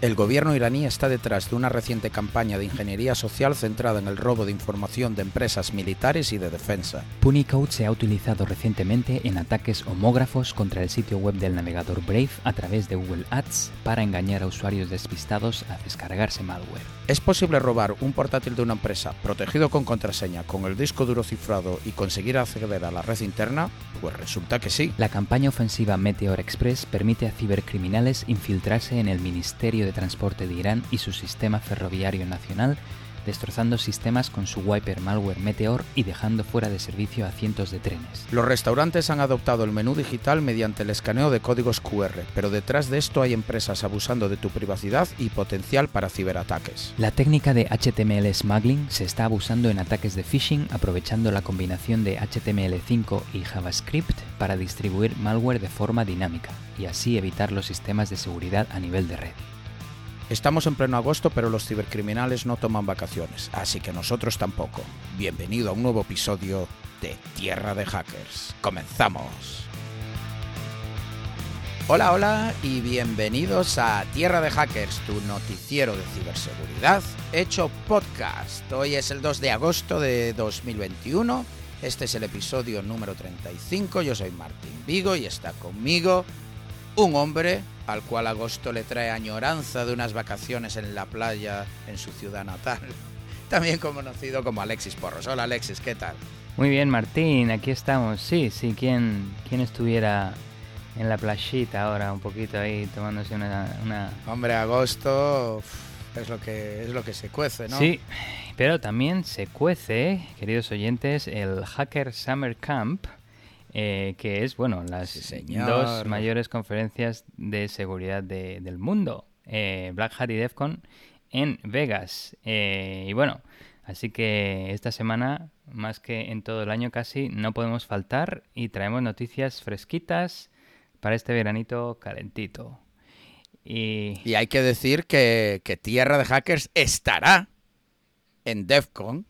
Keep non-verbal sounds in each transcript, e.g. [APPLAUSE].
El gobierno iraní está detrás de una reciente campaña de ingeniería social centrada en el robo de información de empresas militares y de defensa. Punicode se ha utilizado recientemente en ataques homógrafos contra el sitio web del navegador Brave a través de Google Ads para engañar a usuarios despistados a descargarse malware. ¿Es posible robar un portátil de una empresa protegido con contraseña, con el disco duro cifrado y conseguir acceder a la red interna? Pues resulta que sí. La campaña ofensiva Meteor Express permite a cibercriminales infiltrarse en el Ministerio de Transporte de Irán y su sistema ferroviario nacional, destrozando sistemas con su wiper malware Meteor y dejando fuera de servicio a cientos de trenes. Los restaurantes han adoptado el menú digital mediante el escaneo de códigos QR, pero detrás de esto hay empresas abusando de tu privacidad y potencial para ciberataques. La técnica de HTML smuggling se está abusando en ataques de phishing aprovechando la combinación de HTML5 y JavaScript para distribuir malware de forma dinámica y así evitar los sistemas de seguridad a nivel de red. Estamos en pleno agosto, pero los cibercriminales no toman vacaciones, así que nosotros tampoco. Bienvenido a un nuevo episodio de Tierra de Hackers. Comenzamos. Hola, hola y bienvenidos a Tierra de Hackers, tu noticiero de ciberseguridad hecho podcast. Hoy es el 2 de agosto de 2021. Este es el episodio número 35. Yo soy Martín Vigo y está conmigo un hombre al cual agosto le trae añoranza de unas vacaciones en la playa en su ciudad natal, [LAUGHS] también conocido como Alexis Porros. Hola Alexis, ¿qué tal? Muy bien, Martín, aquí estamos. Sí, sí, ¿quién, quién estuviera en la playita ahora, un poquito ahí, tomándose una... Hombre, agosto es lo, que, es lo que se cuece, ¿no? Sí, pero también se cuece, queridos oyentes, el Hacker Summer Camp, eh, que es, bueno, las dos mayores conferencias de seguridad del mundo, eh, Black Hat y DEFCON, en Vegas. Eh, y bueno, así que esta semana, más que en todo el año casi, no podemos faltar y traemos noticias fresquitas para este veranito calentito. Y, y hay que decir que, que Tierra de Hackers estará en DEFCON.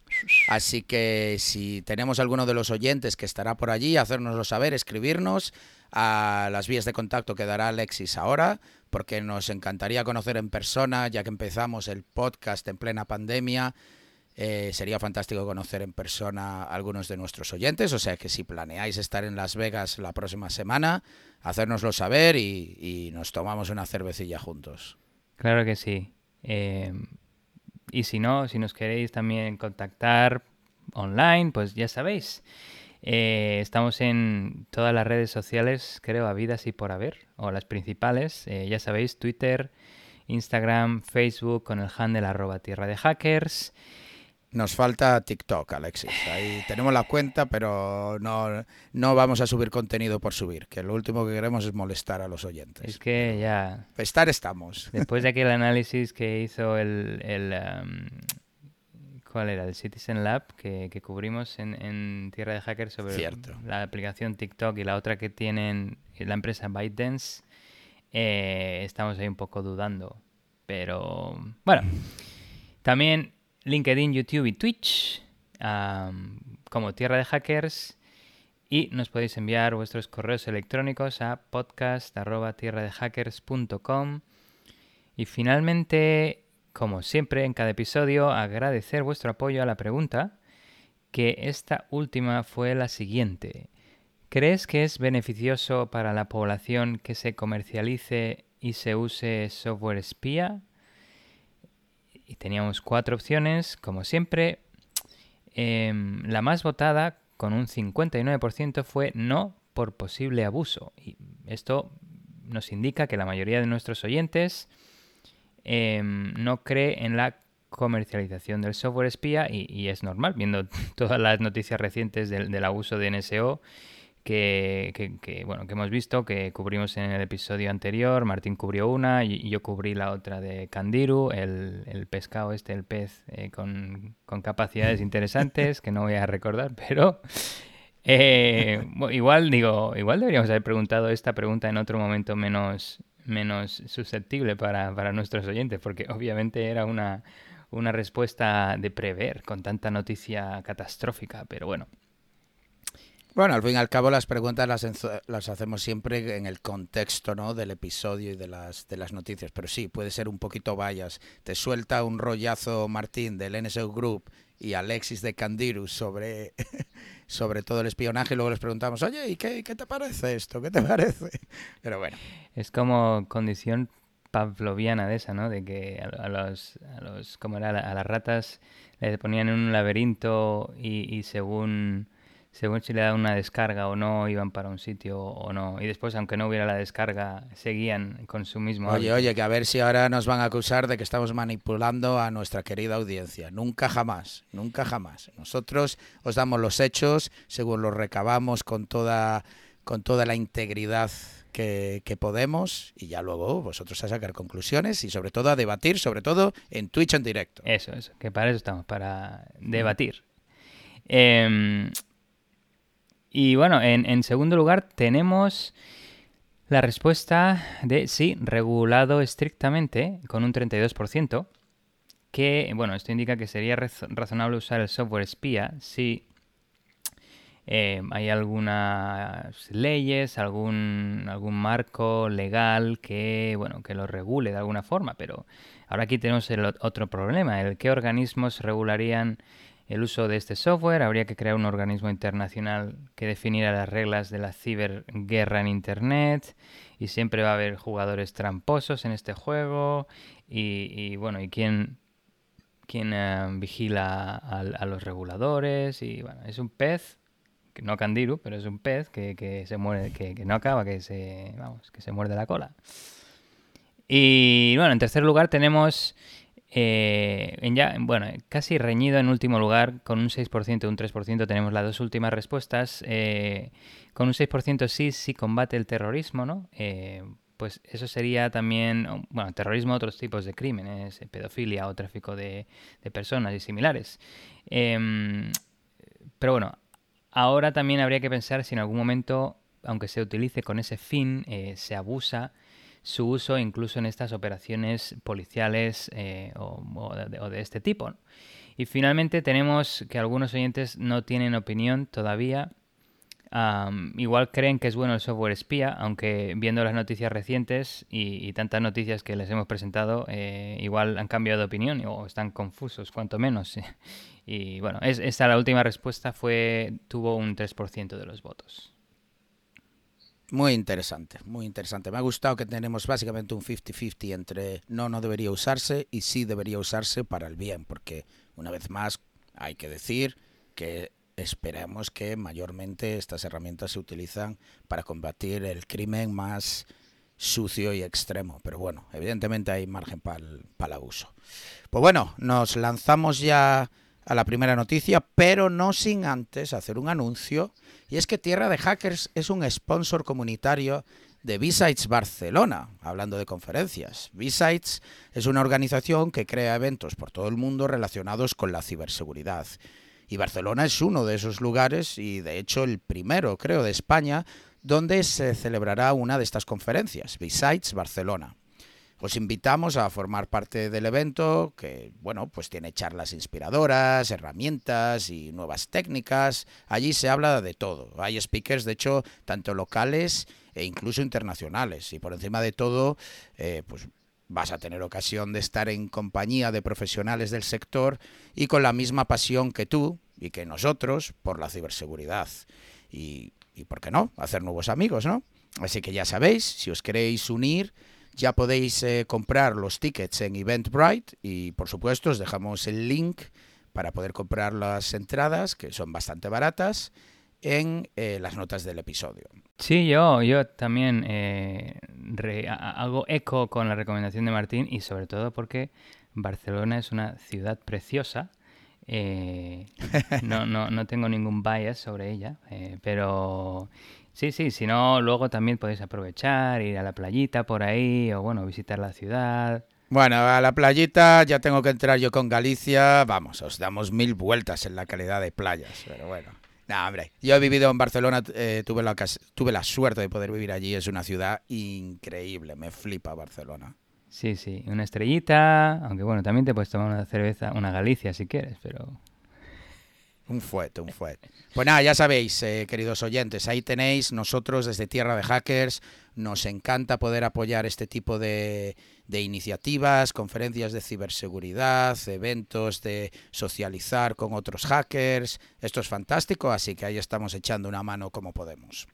Así que si tenemos alguno de los oyentes que estará por allí, hacérnoslo saber, escribirnos a las vías de contacto que dará Alexis ahora, porque nos encantaría conocer en persona, ya que empezamos el podcast en plena pandemia. Eh, sería fantástico conocer en persona a algunos de nuestros oyentes, o sea que si planeáis estar en Las Vegas la próxima semana, hacérnoslo saber y, nos tomamos una cervecilla juntos. Claro que sí. Eh, y si no, si nos queréis también contactar online, pues ya sabéis. Eh, estamos en todas las redes sociales, creo, habidas y por haber, o las principales. Eh, ya sabéis, Twitter, Instagram, Facebook con el handle arroba tierra de hackers. Nos falta TikTok, Alexis. Ahí tenemos la cuenta, pero no, no vamos a subir contenido por subir, que lo último que queremos es molestar a los oyentes. Es que ya... Estar estamos. Después de [LAUGHS] aquel análisis que hizo el... el um, ¿Cuál era? El Citizen Lab que, que cubrimos en, en, Tierra de Hackers sobre la aplicación TikTok y la otra que tienen la empresa ByteDance, eh, estamos ahí un poco dudando. Pero bueno, también LinkedIn, YouTube y Twitch como Tierra de Hackers. Y nos podéis enviar vuestros correos electrónicos a podcast.tierradehackers.com. Y finalmente, como siempre en cada episodio, agradecer vuestro apoyo a la pregunta, que esta última fue la siguiente. ¿Crees que es beneficioso para la población que se comercialice y se use software espía? Y teníamos cuatro opciones, como siempre. Em, la más votada, con un 59%, fue no por posible abuso. Y esto nos indica que la mayoría de nuestros oyentes em, no cree en la comercialización del software espía y, es normal, viendo [LAUGHS] todas las noticias recientes del, del abuso de NSO que, bueno, que hemos visto, que cubrimos en el episodio anterior. Martín cubrió una y, yo cubrí la otra de Candiru, el, el pescado este, el pez eh, con, capacidades [LAUGHS] interesantes, que no voy a recordar, pero eh, igual digo, igual deberíamos haber preguntado esta pregunta en otro momento menos, menos susceptible para, para nuestros oyentes, porque obviamente era una, una respuesta de prever con tanta noticia catastrófica, pero bueno. Bueno, al fin y al cabo las preguntas las, hacemos siempre en el contexto ¿no? del episodio y de las, de las noticias, pero sí, puede ser un poquito vallas. Te suelta un rollazo Martín del NSO Group y Alexis de Candirus sobre, [LAUGHS] sobre todo el espionaje y luego les preguntamos, oye, ¿y qué, qué te parece esto? ¿Qué te [LAUGHS] parece? Pero bueno. Es como condición pavloviana de esa, ¿no? De que a, los, a los, como era, a las ratas les ponían en un laberinto y según según si le da una descarga o no, iban para un sitio o no. Y después, aunque no hubiera la descarga, seguían con su mismo. Oye, oye, que a ver si ahora nos van a acusar de que estamos manipulando a nuestra querida audiencia. Nunca jamás, nunca jamás. Nosotros os damos los hechos según los recabamos con toda, con toda la integridad que, que, podemos y ya luego vosotros a sacar conclusiones y sobre todo a debatir, sobre todo en Twitch en directo. Eso, eso, que para eso estamos, para debatir. Eh, y bueno, en, segundo lugar tenemos la respuesta de sí, regulado estrictamente, con un 32%, que, bueno, esto indica que sería razonable usar el software espía si eh, hay algunas leyes, algún, algún marco legal que, bueno, que lo regule de alguna forma, pero ahora aquí tenemos el otro problema, el qué organismos regularían el uso de este software, habría que crear un organismo internacional que definiera las reglas de la ciberguerra en Internet y siempre va a haber jugadores tramposos en este juego y, bueno, y quién, quién eh, vigila a, los reguladores y bueno, es un pez no Candiru, pero es un pez que, se muere, que, que, no acaba, que se, vamos, que se muerde la cola. Y bueno, en tercer lugar tenemos eh, en bueno, casi reñido en último lugar, con un 6% y un 3% tenemos las dos últimas respuestas. Eh, con un 6% sí, sí combate el terrorismo, ¿no? Eh, pues eso sería también, bueno, terrorismo, otros tipos de crímenes, pedofilia o tráfico de, personas y similares. Em, pero bueno, ahora también habría que pensar si en algún momento, aunque se utilice con ese fin, se abusa su uso incluso en estas operaciones policiales eh, o, de, este tipo. Y finalmente tenemos que algunos oyentes no tienen opinión todavía. igual creen que es bueno el software espía, aunque viendo las noticias recientes y, tantas noticias que les hemos presentado, eh, igual han cambiado de opinión o están confusos, cuanto menos. [LAUGHS] y bueno, es, esta la última respuesta fue tuvo un 3% de los votos. Muy interesante, muy interesante. Me ha gustado que tenemos básicamente un 50-50 entre no, no debería usarse y sí debería usarse para el bien, porque una vez más hay que decir que esperamos que mayormente estas herramientas se utilizan para combatir el crimen más sucio y extremo. Pero bueno, evidentemente hay margen para el, abuso. Pues bueno, nos lanzamos ya a la primera noticia, pero no sin antes hacer un anuncio y es que Tierra de Hackers es un sponsor comunitario de B-Sides Barcelona, hablando de conferencias. B-Sides es una organización que crea eventos por todo el mundo relacionados con la ciberseguridad. Y Barcelona es uno de esos lugares y de hecho el primero, creo, de España, donde se celebrará una de estas conferencias, B-Sides Barcelona. Os invitamos a formar parte del evento que, bueno, pues tiene charlas inspiradoras, herramientas y nuevas técnicas. Allí se habla de todo. Hay speakers, de hecho, tanto locales e incluso internacionales. Y por encima de todo, eh, pues vas a tener ocasión de estar en compañía de profesionales del sector y con la misma pasión que tú y que nosotros por la ciberseguridad. Y, y ¿por qué no? Hacer nuevos amigos, ¿no? Así que ya sabéis, si os queréis unir, ya podéis eh, comprar los tickets en Eventbrite y por supuesto os dejamos el link para poder comprar las entradas, que son bastante baratas, en eh, las notas del episodio. Sí, yo, yo también eh, hago eco con la recomendación de Martín y sobre todo porque Barcelona es una ciudad preciosa. [LAUGHS] no, no, no tengo ningún bias sobre ella, pero Sí, sí, si no, luego también podéis aprovechar, ir a la playita por ahí o bueno, visitar la ciudad. Bueno, a la playita ya tengo que entrar yo con Galicia. Vamos, os damos mil vueltas en la calidad de playas, pero bueno. No, hombre, yo he vivido en Barcelona, eh, tuve, la, tuve la suerte de poder vivir allí. Es una ciudad increíble, me flipa Barcelona. Sí, sí, una estrellita, aunque bueno, también te puedes tomar una cerveza, una Galicia si quieres, pero Un fuete, un fuete. Pues nada, ya sabéis, eh, queridos oyentes, ahí tenéis nosotros desde Tierra de Hackers. Nos encanta poder apoyar este tipo de, de iniciativas, conferencias de ciberseguridad, eventos de socializar con otros hackers. Esto es fantástico, así que ahí estamos echando una mano como podemos.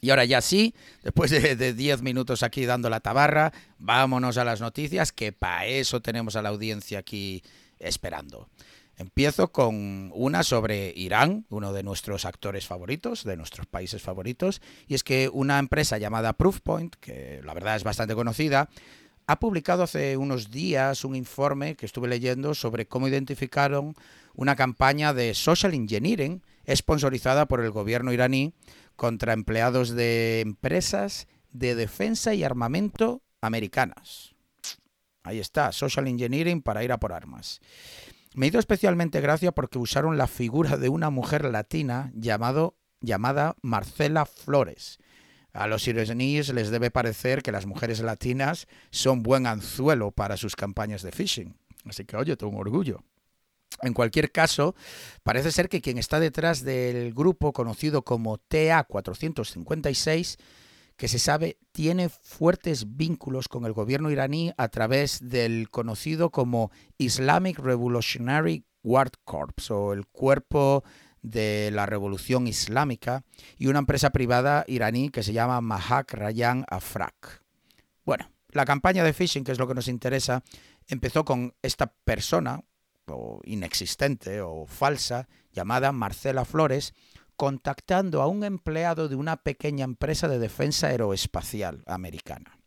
Y ahora ya sí, después de 10 minutos aquí dando la tabarra, vámonos a las noticias, que para eso tenemos a la audiencia aquí esperando. Empiezo con una sobre Irán, uno de nuestros actores favoritos, de nuestros países favoritos, y es que una empresa llamada Proofpoint, que la verdad es bastante conocida, ha publicado hace unos días un informe que estuve leyendo sobre cómo identificaron una campaña de social engineering sponsorizada por el gobierno iraní contra empleados de empresas de defensa y armamento americanas. Ahí está, social engineering para ir a por armas. Me hizo especialmente gracia porque usaron la figura de una mujer latina llamado, llamada Marcela Flores. A los iraníes les debe parecer que las mujeres latinas son buen anzuelo para sus campañas de phishing. Así que, oye, tengo un orgullo. En cualquier caso, parece ser que quien está detrás del grupo conocido como TA456 que se sabe tiene fuertes vínculos con el gobierno iraní a través del conocido como Islamic Revolutionary Guard Corps o el cuerpo de la revolución islámica y una empresa privada iraní que se llama Mahak Rayan Afrak. Bueno, la campaña de phishing, que es lo que nos interesa, empezó con esta persona, o inexistente o falsa, llamada Marcela Flores, contactando a un empleado de una pequeña empresa de defensa aeroespacial americana.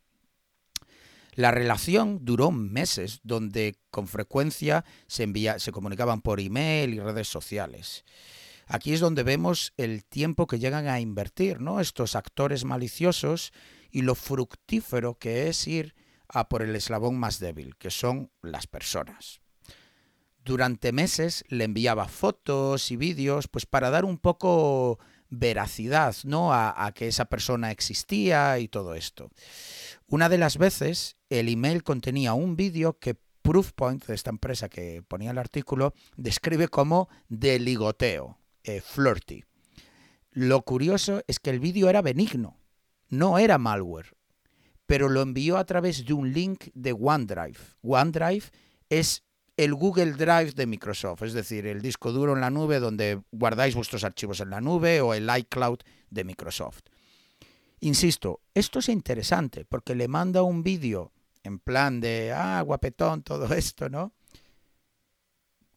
La relación duró meses, donde con frecuencia se, se comunicaban por email y redes sociales. Aquí es donde vemos el tiempo que llegan a invertir ¿no? estos actores maliciosos y lo fructífero que es ir a por el eslabón más débil, que son las personas durante meses le enviaba fotos y vídeos pues para dar un poco veracidad ¿no? A, que esa persona existía y todo esto. Una de las veces el email contenía un vídeo que Proofpoint, de esta empresa que ponía el artículo, describe como de ligoteo, eh, flirty. Lo curioso es que el vídeo era benigno, no era malware, pero lo envió a través de un link de OneDrive. OneDrive es el Google Drive de Microsoft, es decir, el disco duro en la nube donde guardáis vuestros archivos en la nube o el iCloud de Microsoft. Insisto, esto es interesante porque le manda un vídeo en plan de, ah, guapetón, todo esto, ¿no?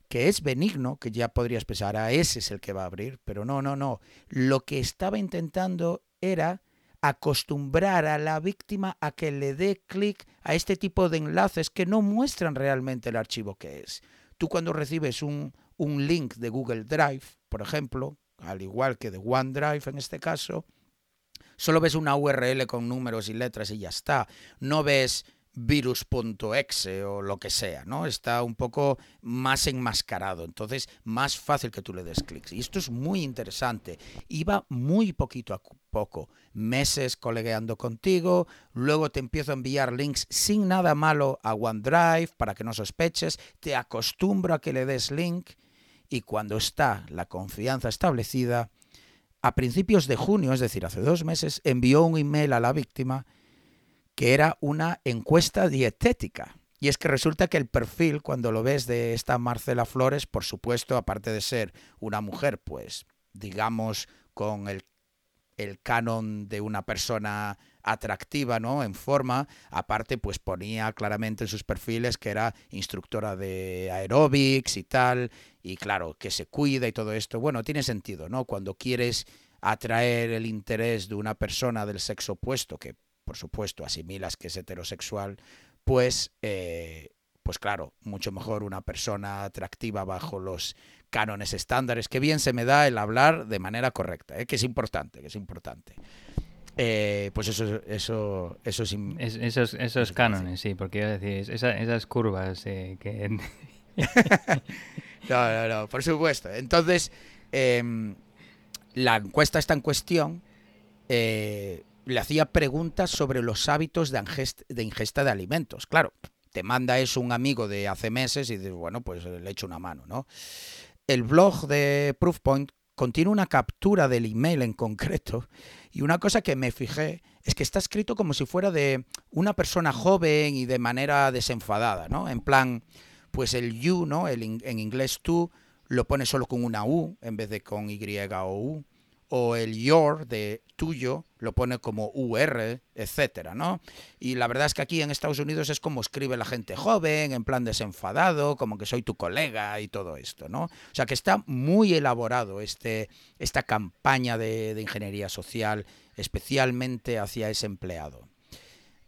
Que es benigno, que ya podrías pensar, ah, ese es el que va a abrir, pero no, no, no. Lo que estaba intentando era acostumbrar a la víctima a que le dé clic a este tipo de enlaces que no muestran realmente el archivo que es. Tú cuando recibes un, un link de Google Drive, por ejemplo, al igual que de OneDrive en este caso, solo ves una URL con números y letras y ya está. No ves virus.exe o lo que sea, ¿no? Está un poco más enmascarado, entonces más fácil que tú le des clics. Y esto es muy interesante. Iba muy poquito a poco, meses colegueando contigo, luego te empiezo a enviar links sin nada malo a OneDrive para que no sospeches, te acostumbro a que le des link y cuando está la confianza establecida, a principios de junio, es decir, hace dos meses, envió un email a la víctima que era una encuesta dietética. Y es que resulta que el perfil, cuando lo ves de esta Marcela Flores, por supuesto, aparte de ser una mujer, pues, digamos, con el, el canon de una persona atractiva, ¿no? En forma, aparte, pues ponía claramente en sus perfiles que era instructora de aeróbics y tal, y claro, que se cuida y todo esto. Bueno, tiene sentido, ¿no? Cuando quieres atraer el interés de una persona del sexo opuesto, que por supuesto, asimilas que es heterosexual, pues, eh, pues claro, mucho mejor una persona atractiva bajo los cánones estándares. Que bien se me da el hablar de manera correcta, ¿eh? que es importante, que es importante. Eh, pues eso, eso, eso es, esos, esos cánones, sí, porque decís, esas curvas que... [LAUGHS] no, no, no, por supuesto. Entonces, em, la encuesta está en cuestión le hacía preguntas sobre los hábitos de, ingesta de alimentos. Claro, te manda eso un amigo de hace meses y dices, bueno, pues le echo una mano, ¿no? el blog de Proofpoint contiene una captura del email en concreto y una cosa que me fijé es que está escrito como si fuera de una persona joven y de manera desenfadada, ¿no? En plan, pues el you, ¿no? El, en inglés tú lo pone solo con una U en vez de con Y o U o el your de tuyo lo pone como UR, etcétera, ¿no? Y la verdad es que aquí en Estados Unidos es como escribe la gente joven, en plan desenfadado, como que soy tu colega y todo esto, ¿no? O sea que está muy elaborado este, esta campaña de, de ingeniería social, especialmente hacia ese empleado.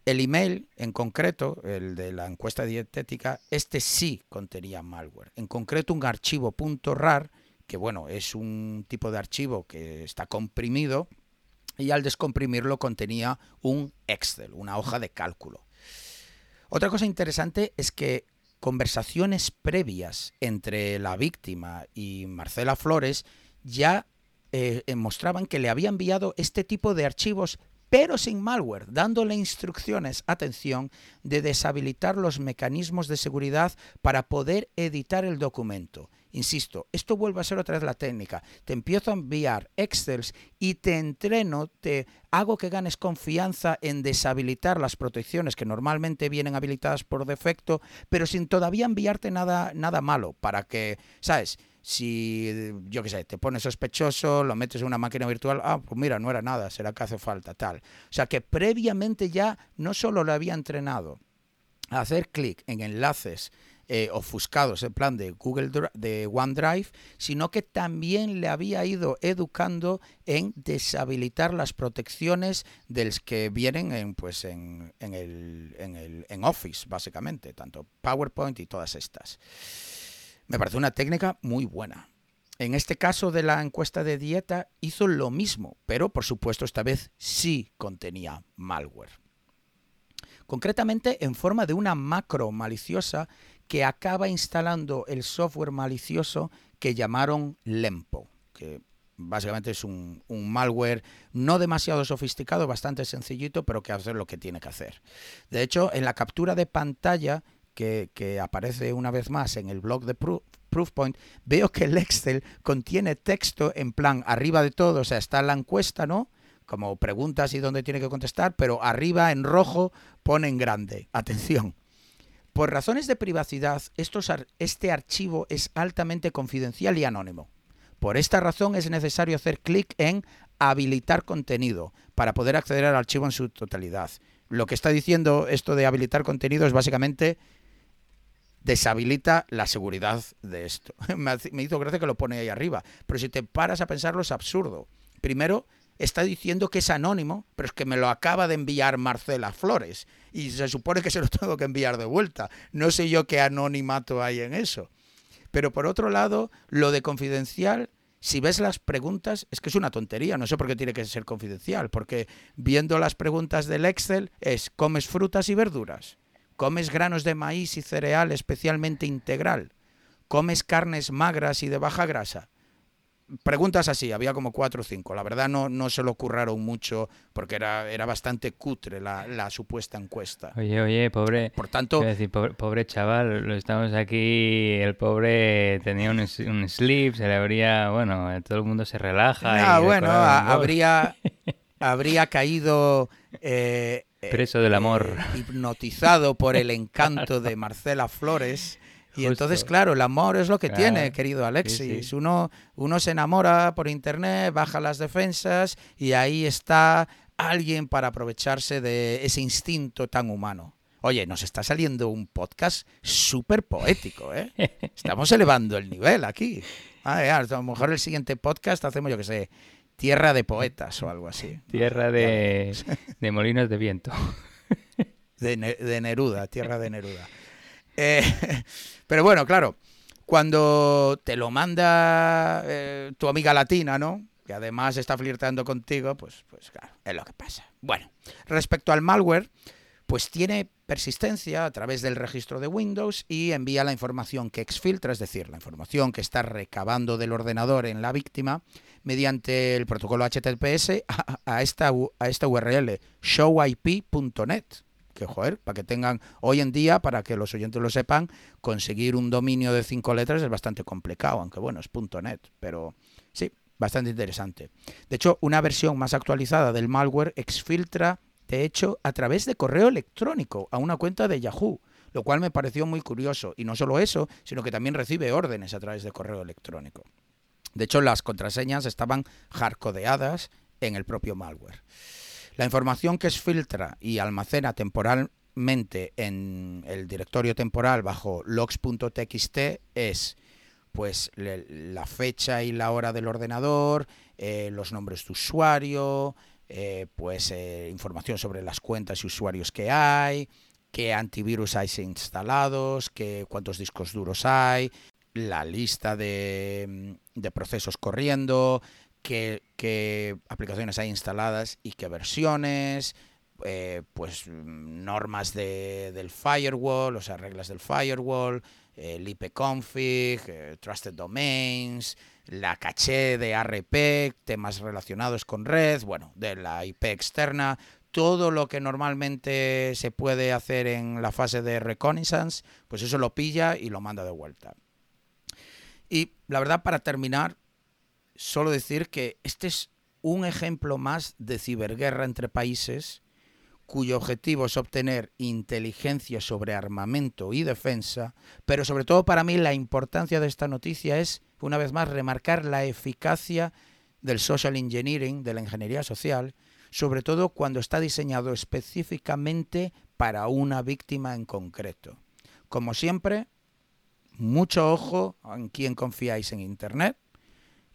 El email, en concreto, el de la encuesta dietética, este sí contenía malware. En concreto, un archivo .rar que bueno, es un tipo de archivo que está comprimido y al descomprimirlo contenía un Excel, una hoja de cálculo. Otra cosa interesante es que conversaciones previas entre la víctima y Marcela Flores ya eh, mostraban que le había enviado este tipo de archivos pero sin malware, dándole instrucciones, atención, de deshabilitar los mecanismos de seguridad para poder editar el documento. Insisto, esto vuelve a ser otra vez la técnica. Te empiezo a enviar Excels y te entreno, te hago que ganes confianza en deshabilitar las protecciones que normalmente vienen habilitadas por defecto, pero sin todavía enviarte nada, nada malo, para que, ¿sabes? Si, yo qué sé, te pones sospechoso, lo metes en una máquina virtual, ah, pues mira, no era nada, será que hace falta, tal. O sea que previamente ya no solo lo había entrenado a hacer clic en enlaces eh, ofuscados en plan de Google de OneDrive, sino que también le había ido educando en deshabilitar las protecciones los que vienen en, pues en, en, el, en, el, en Office, básicamente, tanto PowerPoint y todas estas. Me parece una técnica muy buena. En este caso de la encuesta de dieta hizo lo mismo, pero por supuesto esta vez sí contenía malware. Concretamente en forma de una macro maliciosa que acaba instalando el software malicioso que llamaron Lempo, que básicamente es un, malware no demasiado sofisticado, bastante sencillito, pero que hace lo que tiene que hacer. De hecho, en la captura de pantalla que, aparece una vez más en el blog de Proofpoint, veo que el Excel contiene texto en plan arriba de todo, o sea, está la encuesta, ¿no? Como preguntas y dónde tiene que contestar, pero arriba en rojo pone en grande. Atención por razones de privacidad, este archivo es altamente confidencial y anónimo. Por esta razón es necesario hacer clic en habilitar contenido para poder acceder al archivo en su totalidad. Lo que está diciendo esto de habilitar contenido es básicamente deshabilita la seguridad de esto. [LAUGHS] Me hizo gracia que lo pone ahí arriba, pero si te paras a pensarlo es absurdo. Primero, está diciendo que es anónimo, pero es que me lo acaba de enviar Marcela Flores y se supone que se lo [LAUGHS] tengo que enviar de vuelta. No sé yo qué anonimato hay en eso. Pero por otro lado, lo de confidencial, si ves las preguntas, es que es una tontería, no sé por qué tiene que ser confidencial, porque viendo las preguntas del Excel es, ¿comes frutas y verduras? ¿Comes granos de maíz y cereal especialmente integral? ¿Comes carnes magras y de baja grasa? preguntas así, había como cuatro o cinco. La verdad no, no se lo curraron mucho porque era, era bastante cutre la, supuesta encuesta. Oye, oye, pobre. Por tanto. Decir, pobre, chaval, lo estamos aquí. El pobre tenía un, un sleep, se le habría. Bueno, todo el mundo se relaja. Ah, bueno, habría, [LAUGHS] habría caído. Eh, Preso del amor. Eh, hipnotizado por el encanto de Marcela Flores y entonces, claro, el amor es lo que tiene, querido Alexis. Uno, uno se enamora por internet, baja las defensas y ahí está alguien para aprovecharse de ese instinto tan humano. Oye, nos está saliendo un podcast súper poético, ¿eh? [LAUGHS] Estamos elevando el nivel aquí. Ah, a lo mejor el siguiente podcast hacemos, yo que sé, Tierra de Poetas o algo así. Tierra de, [LAUGHS] de molinos de viento. De, de Neruda, Tierra de Neruda. Eh, [LAUGHS] pero bueno, claro, cuando te lo manda eh, tu amiga latina, ¿no? Que además está flirtando contigo, pues, pues claro, es lo que pasa. Bueno, respecto al malware, pues tiene persistencia a través del registro de Windows y envía la información que exfiltra, es decir, la información que está recabando del ordenador en la víctima, mediante el protocolo HTTPS a, esta, a esta URL, showip.net que joder, para que tengan hoy en día, para que los oyentes lo sepan, conseguir un dominio de cinco letras es bastante complicado, aunque bueno, es .net, pero sí, bastante interesante. De hecho, una versión más actualizada del malware exfiltra, de hecho, a través de correo electrónico a una cuenta de Yahoo, lo cual me pareció muy curioso. Y no solo eso, sino que también recibe órdenes a través de correo electrónico. De hecho, las contraseñas estaban hardcodeadas en el propio malware. La información que exfiltra y almacena temporalmente en el directorio temporal bajo logs.txt es pues la fecha y la hora del ordenador, eh, los nombres de usuario, eh, pues eh, información sobre las cuentas y usuarios que hay, qué antivirus hay instalados, qué, cuántos discos duros hay, la lista de, de procesos corriendo, qué, aplicaciones hay instaladas y qué versiones, eh, pues normas de, del firewall, o sea, reglas del firewall, el ipconfig, trusted domains, la caché de ARP, temas relacionados con red, bueno, de la IP externa, todo lo que normalmente se puede hacer en la fase de reconnaissance, pues eso lo pilla y lo manda de vuelta. Y la verdad, para terminar, solo decir que este es un ejemplo más de ciberguerra entre países cuyo objetivo es obtener inteligencia sobre armamento y defensa, pero sobre todo para mí la importancia de esta noticia es, una vez más, remarcar la eficacia del social engineering, de la ingeniería social, sobre todo cuando está diseñado específicamente para una víctima en concreto. Como siempre, mucho ojo en quién confiáis en Internet,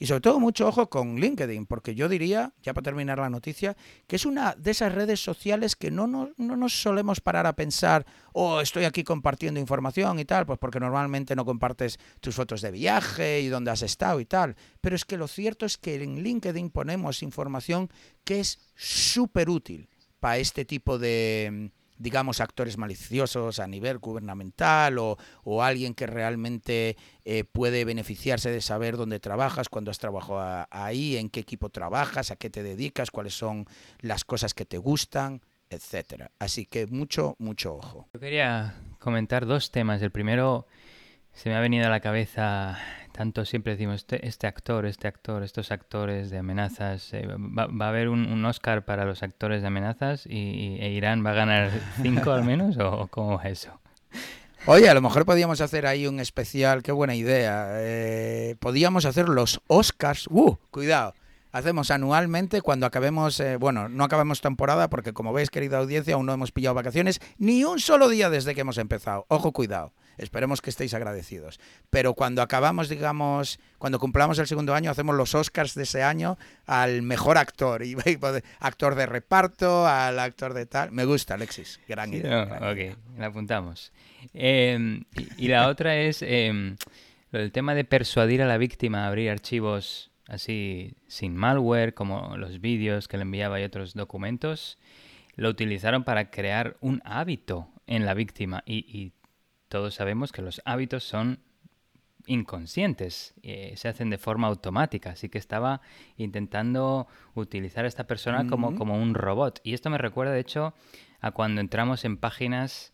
y sobre todo mucho ojo con LinkedIn, porque yo diría, ya para terminar la noticia, que es una de esas redes sociales que no, no, nos solemos parar a pensar, oh, estoy aquí compartiendo información y tal, pues porque normalmente no compartes tus fotos de viaje y dónde has estado y tal. Pero es que lo cierto es que en LinkedIn ponemos información que es súper útil para este tipo de digamos, actores maliciosos a nivel gubernamental o, o alguien que realmente eh, puede beneficiarse de saber dónde trabajas, cuándo has trabajado ahí, en qué equipo trabajas, a qué te dedicas, cuáles son las cosas que te gustan, etcétera. Así que mucho, mucho ojo. Yo quería comentar dos temas. El primero se me ha venido a la cabeza tanto siempre decimos este, este, actor, este actor, estos actores de amenazas. Eh, va, a haber un, Oscar para los actores de amenazas y, e Irán va a ganar [LAUGHS] cinco al menos o cómo es eso. Oye, a lo mejor podíamos hacer ahí un especial, qué buena idea. Eh, podíamos hacer los Oscars. ¡Uh! Cuidado. Hacemos anualmente cuando acabemos, eh, bueno, no acabemos temporada porque como veis, querida audiencia, aún no hemos pillado vacaciones ni un solo día desde que hemos empezado. Ojo, cuidado. Esperemos que estéis agradecidos. Pero cuando acabamos, digamos, cuando cumplamos el segundo año, hacemos los Oscars de ese año al mejor actor. [LAUGHS] Y, actor de reparto, al actor de tal. Me gusta, Alexis. Gran idea. ok, la apuntamos. Em, y, la otra es eh, el tema de persuadir a la víctima a abrir archivos así sin malware, como los vídeos que le enviaba y otros documentos. Lo utilizaron para crear un hábito en la víctima y todos sabemos que los hábitos son inconscientes, eh, se hacen de forma automática, así que estaba intentando utilizar a esta persona como, como un robot. Y esto me recuerda, de hecho, a cuando entramos en páginas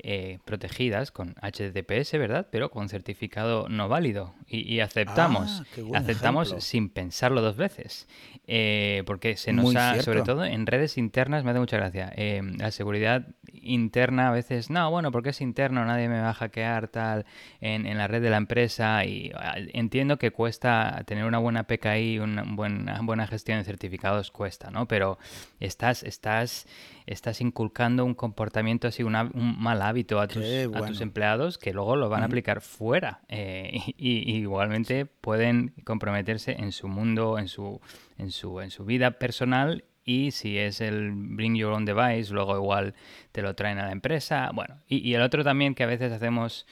eh, protegidas con HTTPS, ¿verdad? Pero con certificado no válido. Y, aceptamos. Ah, aceptamos sin pensarlo dos veces. Eh, porque se nos ha, sobre todo en redes internas, me hace mucha gracia. Eh, la seguridad interna a veces, no, bueno, porque es interno, nadie me va a hackear tal en, en la red de la empresa. Y ah, entiendo que cuesta tener una buena PKI, una buena, buena gestión de certificados, cuesta, ¿no? Pero estás, estás estás inculcando un comportamiento así, un mal hábito a tus, a tus, empleados que luego lo van a aplicar fuera eh, [LAUGHS] y, igualmente pueden comprometerse en su mundo, en su, en su, en su vida personal y si es el bring your own device, luego igual te lo traen a la empresa. Bueno, y, y el otro también que a veces hacemos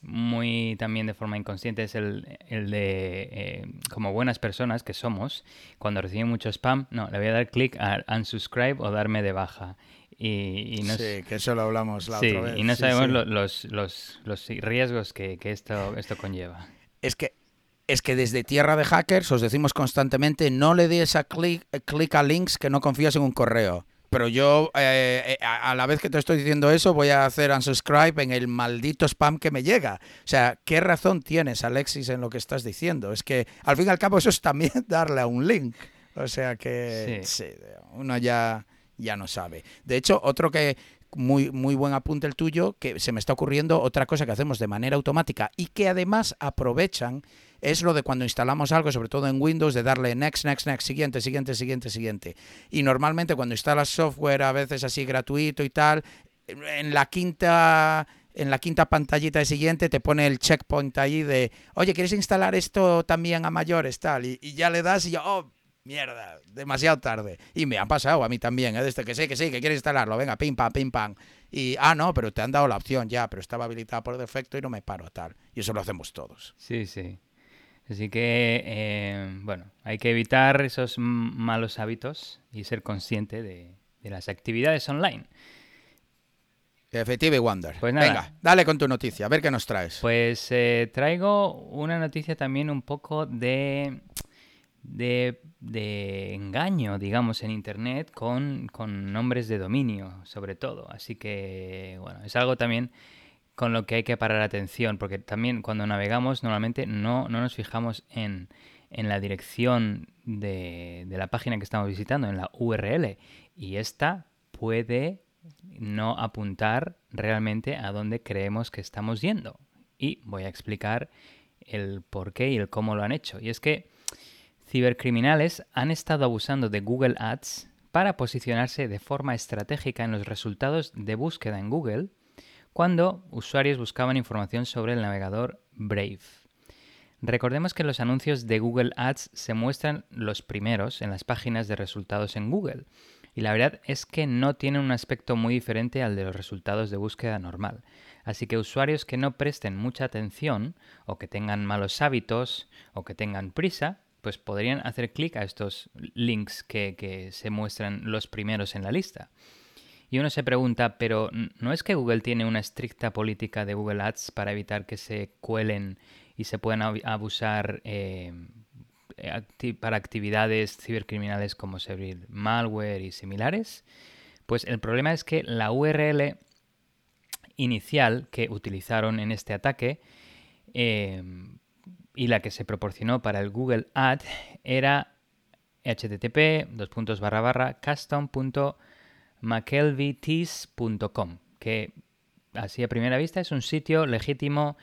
muy también de forma inconsciente es el, de, eh, como buenas personas que somos, cuando reciben mucho spam, no, le voy a dar clic a unsubscribe o darme de baja. Y, sí, que eso lo hablamos la otra vez. Y no sabemos Los, los, los, riesgos que, que, esto, esto conlleva. Es que, es que desde Tierra de Hackers os decimos constantemente, no le des a clic, clic a links que no confías en un correo pero yo eh, eh, a la vez que te estoy diciendo eso voy a hacer unsubscribe en el maldito spam que me llega. O sea, ¿qué razón tienes, Alexis, en lo que estás diciendo? Es que al fin y al cabo eso es también [LAUGHS] darle a un link. O sea que sí. uno ya, ya no sabe. De hecho, otro que, muy, muy buen apunte el tuyo, que se me está ocurriendo otra cosa que hacemos de manera automática y que además aprovechan es lo de cuando instalamos algo, sobre todo en Windows, de darle next, next, next, siguiente, siguiente, siguiente, siguiente. Y normalmente cuando instalas software, a veces así gratuito y tal, en la quinta en la quinta pantallita siguiente te pone el checkpoint ahí de, oye, ¿quieres instalar esto también a mayores? Tal, y, ya le das y yo, oh, mierda, demasiado tarde. Y me ha pasado a mí también, ¿eh? desde que sé que sí, que quieres instalarlo, venga, pim, pam, pim, pam. Y, ah, no, pero te han dado la opción ya, pero estaba habilitada por defecto y no me paro, tal. Y eso lo hacemos todos. Sí, sí. Así que, eh, bueno, hay que evitar esos malos hábitos y ser consciente de, las actividades online. Efectivo y Wonder. Pues Venga, dale con tu noticia, a ver qué nos traes. Pues eh, traigo una noticia también un poco de, de, engaño, digamos, en Internet con, con nombres de dominio, sobre todo. Así que, bueno, es algo también con lo que hay que parar atención, porque también cuando navegamos normalmente no, no nos fijamos en, en la dirección de, de, la página que estamos visitando, en la URL, y esta puede no apuntar realmente a dónde creemos que estamos yendo. Y voy a explicar el por qué y el cómo lo han hecho. Y es que cibercriminales han estado abusando de Google Ads para posicionarse de forma estratégica en los resultados de búsqueda en Google cuando usuarios buscaban información sobre el navegador Brave. Recordemos que los anuncios de Google Ads se muestran los primeros en las páginas de resultados en Google, y la verdad es que no tienen un aspecto muy diferente al de los resultados de búsqueda normal. Así que usuarios que no presten mucha atención, o que tengan malos hábitos, o que tengan prisa, pues podrían hacer clic a estos links que, que se muestran los primeros en la lista. Y uno se pregunta, pero ¿no es que Google tiene una estricta política de Google Ads para evitar que se cuelen y se puedan abusar eh, para actividades cibercriminales como servir malware y similares? Pues el problema es que la URL inicial que utilizaron en este ataque eh, y la que se proporcionó para el Google Ad era http mckelvytees.com, que así a primera vista es un sitio legítimo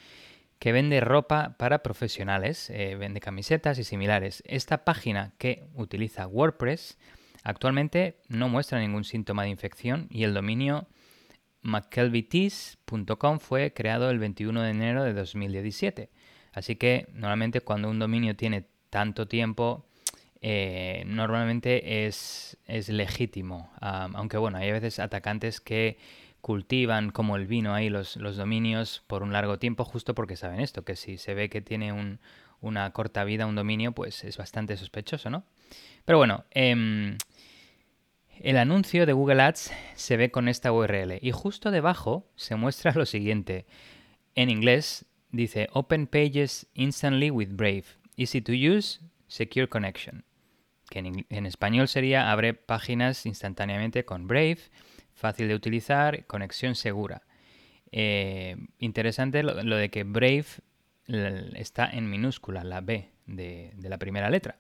que vende ropa para profesionales, eh, vende camisetas y similares. Esta página que utiliza WordPress actualmente no muestra ningún síntoma de infección y el dominio mckelvytees.com fue creado el 21 de enero de 2017. Así que normalmente cuando un dominio tiene tanto tiempo eh, normalmente es, es legítimo. aunque bueno, hay a veces atacantes que cultivan como el vino ahí los, los, dominios por un largo tiempo justo porque saben esto, que si se ve que tiene un, una corta vida un dominio, pues es bastante sospechoso, ¿no? Pero bueno, em, el anuncio de Google Ads se ve con esta URL y justo debajo se muestra lo siguiente. En inglés dice Open Pages instantly with Brave. Easy to use, secure connection que en, español sería abre páginas instantáneamente con Brave, fácil de utilizar, conexión segura. Eh, interesante lo, de que Brave está en minúscula, la B de, la primera letra.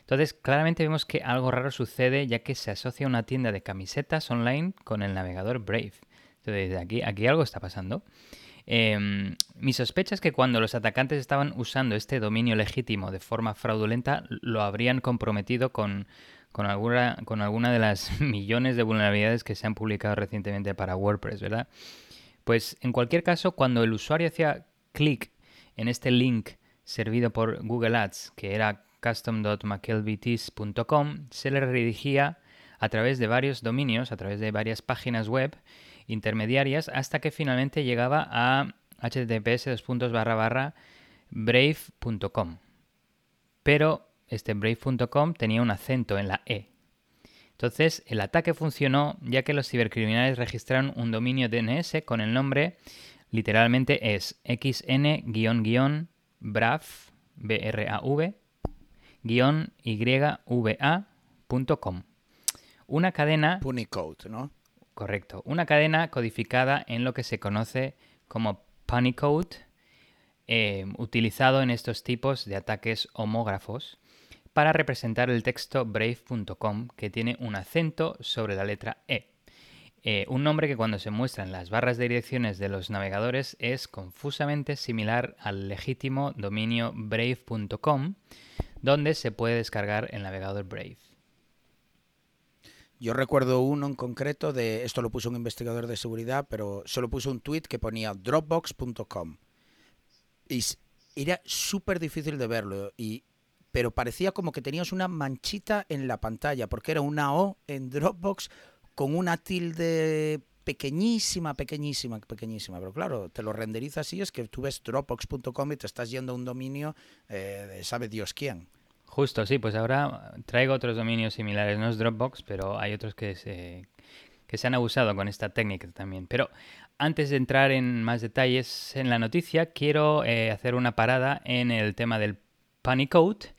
Entonces, claramente vemos que algo raro sucede ya que se asocia una tienda de camisetas online con el navegador Brave. Entonces, aquí, aquí algo está pasando. Eh, mi sospecha es que cuando los atacantes estaban usando este dominio legítimo de forma fraudulenta, lo habrían comprometido con, alguna, de las [LAUGHS] millones de vulnerabilidades que se han publicado recientemente para WordPress, ¿verdad? Pues en cualquier caso, cuando el usuario hacía clic en este link servido por Google Ads, que era custom.mckelbytees.com, se le redirigía a través de varios dominios, a través de varias páginas web intermediarias hasta que finalmente llegaba a https brave.com. Pero este brave.com tenía un acento en la E. Entonces el ataque funcionó ya que los cibercriminales registraron un dominio DNS con el nombre literalmente es xn-brav, B-R-A-V, yva.com. Una cadena... Punicode, ¿no? Correcto. Una cadena codificada en lo que se conoce como Punicode, eh, utilizado en estos tipos de ataques homógrafos para representar el texto brave.com que tiene un acento sobre la letra E. Eh, un nombre que cuando se muestra en las barras de direcciones de los navegadores es confusamente similar al legítimo dominio brave.com, donde se puede descargar el navegador Brave. Yo recuerdo uno en concreto de, esto lo puso un investigador de seguridad, pero solo puso un tweet que ponía dropbox.com. Y era súper difícil de verlo, y, pero parecía como que tenías una manchita en la pantalla, porque era una O en Dropbox con una tilde pequeñísima, pequeñísima, pequeñísima. Pero claro, te lo renderiza así, es que tú ves dropbox.com y te estás yendo a un dominio eh, de sabe Dios quién. Justo, sí, pues ahora traigo otros dominios similares, no es Dropbox, pero hay otros que se, que se han abusado con esta técnica también. Pero antes de entrar en más detalles en la noticia, quiero eh, hacer una parada en el tema del Panicode.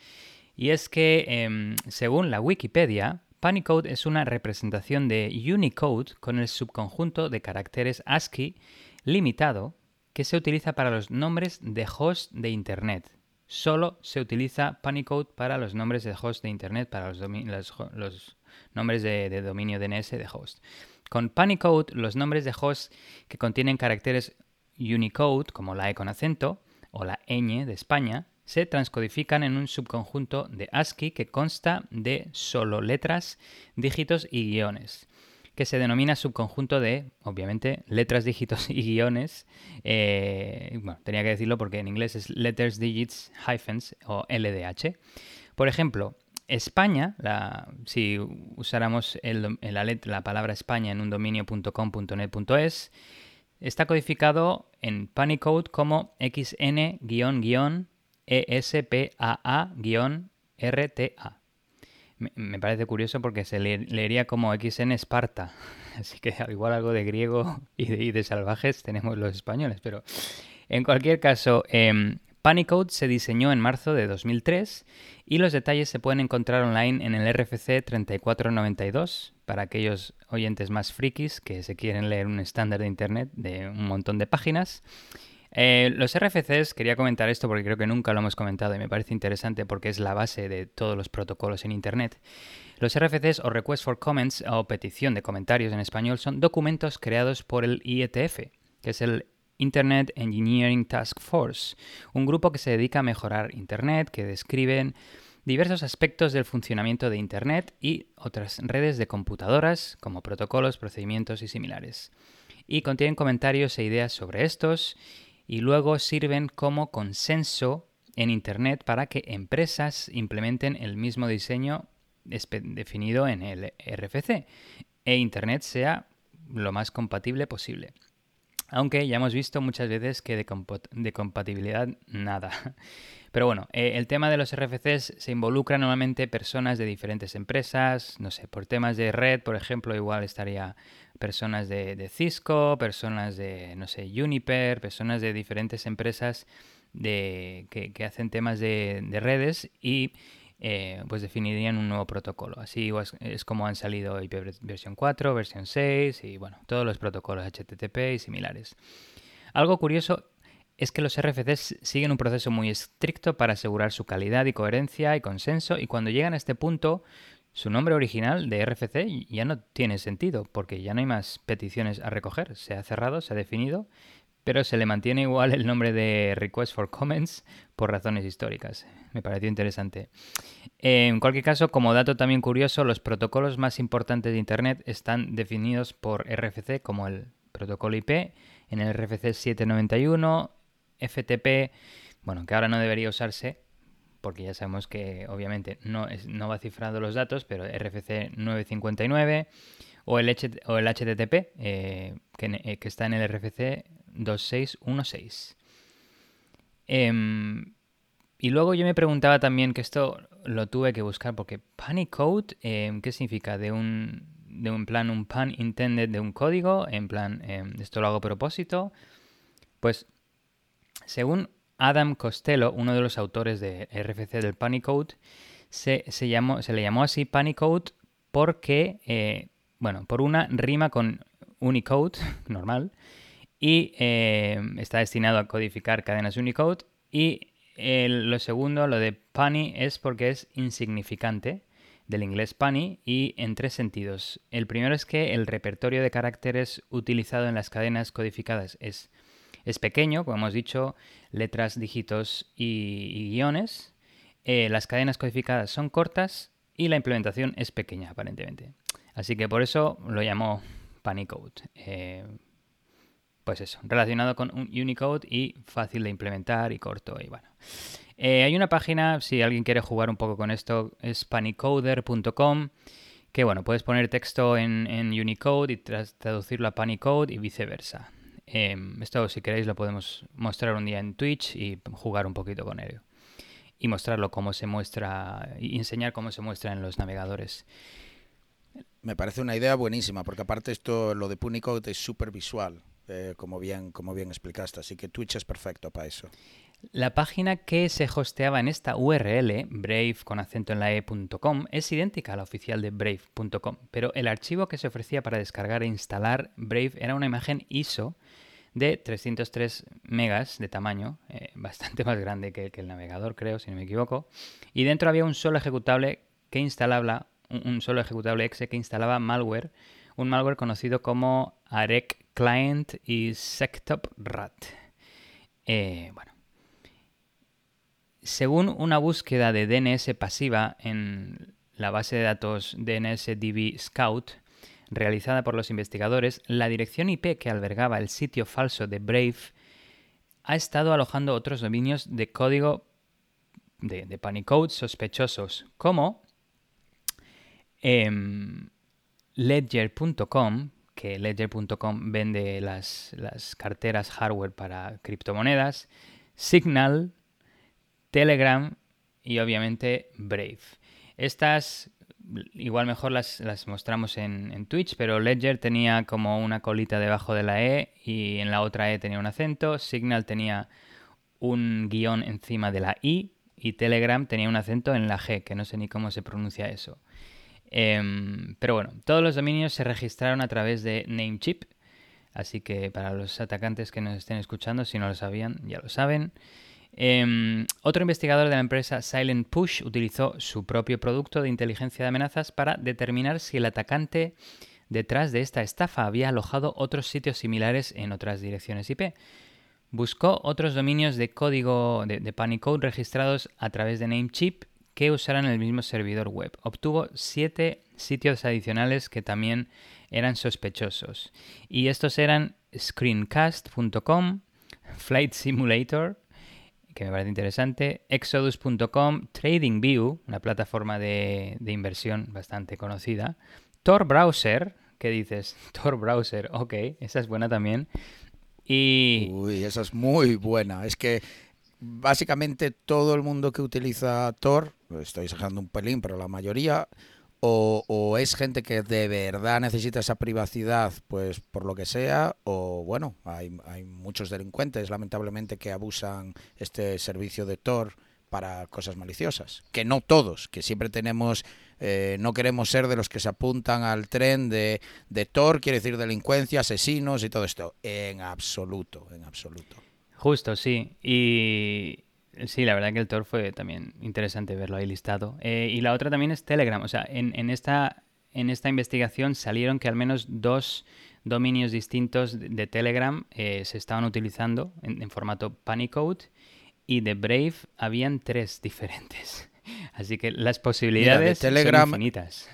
Y es que, em, según la Wikipedia, Panicode es una representación de Unicode con el subconjunto de caracteres ASCII limitado que se utiliza para los nombres de host de Internet. Solo se utiliza Panicode para los nombres de host de Internet, para los, nombres de, de, dominio DNS de host. Con Panicode, los nombres de host que contienen caracteres Unicode, como la E con acento, o la ñ de España, se transcodifican en un subconjunto de ASCII que consta de solo letras, dígitos y guiones, que se denomina subconjunto de, obviamente, letras, dígitos y guiones. Eh, bueno, tenía que decirlo porque en inglés es letters, digits, hyphens o LDH. Por ejemplo, España, si usáramos la, la palabra España en un dominio.com.net.es, está codificado en Panicode como xn Me, parece curioso porque se leería como XN Esparta. [LAUGHS] Así que igual algo de griego y de, salvajes tenemos los españoles. Pero en cualquier caso, eh, Panicode se diseñó en marzo de 2003 y los detalles se pueden encontrar online en el RFC 3492 para aquellos oyentes más frikis que se quieren leer un estándar de Internet de un montón de páginas. Eh, los RFCs, quería comentar esto porque creo que nunca lo hemos comentado y me parece interesante porque es la base de todos los protocolos en Internet. Los RFCs o Request for Comments o petición de comentarios en español son documentos creados por el IETF, que es el Internet Engineering Task Force, un grupo que se dedica a mejorar Internet, que describen diversos aspectos del funcionamiento de Internet y otras redes de computadoras, como protocolos, procedimientos y similares. Y contienen comentarios e ideas sobre estos y luego sirven como consenso en Internet para que empresas implementen el mismo diseño definido en el RFC e Internet sea lo más compatible posible. Aunque ya hemos visto muchas veces que de, compatibilidad nada. [LAUGHS] Pero bueno, eh, el tema de los RFCs se involucra normalmente personas de diferentes empresas, no sé, por temas de red, por ejemplo, igual estaría personas de, Cisco, personas de, no sé, Juniper, personas de diferentes empresas de, que, hacen temas de, redes y eh, pues definirían un nuevo protocolo. Así es, como han salido IP versión 4, versión 6 y bueno, todos los protocolos HTTP y similares. Algo curioso es que los RFCs siguen un proceso muy estricto para asegurar su calidad y coherencia y consenso y cuando llegan a este punto su nombre original de RFC ya no tiene sentido porque ya no hay más peticiones a recoger. Se ha cerrado, se ha definido, pero se le mantiene igual el nombre de Request for Comments por razones históricas. Me pareció interesante. En cualquier caso, como dato también curioso, los protocolos más importantes de Internet están definidos por RFC como el protocolo IP en el RFC 791, FTP, bueno, que ahora no debería usarse, porque ya sabemos que obviamente no, no va cifrando los datos, pero RFC 959 o el, o el HTTP eh, eh, que, está en el RFC 2616. Em, y luego yo me preguntaba también, que esto lo tuve que buscar, porque Panic Code, em, ¿qué significa? De un, de un plan, un pan intended de un código, en plan, em, esto lo hago a propósito. Pues, según Adam Costello, uno de los autores de RFC del Panicode, se, se, llamó, se le llamó así Panicode porque, eh, bueno, por una rima con Unicode, [LAUGHS] normal, y eh, está destinado a codificar cadenas Unicode. Y lo segundo, lo de punny, es porque es insignificante, del inglés punny, y en tres sentidos. El primero es que el repertorio de caracteres utilizado en las cadenas codificadas es, es pequeño, como hemos dicho, letras, dígitos y, guiones. Eh, las cadenas codificadas son cortas y la implementación es pequeña, aparentemente. Así que por eso lo llamo Punycode. Eh, pues eso, relacionado con un Unicode y fácil de implementar y corto y bueno. Eh, hay una página, si alguien quiere jugar un poco con esto, es panicoder.com, que bueno, puedes poner texto en, Unicode y traducirlo a Panicode y viceversa. Em, esto si queréis lo podemos mostrar un día en Twitch y jugar un poquito con ello. Y mostrarlo cómo se muestra, enseñar cómo se muestra en los navegadores. Me parece una idea buenísima, porque aparte esto, lo de Punicode es súper visual. Eh, como, bien, como bien explicaste. Así que Twitch es perfecto para eso. La página que se hosteaba en esta URL, brave con acento en la e.com, es idéntica a la oficial de brave.com, pero el archivo que se ofrecía para descargar e instalar Brave era una imagen ISO de 303 megas de tamaño, eh, [LAUGHS] bastante más grande que, el navegador, creo, si no me equivoco, y dentro había un solo ejecutable que instalaba, un solo ejecutable exe que instalaba malware, un malware conocido como Arec Client y Sectop Rat. Eh, bueno. Según una búsqueda de DNS pasiva en la base de datos DNSDB Scout, realizada por los investigadores, la dirección IP que albergaba el sitio falso de Brave ha estado alojando otros dominios de código de, de sospechosos, como em, ledger.com, que ledger.com vende las, carteras hardware para criptomonedas, Signal, Telegram y obviamente Brave. Estas igual mejor las, mostramos en, Twitch, pero Ledger tenía como una colita debajo de la E y en la otra E tenía un acento, Signal tenía un guion encima de la I y Telegram tenía un acento en la G, que no sé ni cómo se pronuncia eso. Em, pero bueno, todos los dominios se registraron a través de Namecheap, así que para los atacantes que nos estén escuchando, si no lo sabían, ya lo saben. Em, otro investigador de la empresa Silent Push utilizó su propio producto de inteligencia de amenazas para determinar si el atacante detrás de esta estafa había alojado otros sitios similares en otras direcciones IP. Buscó otros dominios de código de, de Panicode registrados a través de Namecheap que usaran el mismo servidor web. Obtuvo siete sitios adicionales que también eran sospechosos. Y estos eran screencast.com, Flight Simulator, que me parece interesante, exodus.com, TradingView, una plataforma de, inversión bastante conocida, Tor Browser, ¿qué dices? [LAUGHS] Tor Browser, ok, esa es buena también. Y... Uy, esa es muy buena. Es que básicamente todo el mundo que utiliza Tor, estoy exagerando un pelín, pero la mayoría, o, es gente que de verdad necesita esa privacidad, pues por lo que sea, o bueno, hay, muchos delincuentes, lamentablemente, que abusan este servicio de Tor para cosas maliciosas. Que no todos, que siempre tenemos, eh, no queremos ser de los que se apuntan al tren de, de Tor, quiere decir delincuencia, asesinos y todo esto. En absoluto, en absoluto. Justo, sí. Y sí, la verdad que el Tor fue también interesante verlo ahí listado. Eh, y la otra también es Telegram. O sea, en, esta, en esta investigación salieron que al menos dos dominios distintos de, Telegram eh, se estaban utilizando en, formato Panicode y de Brave habían tres diferentes. [LAUGHS] Así que las posibilidades son infinitas.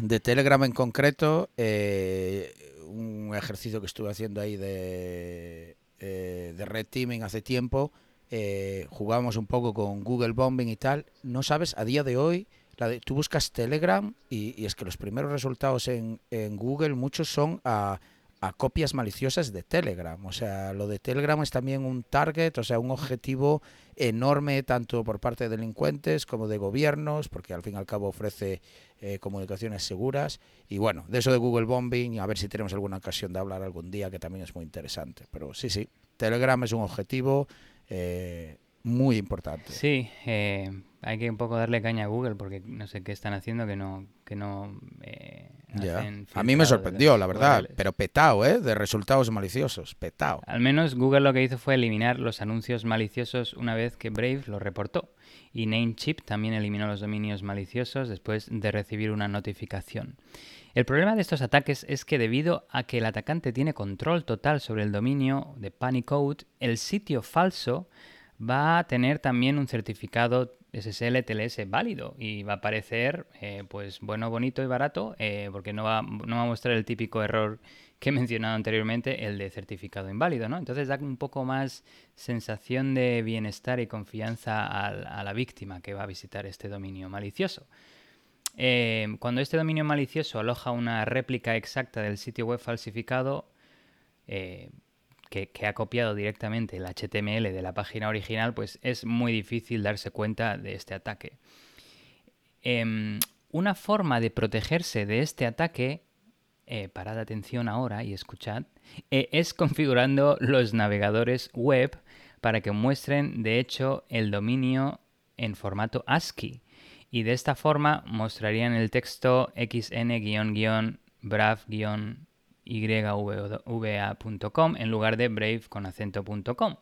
De Telegram en concreto, eh, un ejercicio que estuve haciendo ahí de eh, de Red Teaming hace tiempo, eh, jugábamos un poco con Google Bombing y tal. No sabes, a día de hoy, la tú buscas Telegram y, es que los primeros resultados en, Google, muchos son a, a, copias maliciosas de Telegram. O sea, lo de Telegram es también un target, o sea, un objetivo enorme tanto por parte de delincuentes como de gobiernos, porque al fin y al cabo ofrece eh, comunicaciones seguras. Y bueno, de eso de Google Bombing, a ver si tenemos alguna ocasión de hablar algún día, que también es muy interesante. Pero sí, sí, Telegram es un objetivo eh, muy importante. Sí, eh, hay que un poco darle caña a Google porque no sé qué están haciendo que no que no eh, A mí me sorprendió, la verdad, pero petao, ¿eh? De resultados maliciosos, petao. Al menos Google lo que hizo fue eliminar los anuncios maliciosos una vez que Brave lo reportó. Y Namecheap también eliminó los dominios maliciosos después de recibir una notificación. El problema de estos ataques es que debido a que el atacante tiene control total sobre el dominio de Panicode, el sitio falso va a tener también un certificado SSL TLS válido y va a aparecer eh, pues bueno, bonito y barato eh, porque no va, no va a mostrar el típico error que he mencionado anteriormente, el de certificado inválido, ¿no? Entonces da un poco más sensación de bienestar y confianza a, la víctima que va a visitar este dominio malicioso. Eh, cuando este dominio malicioso aloja una réplica exacta del sitio web falsificado, que, ha copiado directamente el HTML de la página original, pues es muy difícil darse cuenta de este ataque. Em, una forma de protegerse de este ataque, eh, parad atención ahora y escuchad, eh, es configurando los navegadores web para que muestren de hecho el dominio en formato ASCII. Y de esta forma mostrarían el texto xn-brav- yva.com en lugar de brave con acento.com,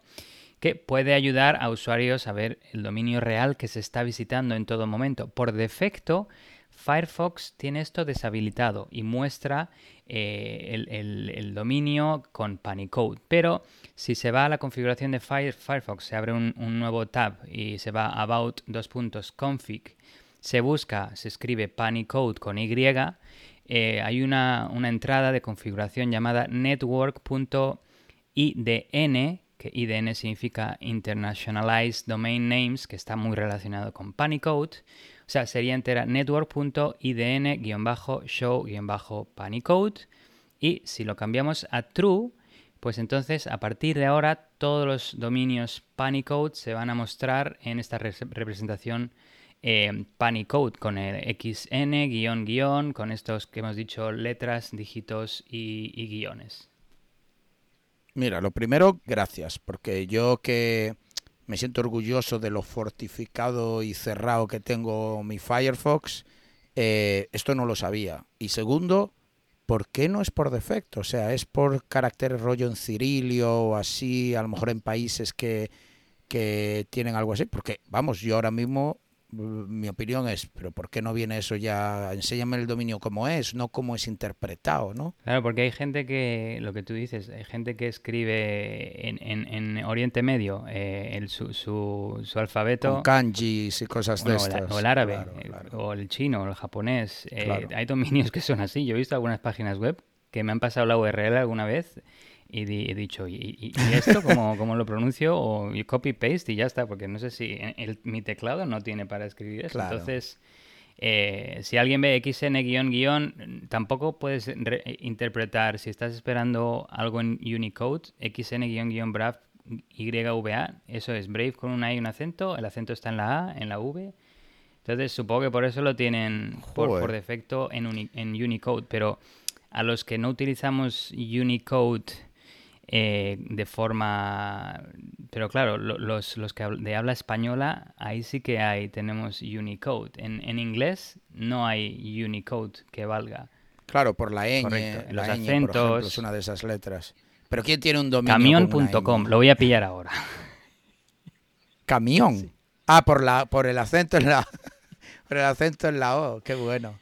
que puede ayudar a usuarios a ver el dominio real que se está visitando en todo momento. Por defecto, Firefox tiene esto deshabilitado y muestra eh, el, dominio con Panicode. Pero si se va a la configuración de Firefox, se abre un, nuevo tab y se va a About config, se busca, se escribe Panicode con Y eh, hay una, entrada de configuración llamada network.idn, que IDN significa Internationalized Domain Names, que está muy relacionado con Panicode. O sea, sería entera network.idn-show-panicode. Y si lo cambiamos a true, pues entonces a partir de ahora todos los dominios Panicode se van a mostrar en esta representación eh, Panicode con el XN, guion, guion, con estos que hemos dicho letras, dígitos y, guiones. Mira, lo primero, gracias, porque yo que me siento orgulloso de lo fortificado y cerrado que tengo mi Firefox, eh, esto no lo sabía. Y segundo, ¿por qué no es por defecto? O sea, es por carácter rollo en cirilio o así, a lo mejor en países que, que tienen algo así. Porque, vamos, yo ahora mismo mi opinión es, pero ¿por qué no viene eso ya? Enséñame el dominio como es, no como es interpretado, ¿no? Claro, porque hay gente que, lo que tú dices, hay gente que escribe en, en, Oriente Medio eh, el, su, su, alfabeto... Con kanjis y cosas de estas. O el árabe, eh, o el chino, o el japonés. Eh, hay dominios que son así. Yo he visto algunas páginas web que me han pasado la URL alguna vez y he dicho, ¿y, esto [LAUGHS] cómo, lo pronuncio? O copy-paste y ya está, porque no sé si mi teclado no tiene para escribir eso. Entonces, eh, si alguien ve xn-guión, tampoco puedes interpretar, si estás esperando algo en Unicode, xn-brave YVA, eso es Brave con una I y un acento, el acento está en la A, en la V. Entonces supongo que por eso lo tienen por, defecto en, en Unicode, pero a los que no utilizamos Unicode eh, de forma... Pero claro, los, los, que de habla española, ahí sí que hay, tenemos Unicode. En, en inglés no hay Unicode que valga. Claro, por la ñ, los acentos. es una de esas letras. Pero ¿quién tiene un dominio? Camión.com, lo voy a pillar ahora. [LAUGHS] Camión. Ah, por la por el acento en la [LAUGHS] por el acento en la O, qué bueno.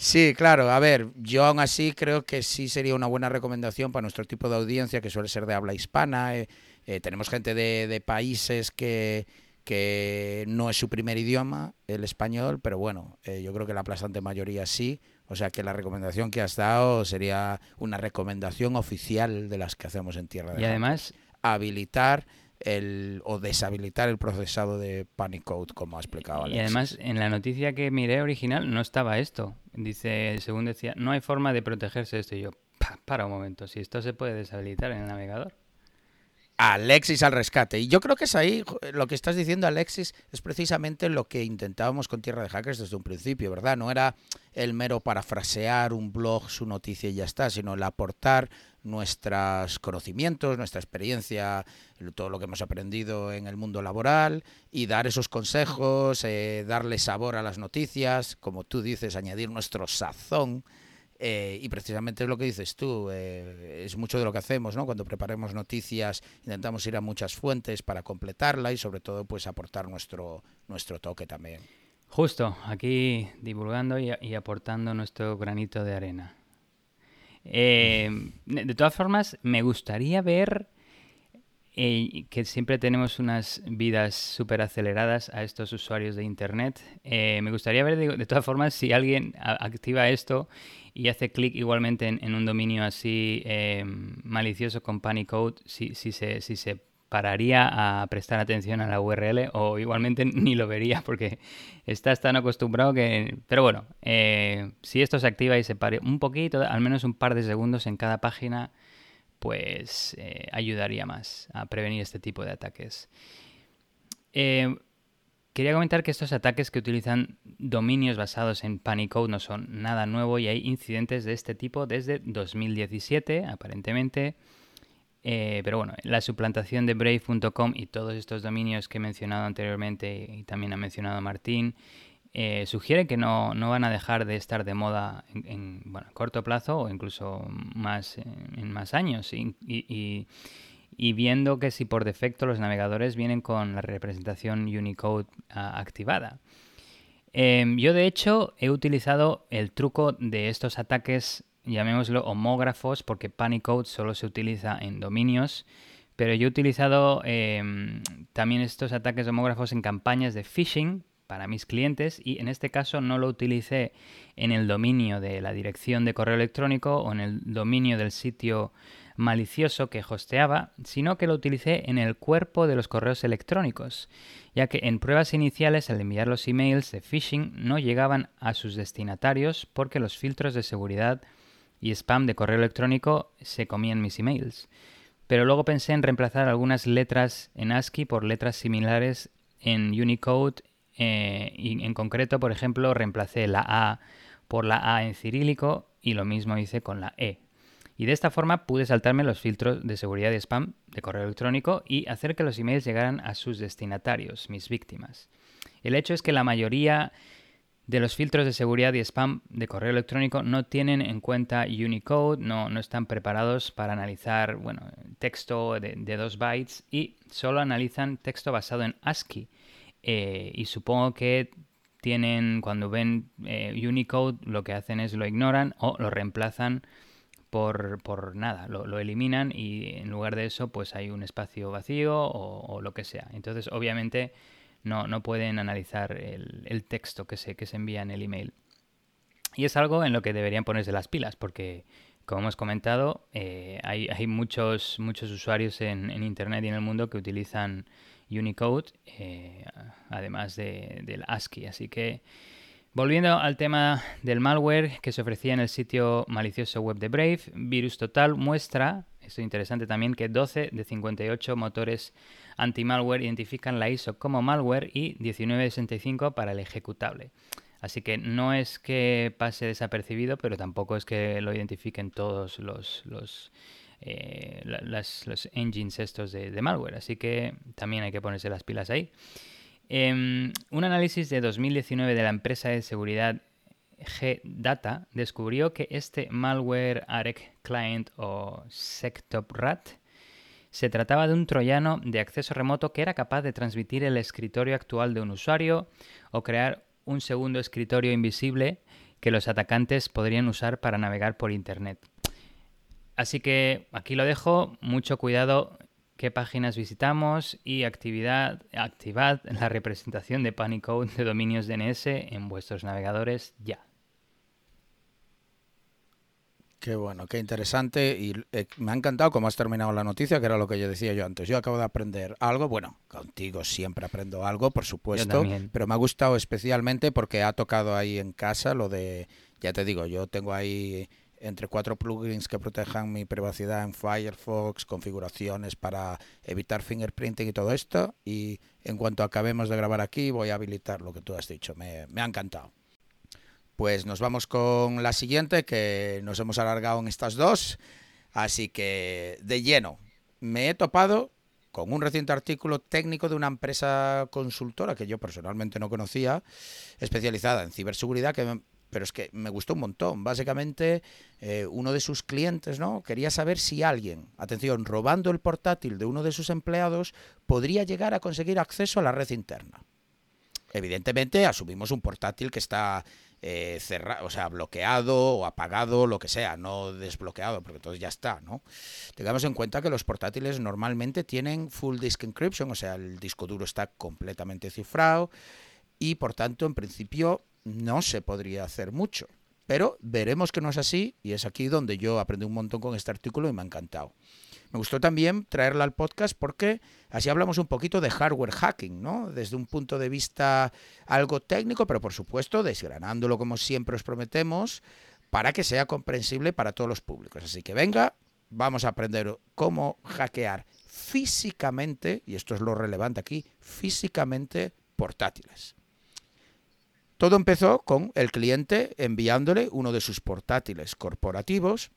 Sí, claro. A ver, yo aún así creo que sí sería una buena recomendación para nuestro tipo de audiencia, que suele ser de habla hispana. Eh, eh, tenemos gente de, países que, que, no es su primer idioma, el español, pero bueno, eh, yo creo que la aplastante mayoría sí. O sea que la recomendación que has dado sería una recomendación oficial de las que hacemos en Tierra de Y además... Habilitar el, o deshabilitar el procesado de Panic Code, como ha explicado Alex. Y además, en la noticia que miré original no estaba esto. Dice, según decía, no hay forma de protegerse de esto. Y yo, para un momento, si esto se puede deshabilitar en el navegador. Alexis al rescate. Y yo creo que es ahí, lo que estás diciendo, Alexis, es precisamente lo que intentábamos con Tierra de Hackers desde un principio, ¿verdad? No era el mero parafrasear un blog, su noticia y ya está, sino el aportar nuestros conocimientos, nuestra experiencia, todo lo que hemos aprendido en el mundo laboral y dar esos consejos, eh, darle sabor a las noticias, como tú dices, añadir nuestro sazón eh, y precisamente es lo que dices tú, eh, es mucho de lo que hacemos, ¿no? Cuando preparemos noticias, intentamos ir a muchas fuentes para completarla y sobre todo pues aportar nuestro, nuestro toque también. Justo, aquí divulgando y, aportando nuestro granito de arena. Eh, de todas formas, me gustaría ver eh, que siempre tenemos unas vidas súper aceleradas a estos usuarios de Internet. Eh, me gustaría ver, de todas formas, si alguien activa esto y hace clic igualmente en, un dominio así malicioso con panic code, si, si, se, si se pararía a prestar atención a la URL o igualmente [LAUGHS] ni lo vería porque estás tan acostumbrado que... Pero bueno, si esto se activa y se pare un poquito, al menos un par de segundos en cada página, pues eh, ayudaría más a prevenir este tipo de ataques. Eh, quería comentar que estos ataques que utilizan dominios basados en Panic Code no son nada nuevo y hay incidentes de este tipo desde 2017, aparentemente. Eh, pero bueno, la suplantación de Brave.com y todos estos dominios que he mencionado anteriormente y también ha mencionado Martín eh, sugiere que no, van a dejar de estar de moda en, corto plazo o incluso más en más años. Y, viendo que si por defecto los navegadores vienen con la representación Unicode ah, activada. Em, yo de hecho he utilizado el truco de estos ataques, llamémoslo homógrafos, porque Panicode solo se utiliza en dominios. Pero yo he utilizado em, también estos ataques homógrafos en campañas de phishing para mis clientes y en este caso no lo utilicé en el dominio de la dirección de correo electrónico o en el dominio del sitio malicioso que hosteaba, sino que lo utilicé en el cuerpo de los correos electrónicos, ya que en pruebas iniciales al enviar los emails de phishing no llegaban a sus destinatarios porque los filtros de seguridad y spam de correo electrónico se comían mis emails. Pero luego pensé en reemplazar algunas letras en ASCII por letras similares en Unicode eh, y en concreto, por ejemplo, reemplacé la A por la A en cirílico y lo mismo hice con la E. Y de esta forma pude saltarme los filtros de seguridad y spam de correo electrónico y hacer que los emails llegaran a sus destinatarios, mis víctimas. El hecho es que la mayoría de los filtros de seguridad y spam de correo electrónico no tienen en cuenta Unicode, no, no están preparados para analizar bueno, texto de, dos bytes y solo analizan texto basado en ASCII eh, y supongo que tienen, cuando ven eh, Unicode, lo que hacen es lo ignoran o lo reemplazan por, por nada, lo, eliminan y en lugar de eso pues hay un espacio vacío o, lo que sea. Entonces obviamente no, no pueden analizar el, el, texto que se, que se envía en el email. Y es algo en lo que deberían ponerse las pilas porque como hemos comentado, eh, hay, hay, muchos, muchos usuarios en, en, Internet y en el mundo que utilizan Unicode, eh, además de, del ASCII. Así que, volviendo al tema del malware que se ofrecía en el sitio malicioso web de Brave, Virus Total muestra, esto es interesante también, que 12 de 58 motores anti-malware identifican la ISO como malware y 19 de 65 para el ejecutable. Así que no es que pase desapercibido, pero tampoco es que lo identifiquen todos los, los eh, los engines estos de, malware. Así que también hay que ponerse las pilas ahí. Em, un análisis de 2019 de la empresa de seguridad G-Data descubrió que este malware AREC Client o SecTopRat se trataba de un troyano de acceso remoto que era capaz de transmitir el escritorio actual de un usuario o crear un segundo escritorio invisible que los atacantes podrían usar para navegar por Internet. Así que aquí lo dejo, mucho cuidado qué páginas visitamos y actividad, activad la representación de Panic Code de dominios DNS en vuestros navegadores ya. Qué bueno, qué interesante y eh, me ha encantado cómo has terminado la noticia, que era lo que yo decía yo antes. Yo acabo de aprender algo, bueno, contigo siempre aprendo algo, por supuesto, pero me ha gustado especialmente porque ha tocado ahí en casa lo de, ya te digo, yo tengo ahí entre cuatro plugins que protejan mi privacidad en Firefox, configuraciones para evitar fingerprinting y todo esto. Y en cuanto acabemos de grabar aquí, voy a habilitar lo que tú has dicho. Me, ha encantado. Pues nos vamos con la siguiente, que nos hemos alargado en estas dos. Así que, de lleno, me he topado con un reciente artículo técnico de una empresa consultora que yo personalmente no conocía, especializada en ciberseguridad, que pero es que me gustó un montón. Básicamente, eh, uno de sus clientes ¿no? quería saber si alguien, atención, robando el portátil de uno de sus empleados, podría llegar a conseguir acceso a la red interna. Evidentemente, asumimos un portátil que está eh, cerrado, o sea, bloqueado o apagado, lo que sea, no desbloqueado, porque todo ya está, ¿no? Tengamos en cuenta que los portátiles normalmente tienen full disk encryption, o sea, el disco duro está completamente cifrado y por tanto, en principio, no se podría hacer mucho. Pero veremos que no es así y es aquí donde yo aprendí un montón con este artículo y me ha encantado. Me gustó también traerla al podcast porque así hablamos un poquito de hardware hacking, ¿no? Desde un punto de vista algo técnico, pero por supuesto desgranándolo como siempre os prometemos para que sea comprensible para todos los públicos. Así que venga, vamos a aprender cómo hackear físicamente, y esto es lo relevante aquí, físicamente portátiles. Todo empezó con el cliente enviándole uno de sus portátiles corporativos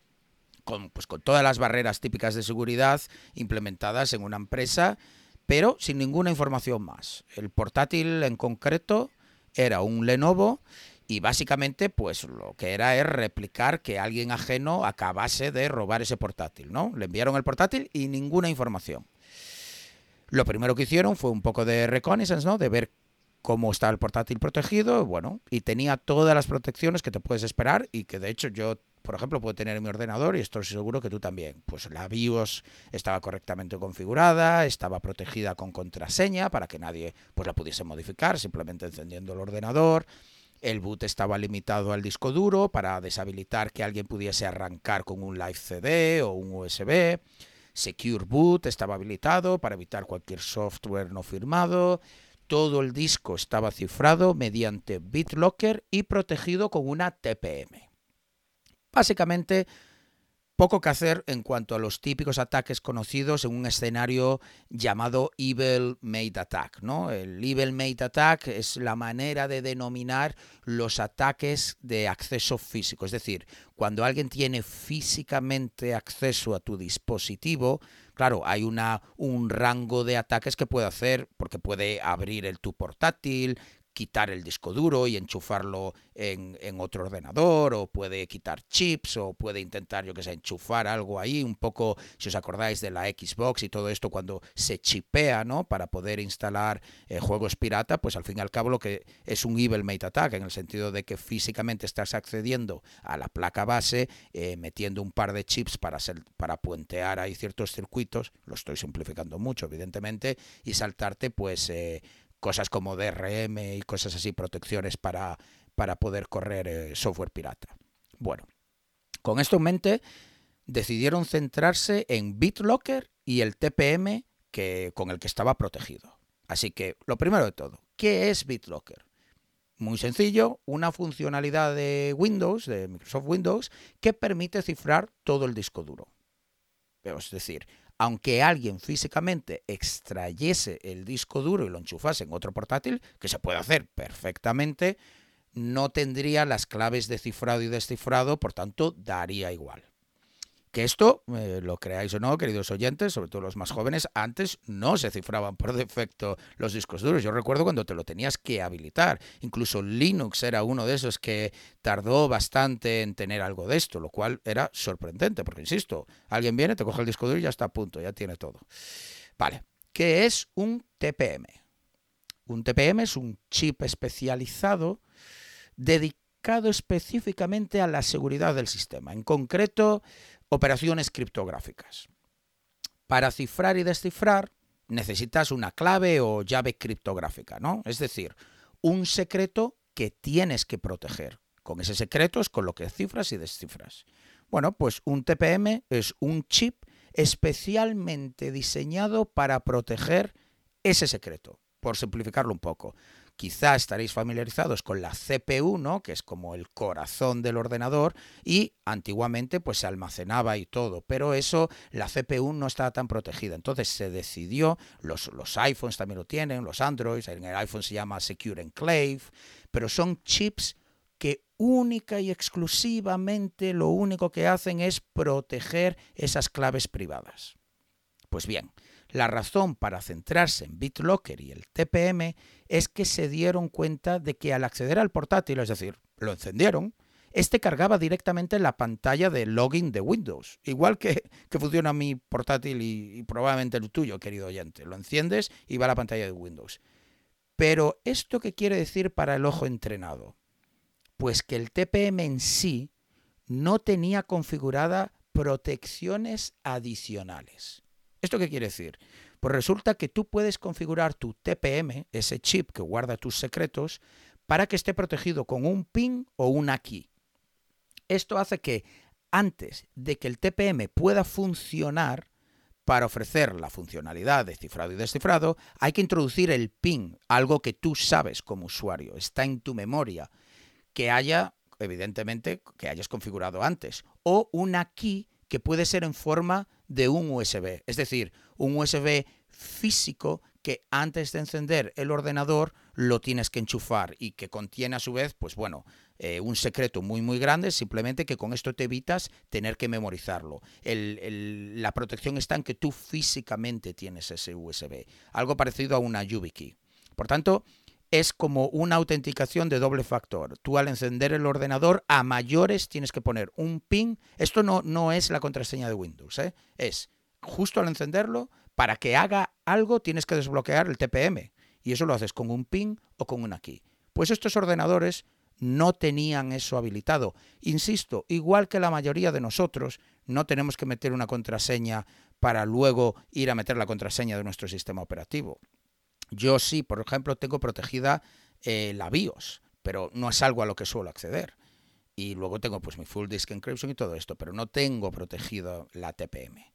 con, pues, con todas las barreras típicas de seguridad implementadas en una empresa, pero sin ninguna información más. El portátil en concreto era un Lenovo y básicamente pues lo que era es replicar que alguien ajeno acabase de robar ese portátil, ¿no? Le enviaron el portátil y ninguna información. Lo primero que hicieron fue un poco de reconnaissance, ¿no? De ver cómo está el portátil protegido, bueno, y tenía todas las protecciones que te puedes esperar y que de hecho yo, por ejemplo, puedo tener en mi ordenador y estoy seguro que tú también. Pues la BIOS estaba correctamente configurada, estaba protegida con contraseña para que nadie pues la pudiese modificar simplemente encendiendo el ordenador. El boot estaba limitado al disco duro para deshabilitar que alguien pudiese arrancar con un live CD o un USB. Secure Boot estaba habilitado para evitar cualquier software no firmado todo el disco estaba cifrado mediante BitLocker y protegido con una TPM. Básicamente, poco que hacer en cuanto a los típicos ataques conocidos en un escenario llamado Evil Made Attack. ¿no? El Evil Made Attack es la manera de denominar los ataques de acceso físico. Es decir, cuando alguien tiene físicamente acceso a tu dispositivo, Claro, hay una, un rango de ataques que puede hacer, porque puede abrir el tu portátil, quitar el disco duro y enchufarlo en, otro ordenador, o puede quitar chips, o puede intentar, yo que sé, enchufar algo ahí, un poco, si os acordáis de la Xbox y todo esto, cuando se chipea, ¿no? Para poder instalar eh, juegos pirata, pues al fin y al cabo lo que es un Evil Mate Attack, en el sentido de que físicamente estás accediendo a la placa base, eh, metiendo un par de chips para, para puentear ahí ciertos circuitos, lo estoy simplificando mucho, evidentemente, y saltarte, pues, eh, cosas como DRM y cosas así, protecciones para, para poder correr eh, software pirata. Bueno, con esto en mente, decidieron centrarse en BitLocker y el TPM que, con el que estaba protegido. Así que, lo primero de todo, ¿qué es BitLocker? Muy sencillo, una funcionalidad de Windows, de Microsoft Windows, que permite cifrar todo el disco duro. Es decir, aunque alguien físicamente extrayese el disco duro y lo enchufase en otro portátil, que se puede hacer perfectamente, no tendría las claves de cifrado y descifrado, por tanto, daría igual. Que esto, eh, lo creáis o no, queridos oyentes, sobre todo los más jóvenes, antes no se cifraban por [LAUGHS] defecto los discos duros. Yo recuerdo cuando te lo tenías que habilitar. Incluso Linux era uno de esos que tardó bastante en tener algo de esto, lo cual era sorprendente, porque insisto, alguien viene, te coge el disco duro y ya está a punto, ya tiene todo. Vale, ¿qué es un TPM? Un TPM es un chip especializado dedicado específicamente a la seguridad del sistema. En concreto, operaciones criptográficas. Para cifrar y descifrar necesitas una clave o llave criptográfica, ¿no? Es decir, un secreto que tienes que proteger. Con ese secreto es con lo que cifras y descifras. Bueno, pues un TPM es un chip especialmente diseñado para proteger ese secreto, por simplificarlo un poco. Quizá estaréis familiarizados con la CPU, ¿no? que es como el corazón del ordenador, y antiguamente pues se almacenaba y todo, pero eso, la CPU no estaba tan protegida. Entonces se decidió, los, los iPhones también lo tienen, los Androids, en el iPhone se llama Secure Enclave, pero son chips que única y exclusivamente lo único que hacen es proteger esas claves privadas. Pues bien, la razón para centrarse en BitLocker y el TPM es que se dieron cuenta de que al acceder al portátil, es decir, lo encendieron, este cargaba directamente la pantalla de login de Windows, igual que, que funciona mi portátil y, y, probablemente el tuyo, querido oyente. Lo enciendes y va a la pantalla de Windows. Pero ¿esto qué quiere decir para el ojo entrenado? Pues que el TPM en sí no tenía configurada protecciones adicionales. ¿Esto qué quiere decir? Pues resulta que tú puedes configurar tu TPM, ese chip que guarda tus secretos, para que esté protegido con un PIN o una key. Esto hace que antes de que el TPM pueda funcionar, para ofrecer la funcionalidad de cifrado y descifrado, hay que introducir el PIN, algo que tú sabes como usuario, está en tu memoria que haya, evidentemente, que hayas configurado antes, o una key que puede ser en forma de un USB, es decir, un USB físico que antes de encender el ordenador lo tienes que enchufar y que contiene a su vez, pues bueno, eh, un secreto muy muy grande, simplemente que con esto te evitas tener que memorizarlo. la protección está en que tú físicamente tienes ese USB, algo parecido a una YubiKey. Por tanto, es como una autenticación de doble factor. Tú al encender el ordenador a mayores tienes que poner un PIN. Esto no, no es la contraseña de Windows, ¿eh? es justo al encenderlo, para que haga algo tienes que desbloquear el TPM. Y eso lo haces con un PIN o con una key. Pues estos ordenadores no tenían eso habilitado. Insisto, igual que la mayoría de nosotros, no tenemos que meter una contraseña para luego ir a meter la contraseña de nuestro sistema operativo. Yo sí, por ejemplo, tengo protegida eh, la BIOS, pero no es algo a lo que suelo acceder. Y luego tengo pues mi full disk encryption y todo esto, pero no tengo protegido la TPM.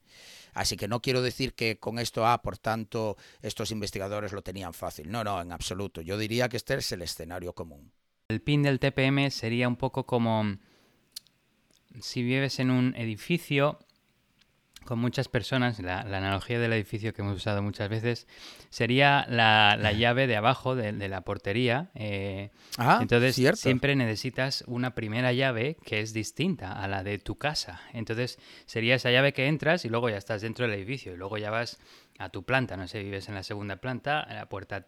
Así que no quiero decir que con esto, ah, por tanto, estos investigadores lo tenían fácil. No, no, en absoluto. Yo diría que este es el escenario común. El pin del TPM sería un poco como si vives en un edificio con muchas personas, la, analogía del edificio que hemos usado muchas veces, sería la, llave de abajo de, la portería. Eh, ah, entonces siempre necesitas una primera llave que es distinta a la de tu casa. Entonces sería esa llave que entras y luego ya estás dentro del edificio y luego ya vas a tu planta, no sé, vives en la segunda planta, a la puerta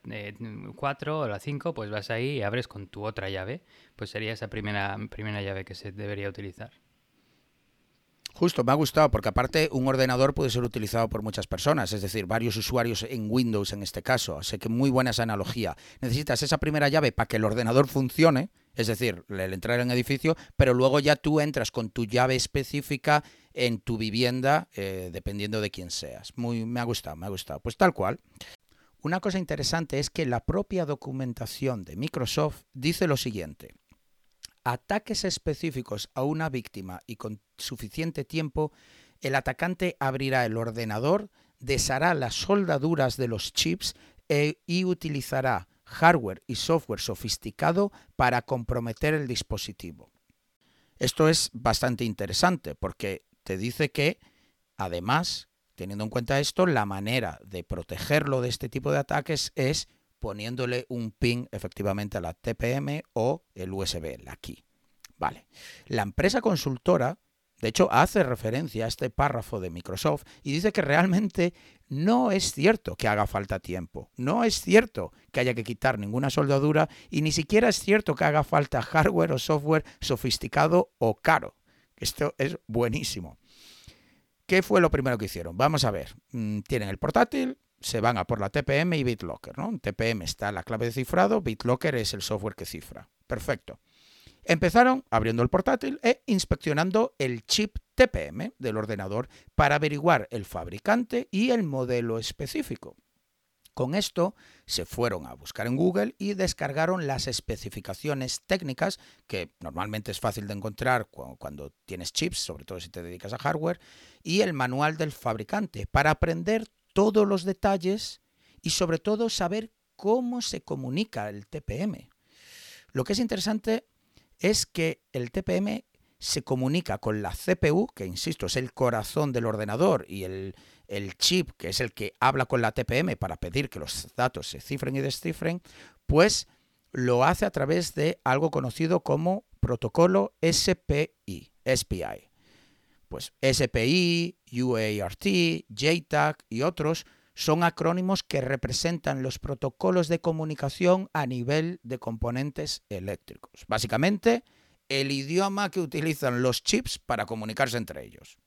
4 eh, o la 5, pues vas ahí y abres con tu otra llave, pues sería esa primera, primera llave que se debería utilizar. Justo, me ha gustado porque aparte un ordenador puede ser utilizado por muchas personas, es decir, varios usuarios en Windows en este caso. Así que muy buena esa analogía. Necesitas esa primera llave para que el ordenador funcione, es decir, el entrar en edificio, pero luego ya tú entras con tu llave específica en tu vivienda, eh, dependiendo de quién seas. Muy, me ha gustado, me ha gustado. Pues tal cual. Una cosa interesante es que la propia documentación de Microsoft dice lo siguiente ataques específicos a una víctima y con suficiente tiempo, el atacante abrirá el ordenador, deshará las soldaduras de los chips e, y utilizará hardware y software sofisticado para comprometer el dispositivo. Esto es bastante interesante porque te dice que, además, teniendo en cuenta esto, la manera de protegerlo de este tipo de ataques es poniéndole un pin efectivamente a la TPM o el USB, la key. Vale. La empresa consultora, de hecho, hace referencia a este párrafo de Microsoft y dice que realmente no es cierto que haga falta tiempo, no es cierto que haya que quitar ninguna soldadura y ni siquiera es cierto que haga falta hardware o software sofisticado o caro. Esto es buenísimo. ¿Qué fue lo primero que hicieron? Vamos a ver. Mm, tienen el portátil, se van a por la TPM y BitLocker, ¿no? En TPM está la clave de cifrado, BitLocker es el software que cifra. Perfecto. Empezaron abriendo el portátil e inspeccionando el chip TPM del ordenador para averiguar el fabricante y el modelo específico. Con esto se fueron a buscar en Google y descargaron las especificaciones técnicas, que normalmente es fácil de encontrar cuando, tienes chips, sobre todo si te dedicas a hardware, y el manual del fabricante para aprender todos los detalles y sobre todo saber cómo se comunica el TPM. Lo que es interesante es que el TPM se comunica con la CPU, que insisto, es el corazón del ordenador, y el, chip, que es el que habla con la TPM para pedir que los datos se cifren y descifren, pues lo hace a través de algo conocido como protocolo SPI, SPI. Pues SPI, UART, JTAG y otros son acrónimos que representan los protocolos de comunicación a nivel de componentes eléctricos. Básicamente, el idioma que utilizan los chips para comunicarse entre ellos.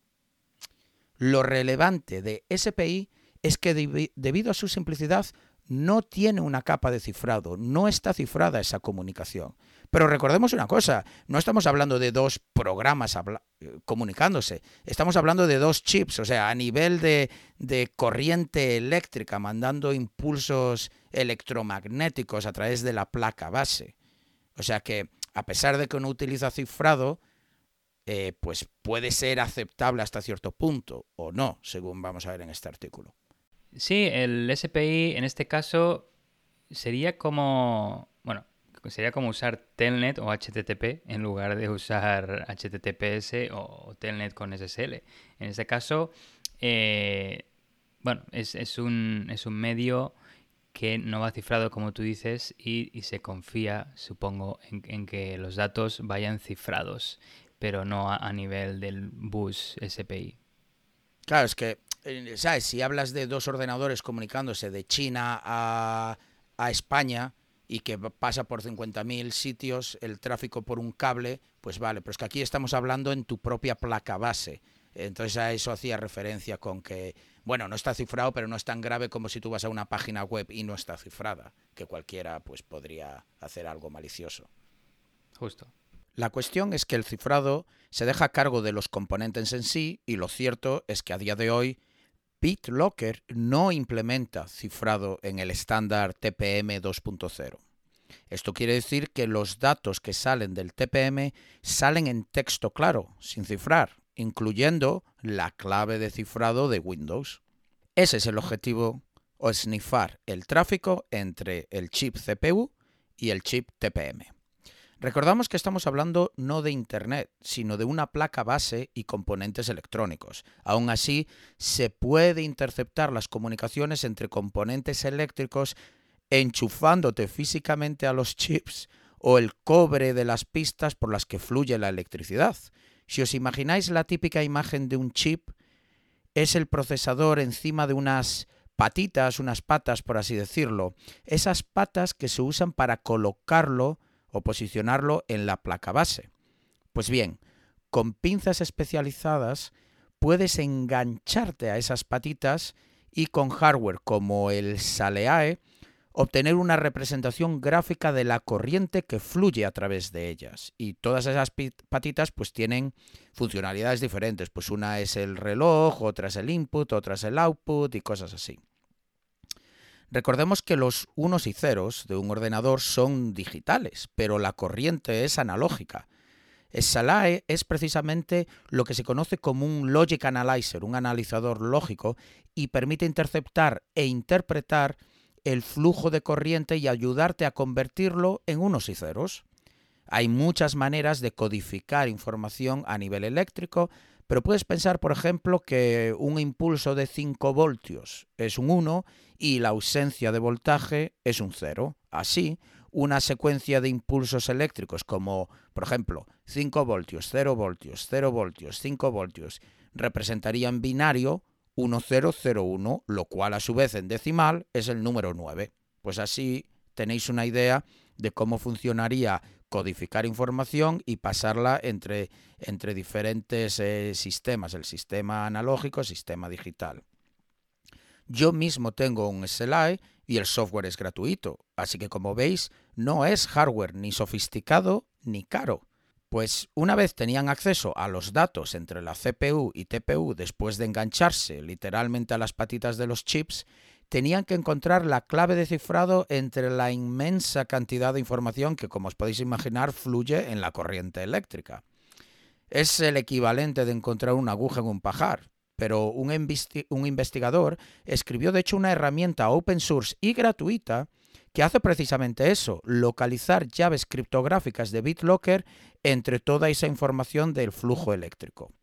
Lo relevante de SPI es que debido a su simplicidad no tiene una capa de cifrado, no está cifrada esa comunicación. Pero recordemos una cosa, no estamos hablando de dos programas eh, comunicándose, estamos hablando de dos chips, o sea, a nivel de, de corriente eléctrica, mandando impulsos electromagnéticos a través de la placa base. O sea que, a pesar de que no utiliza cifrado, eh, pues puede ser aceptable hasta cierto punto, o no, según vamos a ver en este artículo. Sí, el SPI en este caso sería como, sería como usar Telnet o HTTP en lugar de usar HTTPS o Telnet con SSL. En este caso, eh, bueno, es, un, es un medio que no va cifrado como tú dices y, se confía, supongo, en, que los datos vayan cifrados, pero no a nivel del bus SPI. Claro, es que ¿sabes? Si hablas de dos ordenadores comunicándose de China a, España y que pasa por 50.000 sitios el tráfico por un cable, pues vale, pero es que aquí estamos hablando en tu propia placa base. Entonces a eso hacía referencia con que, bueno, no está cifrado, pero no es tan grave como si tú vas a una página web y no está cifrada, que cualquiera pues podría hacer algo malicioso. Justo. La cuestión es que el cifrado se deja a cargo de los componentes en sí y lo cierto es que a día de hoy BitLocker no implementa cifrado en el estándar TPM 2.0. Esto quiere decir que los datos que salen del TPM salen en texto claro, sin cifrar, incluyendo la clave de cifrado de Windows. Ese es el objetivo, o snifar el tráfico entre el chip CPU y el chip TPM. Recordamos que estamos hablando no de Internet, sino de una placa base y componentes electrónicos. Aún así, se puede interceptar las comunicaciones entre componentes eléctricos enchufándote físicamente a los [LAUGHS] chips o el cobre de las pistas por las que fluye la electricidad. Si os imagináis la típica imagen de un chip, es el procesador encima de unas patitas, unas patas por así decirlo, esas patas que se usan para colocarlo o posicionarlo en la placa base. Pues bien, con pinzas especializadas puedes engancharte a esas patitas y con hardware como el Saleae obtener una representación gráfica de la corriente que fluye a través de ellas. Y todas esas patitas pues tienen funcionalidades diferentes. Pues una es el reloj, otra es el input, otra es el output y cosas así. Recordemos que los unos y ceros de un ordenador son digitales, pero la corriente es analógica. SALAE es precisamente lo que se conoce como un logic analyzer, un analizador lógico, y permite interceptar e interpretar el flujo de corriente y ayudarte a convertirlo en unos y ceros. Hay muchas maneras de codificar información a nivel eléctrico, pero puedes pensar, por ejemplo, que un impulso de 5 voltios es un 1 y la ausencia de voltaje es un 0. Así, una secuencia de impulsos eléctricos como, por ejemplo, 5 voltios, 0 voltios, 0 voltios, 5 voltios, representaría en binario 1001, lo cual a su vez en decimal es el número 9. Pues así tenéis una idea de cómo funcionaría codificar información y pasarla entre, entre diferentes eh, sistemas, el sistema analógico, sistema digital. Yo mismo tengo un SLI y el software es gratuito, así que como veis no es hardware ni sofisticado ni caro. Pues una vez tenían acceso a los datos entre la CPU y TPU después de engancharse literalmente a las patitas de los chips, tenían que encontrar la clave de cifrado entre la inmensa cantidad de información que, como os podéis imaginar, fluye en la corriente eléctrica. Es el equivalente de encontrar una aguja en un pajar, pero un, un investigador escribió de hecho una herramienta open source y gratuita que hace precisamente eso, localizar llaves criptográficas de BitLocker entre toda esa información del flujo eléctrico.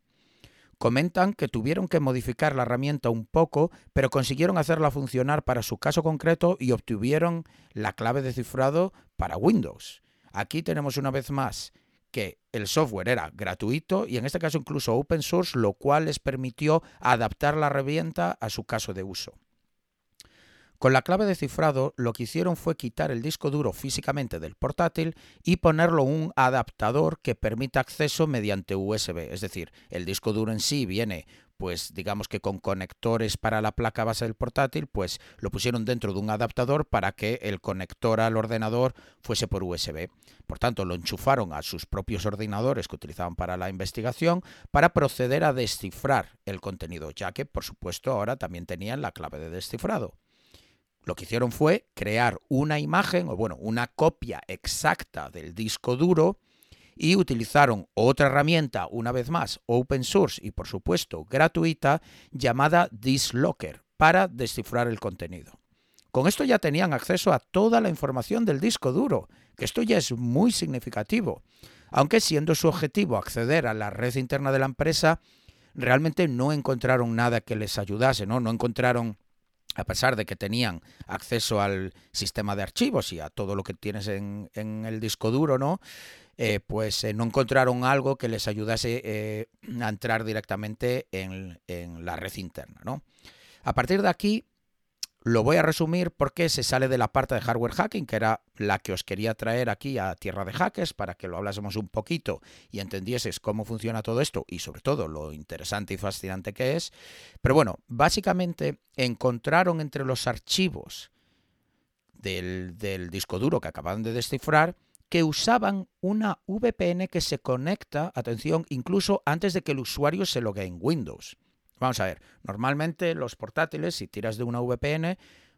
Comentan que tuvieron que modificar la herramienta un poco, pero consiguieron hacerla funcionar para su caso concreto y obtuvieron la clave de cifrado para Windows. Aquí tenemos una vez más que el software era gratuito y en este caso incluso open source, lo cual les permitió adaptar la herramienta a su caso de uso. Con la clave de cifrado lo que hicieron fue quitar el disco duro físicamente del portátil y ponerlo un adaptador que permita acceso mediante USB. Es decir, el disco duro en sí viene pues digamos que con conectores para la placa base del portátil, pues lo pusieron dentro de un adaptador para que el conector al ordenador fuese por USB. Por tanto, lo enchufaron a sus propios ordenadores que utilizaban para la investigación para proceder a descifrar el contenido, ya que, por supuesto, ahora también tenían la clave de descifrado. Lo que hicieron fue crear una imagen, o bueno, una copia exacta del disco duro y utilizaron otra herramienta, una vez más, open source y por supuesto gratuita, llamada Dislocker, para descifrar el contenido. Con esto ya tenían acceso a toda la información del disco duro, que esto ya es muy significativo. Aunque siendo su objetivo acceder a la red interna de la empresa, realmente no encontraron nada que les ayudase, ¿no? No encontraron a pesar de que tenían acceso al sistema de archivos y a todo lo que tienes en, el disco duro, ¿no? Eh, pues eh, no encontraron algo que les ayudase eh, a entrar directamente en, en, la red interna, ¿no? A partir de aquí, lo voy a resumir porque se sale de la parte de hardware hacking, que era la que os quería traer aquí a Tierra de Hackers para que lo hablásemos un poquito y entendieses cómo funciona todo esto y sobre todo lo interesante y fascinante que es. Pero bueno, básicamente encontraron entre los archivos del, del disco duro que acaban de descifrar que usaban una VPN que se conecta, atención, incluso antes de que el usuario se logue en Windows. Vamos a ver, normalmente los portátiles, si tiras de una VPN,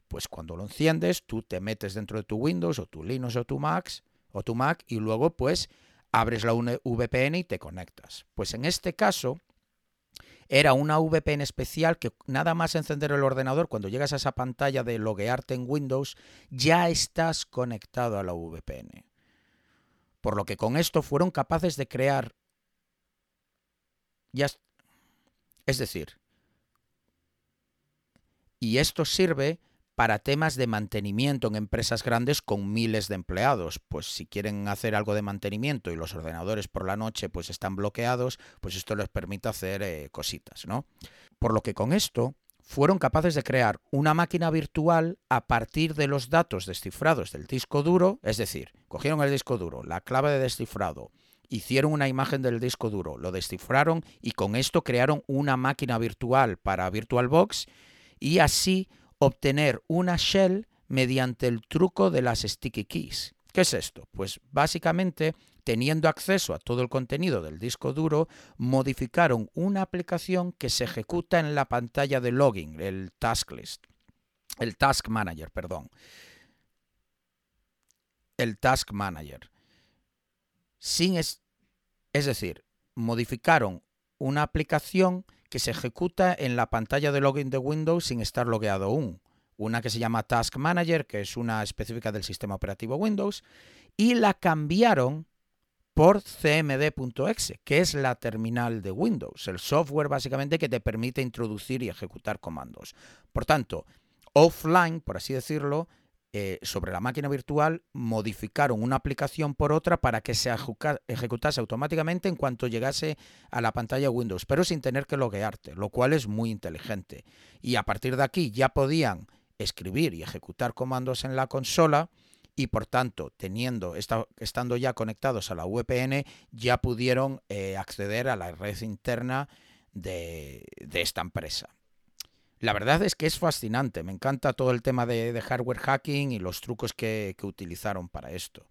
pues cuando lo enciendes, tú te metes dentro de tu Windows o tu Linux o tu Mac, o tu Mac y luego pues abres la VPN y te conectas. Pues en este caso era una VPN especial que nada más encender el ordenador, cuando llegas a esa pantalla de loguearte en Windows, ya estás conectado a la VPN. Por lo que con esto fueron capaces de crear ya es decir, y esto sirve para temas de mantenimiento en empresas grandes con miles de empleados. Pues si quieren hacer algo de mantenimiento y los ordenadores por la noche pues están bloqueados, pues esto les permite hacer eh, cositas, ¿no? Por lo que con esto fueron capaces de crear una máquina virtual a partir de los datos descifrados del disco duro, es decir, cogieron el disco duro, la clave de descifrado, hicieron una imagen del disco duro, lo descifraron y con esto crearon una máquina virtual para VirtualBox y así obtener una shell mediante el truco de las sticky keys. ¿Qué es esto? Pues básicamente, teniendo acceso a todo el contenido del disco duro, modificaron una aplicación que se ejecuta en la pantalla de login, el task list, el task manager, perdón. El task manager sin es, es decir, modificaron una aplicación que se ejecuta en la pantalla de login de Windows sin estar logueado aún. Una que se llama Task Manager, que es una específica del sistema operativo Windows, y la cambiaron por cmd.exe, que es la terminal de Windows, el software básicamente que te permite introducir y ejecutar comandos. Por tanto, offline, por así decirlo, eh, sobre la máquina virtual modificaron una aplicación por otra para que se ejecutase automáticamente en cuanto llegase a la pantalla Windows, pero sin tener que loguearte, lo cual es muy inteligente. Y a partir de aquí ya podían escribir y ejecutar comandos en la consola y por tanto, teniendo, estando ya conectados a la VPN, ya pudieron eh, acceder a la red interna de esta empresa. La verdad es que es fascinante, me encanta todo el tema de, hardware hacking y los trucos que, que utilizaron para esto.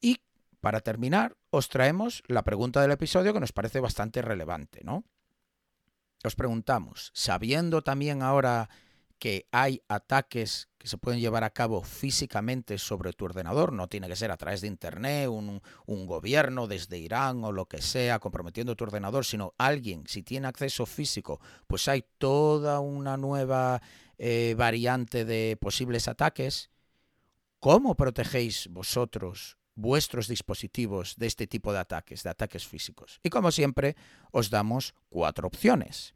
Y para terminar, os traemos la pregunta del episodio que nos parece bastante relevante, ¿no? Os preguntamos, sabiendo también ahora que hay ataques que se pueden llevar a cabo físicamente sobre tu ordenador, no tiene que ser a través de Internet, un, gobierno desde Irán o lo que sea comprometiendo tu ordenador, sino alguien, si tiene acceso físico, pues hay toda una nueva eh, variante de posibles ataques. ¿Cómo protegéis vosotros vuestros dispositivos de este tipo de ataques, de ataques físicos? Y como siempre, os damos cuatro opciones.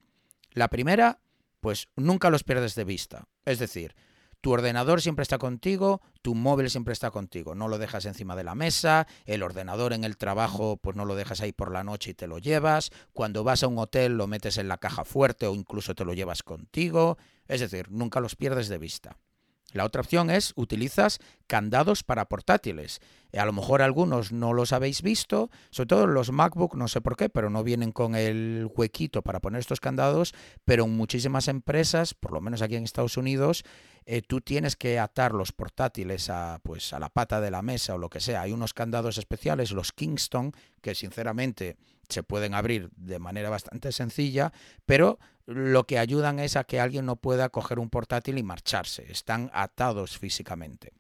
La primera, pues nunca los pierdes de vista. Es decir, tu ordenador siempre está contigo, tu móvil siempre está contigo, no lo dejas encima de la mesa, el ordenador en el trabajo pues no lo dejas ahí por la noche y te lo llevas, cuando vas a un hotel lo metes en la caja fuerte o incluso te lo llevas contigo, es decir, nunca los pierdes de vista. La otra opción es utilizas candados para portátiles. A lo mejor algunos no los habéis visto, sobre todo los MacBook, no sé por qué, pero no vienen con el huequito para poner estos candados, pero en muchísimas empresas, por lo menos aquí en Estados Unidos, eh, tú tienes que atar los portátiles a, pues, a la pata de la mesa o lo que sea. Hay unos candados especiales, los Kingston, que sinceramente se pueden abrir de manera bastante sencilla, pero lo que ayudan es a que alguien no pueda coger un portátil y marcharse. Están atados físicamente.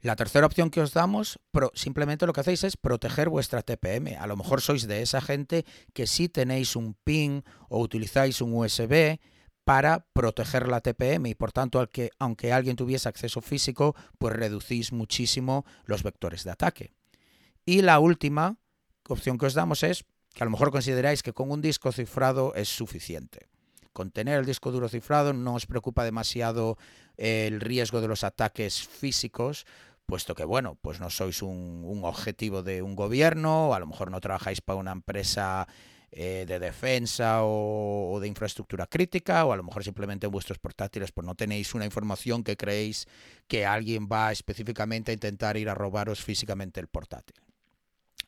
La tercera opción que os damos, simplemente lo que hacéis es proteger vuestra TPM. A lo mejor sois de esa gente que sí tenéis un PIN o utilizáis un USB para proteger la TPM y por tanto aunque alguien tuviese acceso físico, pues reducís muchísimo los vectores de ataque. Y la última opción que os damos es que a lo mejor consideráis que con un disco cifrado es suficiente. Con tener el disco duro cifrado no os preocupa demasiado el riesgo de los ataques físicos, puesto que, bueno, pues no sois un, objetivo de un gobierno, a lo mejor no trabajáis para una empresa eh, de defensa o, de infraestructura crítica, o a lo mejor simplemente en vuestros portátiles pues no tenéis una información que creéis que alguien va específicamente a intentar ir a robaros físicamente el portátil.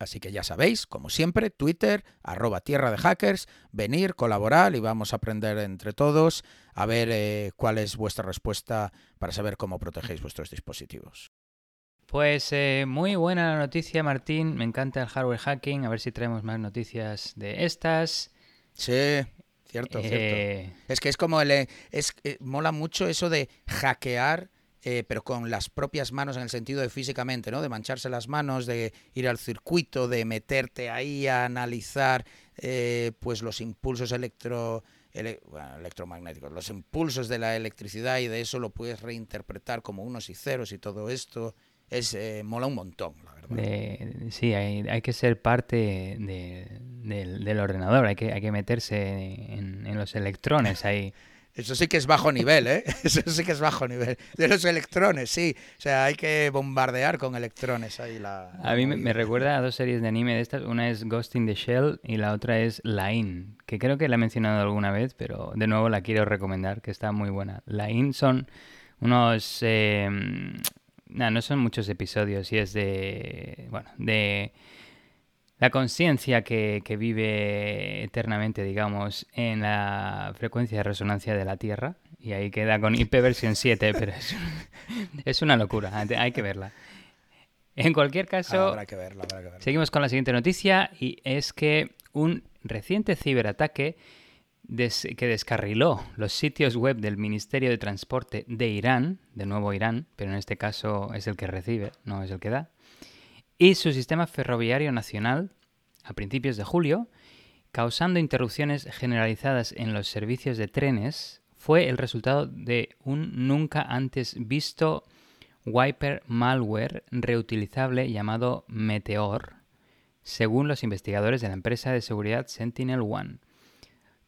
Así que ya sabéis, como siempre, Twitter, arroba tierra de hackers, venir, colaborar y vamos a aprender entre todos a ver eh, cuál es vuestra respuesta para saber cómo protegéis vuestros dispositivos. Pues eh, muy buena noticia, Martín. Me encanta el hardware hacking. A ver si traemos más noticias de estas. Sí, cierto, cierto. Eh, es que es como el. Es, mola mucho eso de hackear. Pero con las propias manos en el sentido de físicamente, ¿no? De mancharse las manos, de ir al circuito, de meterte ahí a analizar pues los impulsos electro, electromagnéticos, los impulsos de la electricidad y de eso lo puedes reinterpretar como unos y ceros y todo esto es eh, mola un montón, la verdad. sí, hay, hay, que ser parte del, ordenador, hay que, hay que meterse en, los electrones ahí. Eso sí que es bajo nivel, ¿eh? [LAUGHS] Eso sí que es bajo nivel. De los electrones, sí. O sea, hay que bombardear con electrones ahí la... A mí me, recuerda a dos series de anime de estas. Una es Ghost in the Shell y la otra es Line, que creo que la he mencionado alguna vez, pero de nuevo la quiero recomendar, que está muy buena. Line son unos eh, no, no son muchos episodios y es de, bueno, de la conciencia que, vive eternamente, digamos, en la frecuencia de resonancia de la Tierra. Y ahí queda con IP versión 7, [LAUGHS] pero es, es una locura, hay que verla. En cualquier caso, seguimos con la siguiente noticia y es que un reciente ciberataque que descarriló los sitios web del Ministerio de Transporte de Irán, de nuevo Irán, pero en este caso es el que recibe, no es el que da, y su sistema ferroviario nacional a principios de julio, causando interrupciones generalizadas en los servicios de trenes, fue el resultado de un nunca antes visto wiper malware reutilizable llamado Meteor, según los investigadores de la empresa de seguridad Sentinel One.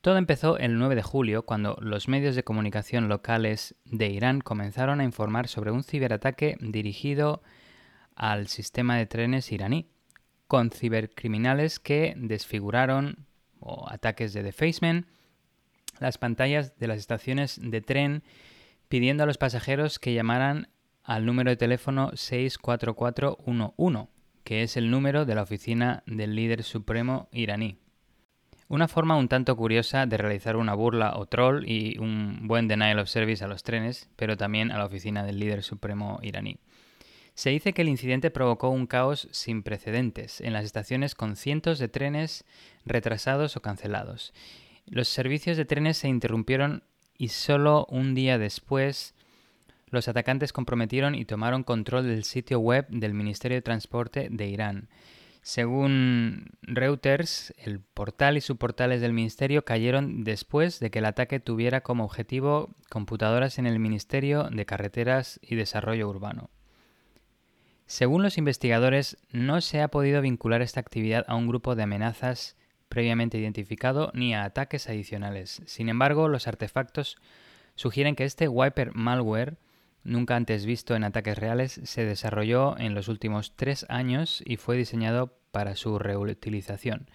Todo empezó el 9 de julio cuando los medios de comunicación locales de Irán comenzaron a informar sobre un ciberataque dirigido al sistema de trenes iraní, con cibercriminales que desfiguraron o ataques de defacement las pantallas de las estaciones de tren pidiendo a los pasajeros que llamaran al número de teléfono 64411, que es el número de la oficina del líder supremo iraní. Una forma un tanto curiosa de realizar una burla o troll y un buen denial of service a los trenes, pero también a la oficina del líder supremo iraní. Se dice que el incidente provocó un caos sin precedentes en las estaciones con cientos de trenes retrasados o cancelados. Los servicios de trenes se interrumpieron y solo un día después los atacantes comprometieron y tomaron control del sitio web del Ministerio de Transporte de Irán. Según Reuters, el portal y subportales del ministerio cayeron después de que el ataque tuviera como objetivo computadoras en el Ministerio de Carreteras y Desarrollo Urbano. Según los investigadores, no se ha podido vincular esta actividad a un grupo de amenazas previamente identificado ni a ataques adicionales. Sin embargo, los artefactos sugieren que este wiper malware nunca antes visto en ataques reales, se desarrolló en los últimos tres años y fue diseñado para su reutilización.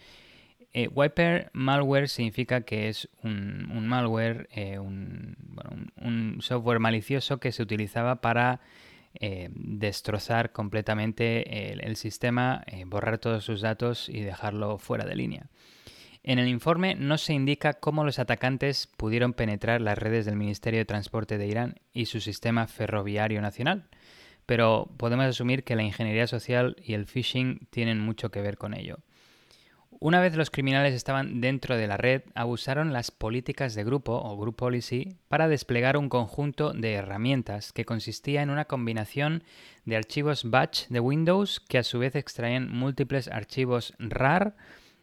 Eh, wiper malware significa que es un, malware, eh, un, software malicioso que se utilizaba para eh, destrozar completamente el sistema, borrar todos sus datos y dejarlo fuera de línea. En el informe no se indica cómo los atacantes pudieron penetrar las redes del Ministerio de Transporte de Irán y su sistema ferroviario nacional, pero podemos asumir que la ingeniería social y el phishing tienen mucho que ver con ello. Una vez los criminales estaban dentro de la red, abusaron las políticas de grupo o group policy para desplegar un conjunto de herramientas que consistía en una combinación de archivos batch de Windows que a su vez extraían múltiples archivos RAR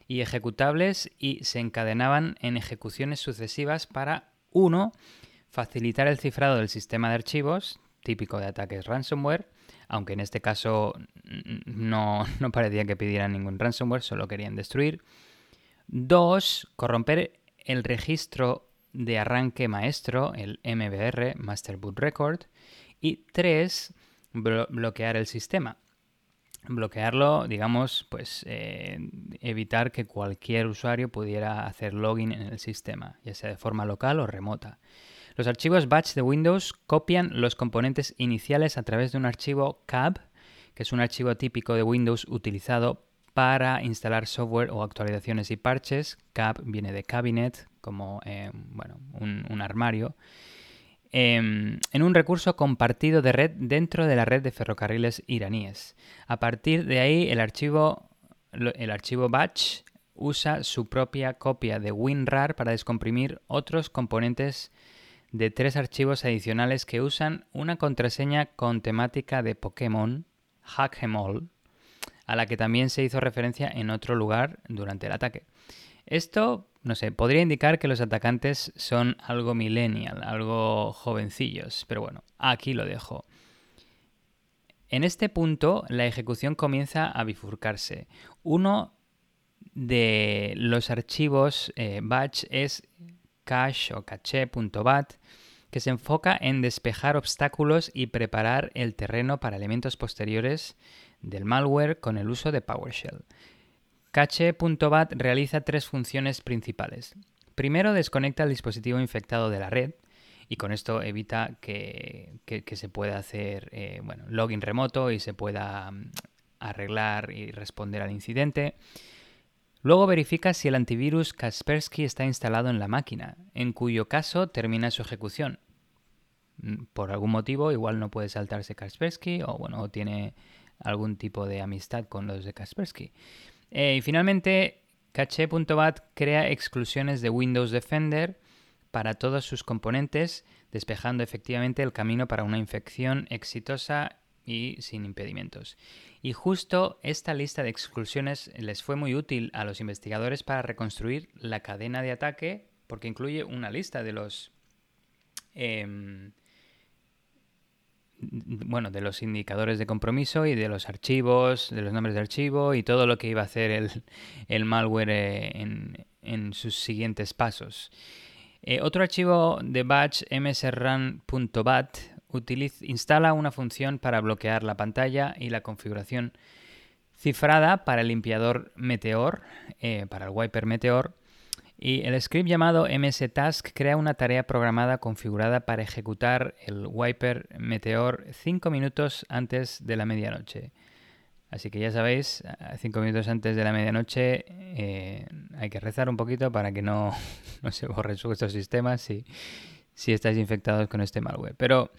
y ejecutables y se encadenaban en ejecuciones sucesivas para, uno, facilitar el cifrado del sistema de archivos, típico de ataques ransomware, aunque en este caso no, [LAUGHS] no parecía que pidieran ningún ransomware, solo querían destruir. Dos, corromper el registro de arranque maestro, el MBR, Master Boot Record. Y tres, bloquear el sistema bloquearlo, digamos, pues eh, evitar que cualquier usuario pudiera hacer login en el sistema, ya sea de forma local o remota. Los archivos batch de Windows copian los componentes iniciales a través de un archivo cab, que es un archivo típico de Windows utilizado para instalar software o actualizaciones y parches. Cab viene de cabinet, como eh, bueno, un armario. Em, en un recurso compartido de red dentro de la red de ferrocarriles iraníes. A partir de ahí, el archivo, el archivo batch usa su propia copia de WinRAR para descomprimir otros componentes de tres archivos adicionales que usan una contraseña con temática de Pokémon, Hack'em a la que también se hizo referencia en otro lugar durante el ataque. Esto no sé, podría indicar que los atacantes son algo millennial, algo jovencillos, pero bueno, aquí lo dejo. En este punto, la ejecución comienza a bifurcarse. Uno de los archivos eh, batch es cache o cache.bat, que se enfoca en despejar obstáculos y preparar el terreno para elementos posteriores del malware con el uso de PowerShell. Cache.bat realiza tres funciones principales. Primero, desconecta el dispositivo infectado de la red y con esto evita que, se pueda hacer eh, bueno, login remoto y se pueda mm, arreglar y responder al incidente. Luego verifica si el antivirus Kaspersky está instalado en la máquina, en cuyo caso termina su ejecución. Mm, por algún motivo, igual no puede saltarse Kaspersky o bueno, tiene algún tipo de amistad con los de Kaspersky. Eh, y finalmente, cache.bat crea exclusiones de Windows Defender para todos sus componentes, despejando efectivamente el camino para una infección exitosa y sin impedimentos. Y justo esta lista de exclusiones les fue muy útil a los investigadores para reconstruir la cadena de ataque, porque incluye una lista de los em, bueno, de los indicadores de compromiso y de los archivos, de los nombres de archivo y todo lo que iba a hacer el, malware eh, en, sus siguientes pasos. Eh, otro archivo de batch msrun.bat instala una función para bloquear la pantalla y la configuración cifrada para el limpiador Meteor, eh, para el wiper Meteor, y el script llamado mstask crea una tarea programada configurada para ejecutar el wiper Meteor 5 minutos antes de la medianoche. Así que ya sabéis, 5 minutos antes de la medianoche eh, hay que rezar un poquito para que no, [LAUGHS] se borren vuestros sistemas si, si estáis infectados con este malware. Pero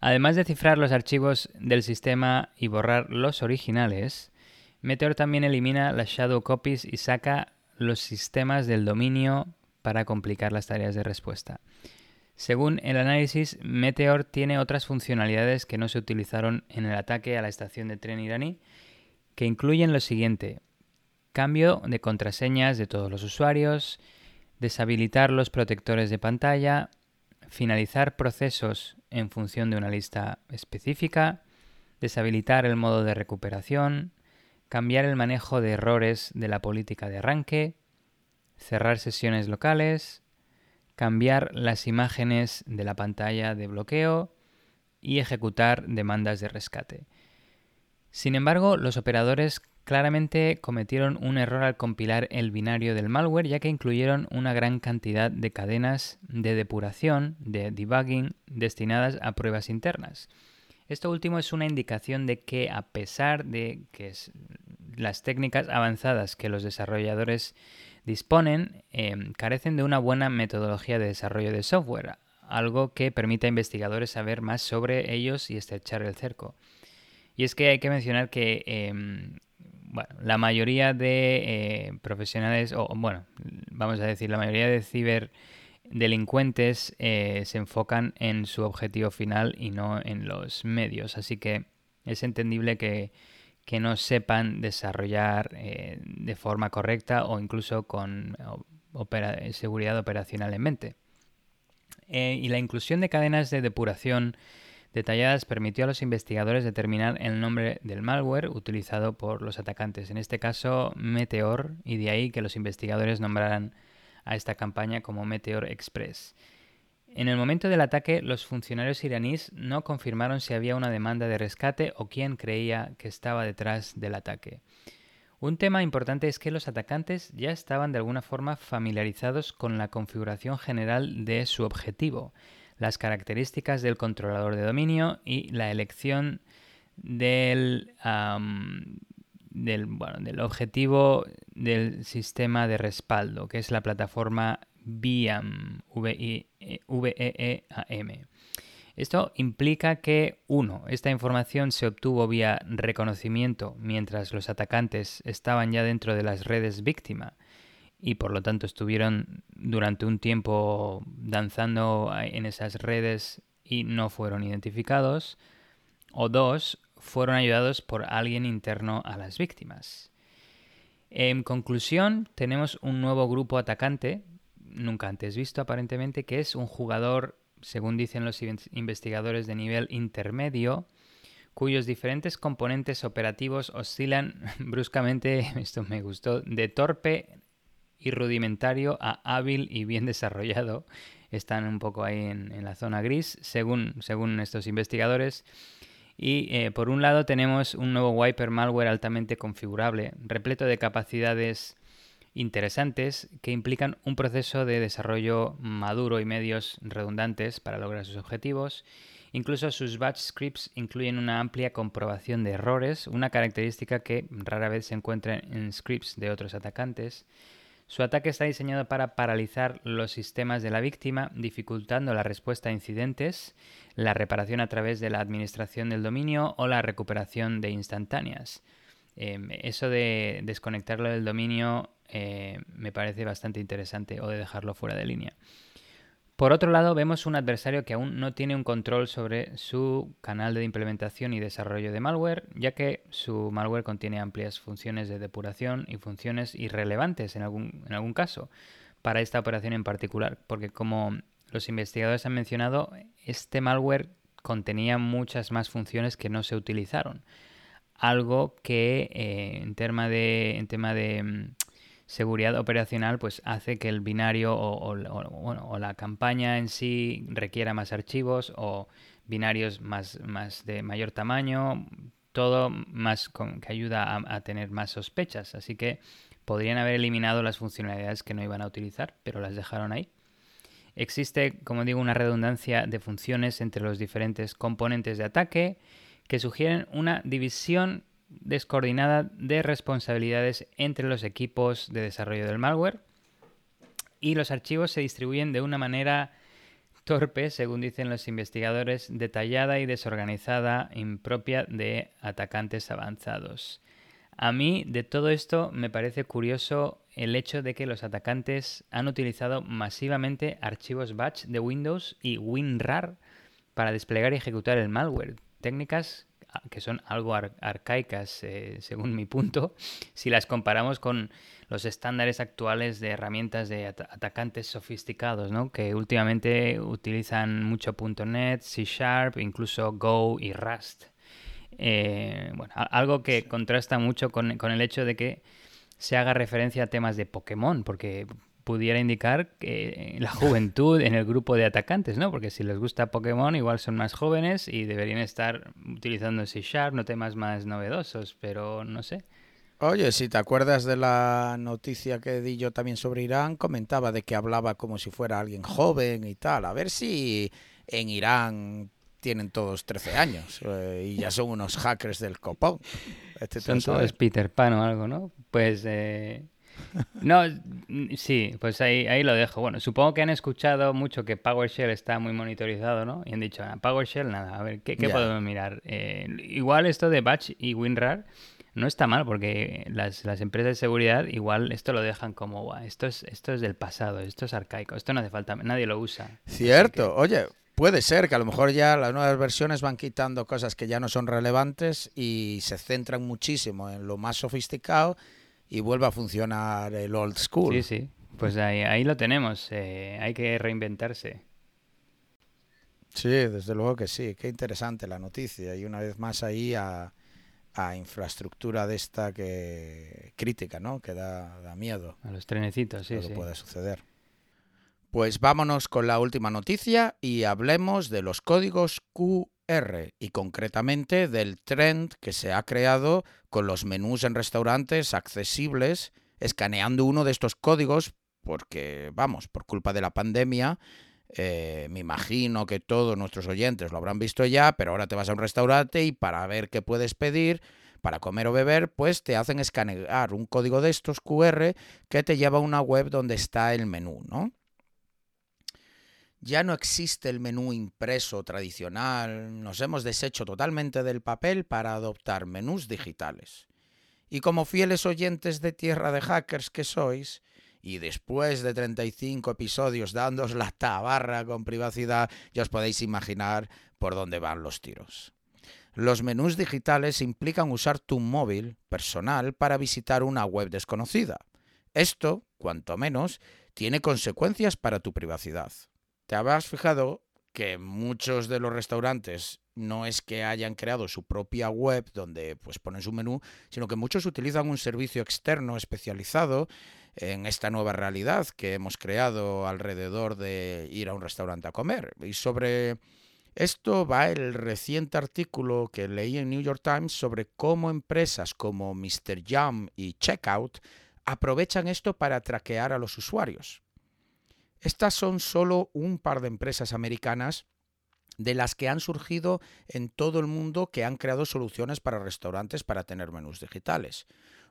además de cifrar los archivos del sistema y borrar los originales, Meteor también elimina las shadow copies y saca los sistemas del dominio para complicar las tareas de respuesta. Según el análisis, Meteor tiene otras funcionalidades que no se utilizaron en el ataque a la estación de tren iraní, que incluyen lo siguiente. cambio de contraseñas de todos los usuarios, deshabilitar los protectores de pantalla, finalizar procesos en función de una lista específica, deshabilitar el modo de recuperación, cambiar el manejo de errores de la política de arranque, cerrar sesiones locales, cambiar las imágenes de la pantalla de bloqueo y ejecutar demandas de rescate. Sin embargo, los operadores claramente cometieron un error al compilar el binario del malware ya que incluyeron una gran cantidad de cadenas de depuración, de debugging, destinadas a pruebas internas. Esto último es una indicación de que a pesar de que las técnicas avanzadas que los desarrolladores disponen em, carecen de una buena metodología de desarrollo de software, algo que permite a investigadores saber más sobre ellos y estrechar el cerco. Y es que hay que mencionar que em, la mayoría de eh, profesionales, o bueno, vamos a decir, la mayoría de ciber delincuentes eh, se enfocan en su objetivo final y no en los medios. Así que es entendible que, no sepan desarrollar eh, de forma correcta o incluso con seguridad operacional en mente. Y la inclusión de cadenas de depuración detalladas permitió a los investigadores determinar el nombre del malware utilizado por los atacantes, en este caso Meteor, y de ahí que los investigadores nombraran a esta campaña como Meteor Express. En el momento del ataque, los funcionarios iraníes no confirmaron si había una demanda de rescate o quién creía que estaba detrás del ataque. Un tema importante es que los atacantes ya estaban de alguna forma familiarizados con la configuración general de su objetivo, las características del controlador de dominio y la elección del, del, bueno, del objetivo del sistema de respaldo, que es la plataforma VEAM, v e e m. Esto implica que, uno, esta información se obtuvo vía reconocimiento mientras los atacantes estaban ya dentro de las redes víctima y por lo tanto estuvieron durante un tiempo danzando en esas redes y no fueron identificados. O dos, fueron ayudados por alguien interno a las víctimas. En conclusión, tenemos un nuevo grupo atacante, nunca antes visto aparentemente, que es un jugador, según dicen los investigadores de nivel intermedio, cuyos diferentes componentes operativos oscilan [LAUGHS] bruscamente, esto me gustó, de torpe y rudimentario a hábil y bien desarrollado. Están un poco ahí en, la zona gris, según, según estos investigadores. Y eh, por un lado tenemos un nuevo wiper malware altamente configurable, repleto de capacidades interesantes que implican un proceso de desarrollo maduro y medios redundantes para lograr sus objetivos. Incluso sus batch scripts incluyen una amplia comprobación de errores, una característica que rara vez se encuentra en scripts de otros atacantes. Su ataque está diseñado para paralizar los sistemas de la víctima, dificultando la respuesta a incidentes, la reparación a través de la administración del dominio o la recuperación de instantáneas. Em, eso de desconectarlo del dominio eh, me parece bastante interesante o de dejarlo fuera de línea. Por otro lado, vemos un adversario que aún no tiene un control sobre su canal de implementación y desarrollo de malware, ya que su malware contiene amplias funciones de depuración y funciones irrelevantes en algún, en algún caso para esta operación en particular, porque como los investigadores han mencionado, este malware contenía muchas más funciones que no se utilizaron. Algo que eh, en, tema de, en tema de mm, seguridad operacional pues hace que el binario o, la campaña en sí requiera más archivos o binarios más, de mayor tamaño, todo más con, que ayuda a, a, tener más sospechas. Así que podrían haber eliminado las funcionalidades que no iban a utilizar, pero las dejaron ahí. Existe, como digo, una redundancia de funciones entre los diferentes componentes de ataque que sugieren una división descoordinada de responsabilidades entre los equipos de desarrollo del malware y los archivos se distribuyen de una manera torpe, según dicen los investigadores, detallada y desorganizada, impropia de atacantes avanzados. A mí de todo esto me parece curioso el hecho de que los atacantes han utilizado masivamente archivos batch de Windows y WinRAR para desplegar y ejecutar el malware, técnicas que son algo arcaicas, eh, según mi punto, si las comparamos con los estándares actuales de herramientas de atacantes sofisticados, ¿no? que últimamente utilizan mucho .NET, C Sharp, incluso Go y Rust. Eh, bueno, algo que contrasta mucho con, con el hecho de que se haga referencia a temas de Pokémon, porque pudiera indicar que la juventud en el grupo de atacantes, ¿no? Porque si les gusta Pokémon, igual son más jóvenes y deberían estar utilizando C Sharp, no temas más novedosos, pero no sé. Oye, si te acuerdas de la noticia que di yo también sobre Irán, comentaba de que hablaba como si fuera alguien joven y tal. A ver si en Irán tienen todos 13 años eh, y ya son unos hackers del copón. Este son todos Peter Pan o algo, ¿no? Pues eh, [LAUGHS] no, sí, pues ahí, ahí lo dejo. Bueno, supongo que han escuchado mucho que PowerShell está muy monitorizado, ¿no? Y han dicho, ah, PowerShell, nada, a ver, ¿qué, podemos mirar? Eh, igual esto de Batch y WinRAR no está mal porque las, empresas de seguridad igual esto lo dejan como, esto es, esto es del pasado, esto es arcaico, esto no hace falta, nadie lo usa. Cierto, oye, puede ser que a lo mejor ya las nuevas versiones van quitando cosas que ya no son relevantes y se centran muchísimo en lo más sofisticado y vuelva a funcionar el old school. Sí, sí. Pues ahí, ahí lo tenemos. Eh, hay que reinventarse. Sí, desde luego que sí. Qué interesante la noticia. Y una vez más ahí a, a infraestructura de esta que crítica, ¿no? Que da, da miedo. A los trenecitos, sí, lo sí. que puede suceder. Pues vámonos con la última noticia y hablemos de los códigos Q y concretamente del trend que se ha creado con los menús en restaurantes accesibles, escaneando uno de estos códigos, porque, vamos, por culpa de la pandemia, eh, me imagino que todos nuestros oyentes lo habrán visto ya, pero ahora te vas a un restaurante y para ver qué puedes pedir, para comer o beber, pues te hacen escanear un código de estos QR que te lleva a una web donde está el menú, ¿no? Ya no existe el menú impreso tradicional, nos hemos deshecho totalmente del papel para adoptar menús digitales. Y como fieles oyentes de Tierra de Hackers que sois, y después de 35 episodios dándos la tabarra con privacidad, ya os podéis imaginar por dónde van los tiros. Los menús digitales implican usar tu móvil personal para visitar una web desconocida. Esto, cuanto menos, tiene consecuencias para tu privacidad. ¿Te habrás fijado que muchos de los restaurantes no es que hayan creado su propia web donde pues ponen su menú, sino que muchos utilizan un servicio externo especializado en esta nueva realidad que hemos creado alrededor de ir a un restaurante a comer. Y sobre esto va el reciente artículo que leí en New York Times sobre cómo empresas como Mr. Jam y Checkout aprovechan esto para traquear a los usuarios. Estas son solo un par de empresas americanas de las que han surgido en todo el mundo que han creado soluciones para restaurantes para tener menús digitales.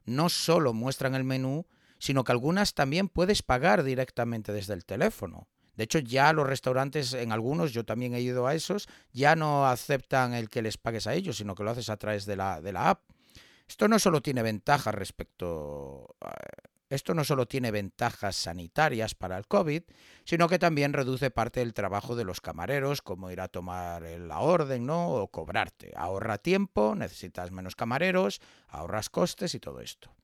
No solo muestran el menú, sino que algunas también puedes pagar directamente desde el teléfono. De hecho, ya los restaurantes, en algunos, yo también he ido a esos, ya no aceptan el que les pagues a ellos, sino que lo haces a través de la, de la app. Esto no solo tiene ventajas respecto esto no solo tiene ventajas sanitarias para el COVID, sino que también reduce parte del trabajo de los camareros, como ir a tomar la orden, ¿no? O cobrarte. Ahorra tiempo, necesitas menos camareros, ahorras costes y todo esto.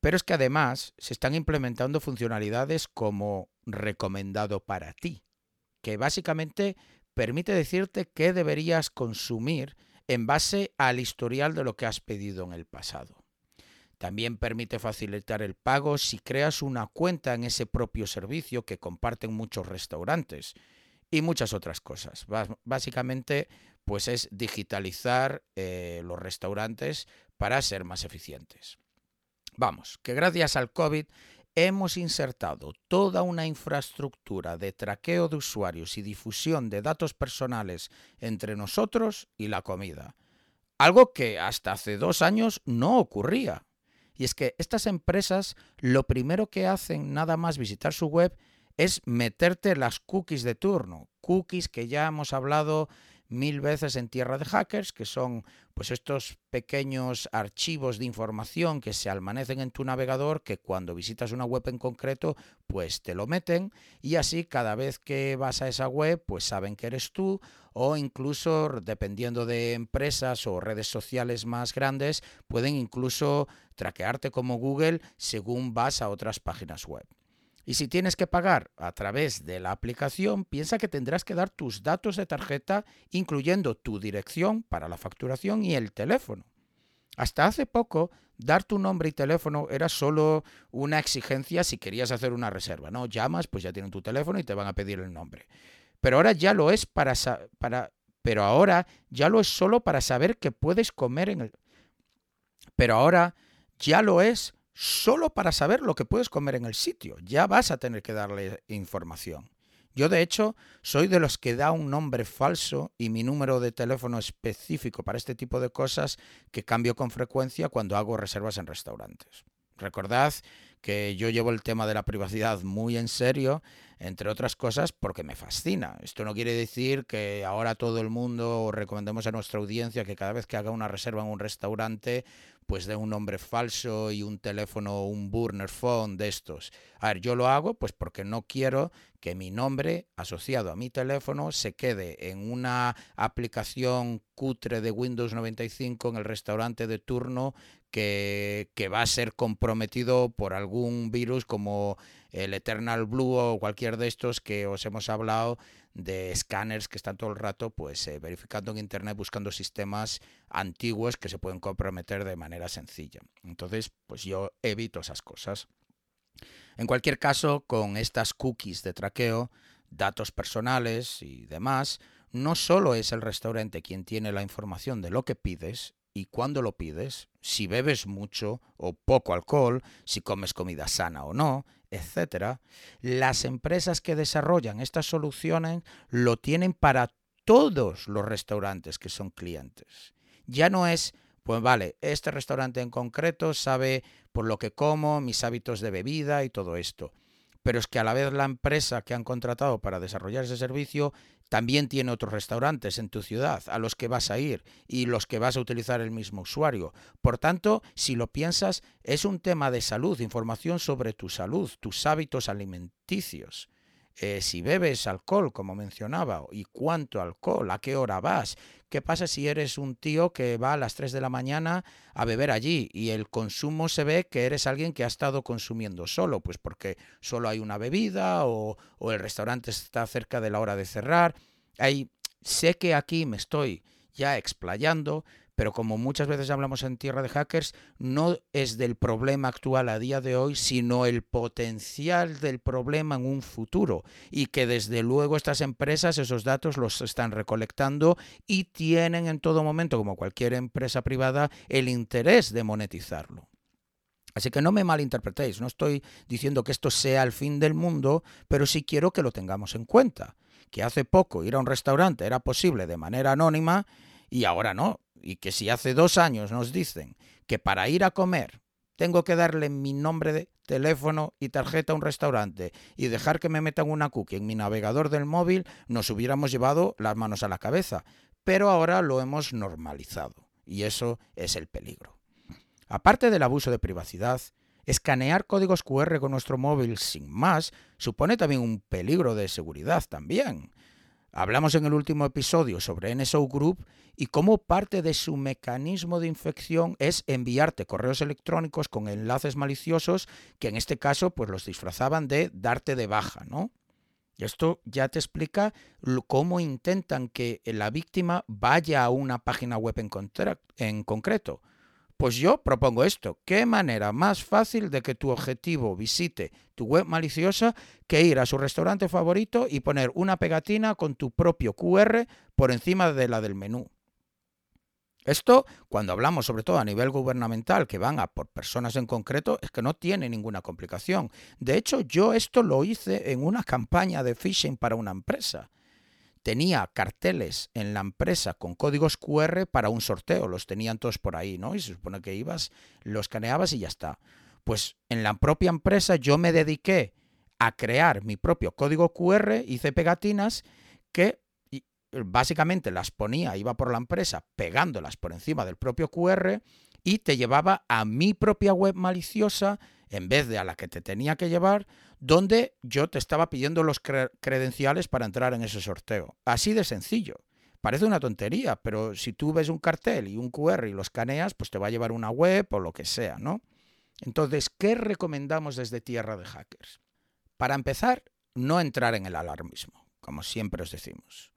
Pero es que además se están implementando funcionalidades como recomendado para ti, que básicamente permite decirte qué deberías consumir en base al historial de lo que has pedido en el pasado. También permite facilitar el pago si creas una cuenta en ese propio servicio que comparten muchos restaurantes y muchas otras cosas. Básicamente, pues es digitalizar eh, los restaurantes para ser más eficientes. Vamos, que gracias al COVID hemos insertado toda una infraestructura de traqueo de usuarios y difusión de datos personales entre nosotros y la comida. Algo que hasta hace dos años no ocurría. Y es que estas empresas lo primero que hacen nada más visitar su web es meterte las cookies de turno, cookies que ya hemos hablado mil veces en tierra de hackers, que son pues estos pequeños archivos de información que se almacenan en tu navegador, que cuando visitas una web en concreto, pues te lo meten y así cada vez que vas a esa web, pues saben que eres tú o incluso dependiendo de empresas o redes sociales más grandes, pueden incluso traquearte como Google según vas a otras páginas web. Y si tienes que pagar a través de la aplicación, piensa que tendrás que dar tus datos de tarjeta, incluyendo tu dirección para la facturación y el teléfono. Hasta hace poco, dar tu nombre y teléfono era solo una exigencia si querías hacer una reserva. No llamas, pues ya tienen tu teléfono y te van a pedir el nombre. Pero ahora ya lo es para, para pero ahora ya lo es solo para saber que puedes comer en el Pero ahora ya lo es solo para saber lo que puedes comer en el sitio. Ya vas a tener que darle información. Yo de hecho soy de los que da un nombre falso y mi número de teléfono específico para este tipo de cosas que cambio con frecuencia cuando hago reservas en restaurantes. Recordad que yo llevo el tema de la privacidad muy en serio, entre otras cosas porque me fascina. Esto no quiere decir que ahora todo el mundo recomendemos a nuestra audiencia que cada vez que haga una reserva en un restaurante pues de un nombre falso y un teléfono, un burner phone de estos. A ver, yo lo hago pues porque no quiero que mi nombre asociado a mi teléfono se quede en una aplicación cutre de Windows 95 en el restaurante de turno que, que va a ser comprometido por algún virus como el Eternal Blue o cualquier de estos que os hemos hablado de escáneres que están todo el rato pues eh, verificando en internet buscando sistemas antiguos que se pueden comprometer de manera sencilla. Entonces, pues yo evito esas cosas. En cualquier caso, con estas cookies de traqueo, datos personales y demás, no solo es el restaurante quien tiene la información de lo que pides y cuándo lo pides, si bebes mucho o poco alcohol, si comes comida sana o no, etcétera, las empresas que desarrollan estas soluciones lo tienen para todos los restaurantes que son clientes. Ya no es, pues vale, este restaurante en concreto sabe por lo que como, mis hábitos de bebida y todo esto pero es que a la vez la empresa que han contratado para desarrollar ese servicio también tiene otros restaurantes en tu ciudad a los que vas a ir y los que vas a utilizar el mismo usuario. Por tanto, si lo piensas, es un tema de salud, información sobre tu salud, tus hábitos alimenticios. Eh, si bebes alcohol, como mencionaba, y cuánto alcohol, a qué hora vas. ¿Qué pasa si eres un tío que va a las 3 de la mañana a beber allí y el consumo se ve que eres alguien que ha estado consumiendo solo? Pues porque solo hay una bebida o, o el restaurante está cerca de la hora de cerrar. Hay, sé que aquí me estoy ya explayando, pero como muchas veces hablamos en tierra de hackers, no es del problema actual a día de hoy, sino el potencial del problema en un futuro y que desde luego estas empresas esos datos los están recolectando y tienen en todo momento, como cualquier empresa privada, el interés de monetizarlo. Así que no me malinterpretéis, no estoy diciendo que esto sea el fin del mundo, pero sí quiero que lo tengamos en cuenta. Que hace poco ir a un restaurante era posible de manera anónima y ahora no y que si hace dos años nos dicen que para ir a comer tengo que darle mi nombre de teléfono y tarjeta a un restaurante y dejar que me metan una cookie en mi navegador del móvil, nos hubiéramos llevado las manos a la cabeza. Pero ahora lo hemos normalizado y eso es el peligro. Aparte del abuso de privacidad, escanear códigos QR con nuestro móvil sin más supone también un peligro de seguridad también. Hablamos en el último episodio sobre NSO Group y cómo parte de su mecanismo de infección es enviarte correos electrónicos con enlaces maliciosos que en este caso pues los disfrazaban de darte de baja, ¿no? Esto ya te explica cómo intentan que la víctima vaya a una página web en, en concreto. Pues yo propongo esto. ¿Qué manera más fácil de que tu objetivo visite tu web maliciosa que ir a su restaurante favorito y poner una pegatina con tu propio QR por encima de la del menú? Esto, cuando hablamos sobre todo a nivel gubernamental, que van a por personas en concreto, es que no tiene ninguna complicación. De hecho, yo esto lo hice en una campaña de phishing para una empresa tenía carteles en la empresa con códigos QR para un sorteo, los tenían todos por ahí, ¿no? Y se supone que ibas, los escaneabas y ya está. Pues en la propia empresa yo me dediqué a crear mi propio código QR, hice pegatinas que básicamente las ponía, iba por la empresa pegándolas por encima del propio QR y te llevaba a mi propia web maliciosa en vez de a la que te tenía que llevar, donde yo te estaba pidiendo los credenciales para entrar en ese sorteo. Así de sencillo. Parece una tontería, pero si tú ves un cartel y un QR y lo escaneas, pues te va a llevar una web o lo que sea, ¿no? Entonces, ¿qué recomendamos desde Tierra de Hackers? Para empezar, no entrar en el alarmismo, como siempre os decimos.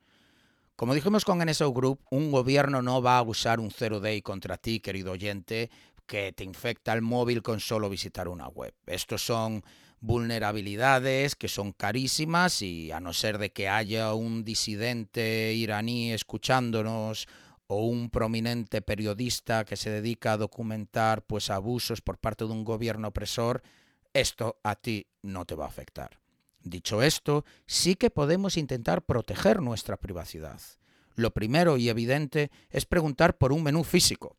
Como dijimos con NSO Group, un gobierno no va a usar un zero day contra ti, querido oyente, que te infecta el móvil con solo visitar una web. Estos son vulnerabilidades que son carísimas y a no ser de que haya un disidente iraní escuchándonos o un prominente periodista que se dedica a documentar pues abusos por parte de un gobierno opresor, esto a ti no te va a afectar. Dicho esto, sí que podemos intentar proteger nuestra privacidad. Lo primero y evidente es preguntar por un menú físico,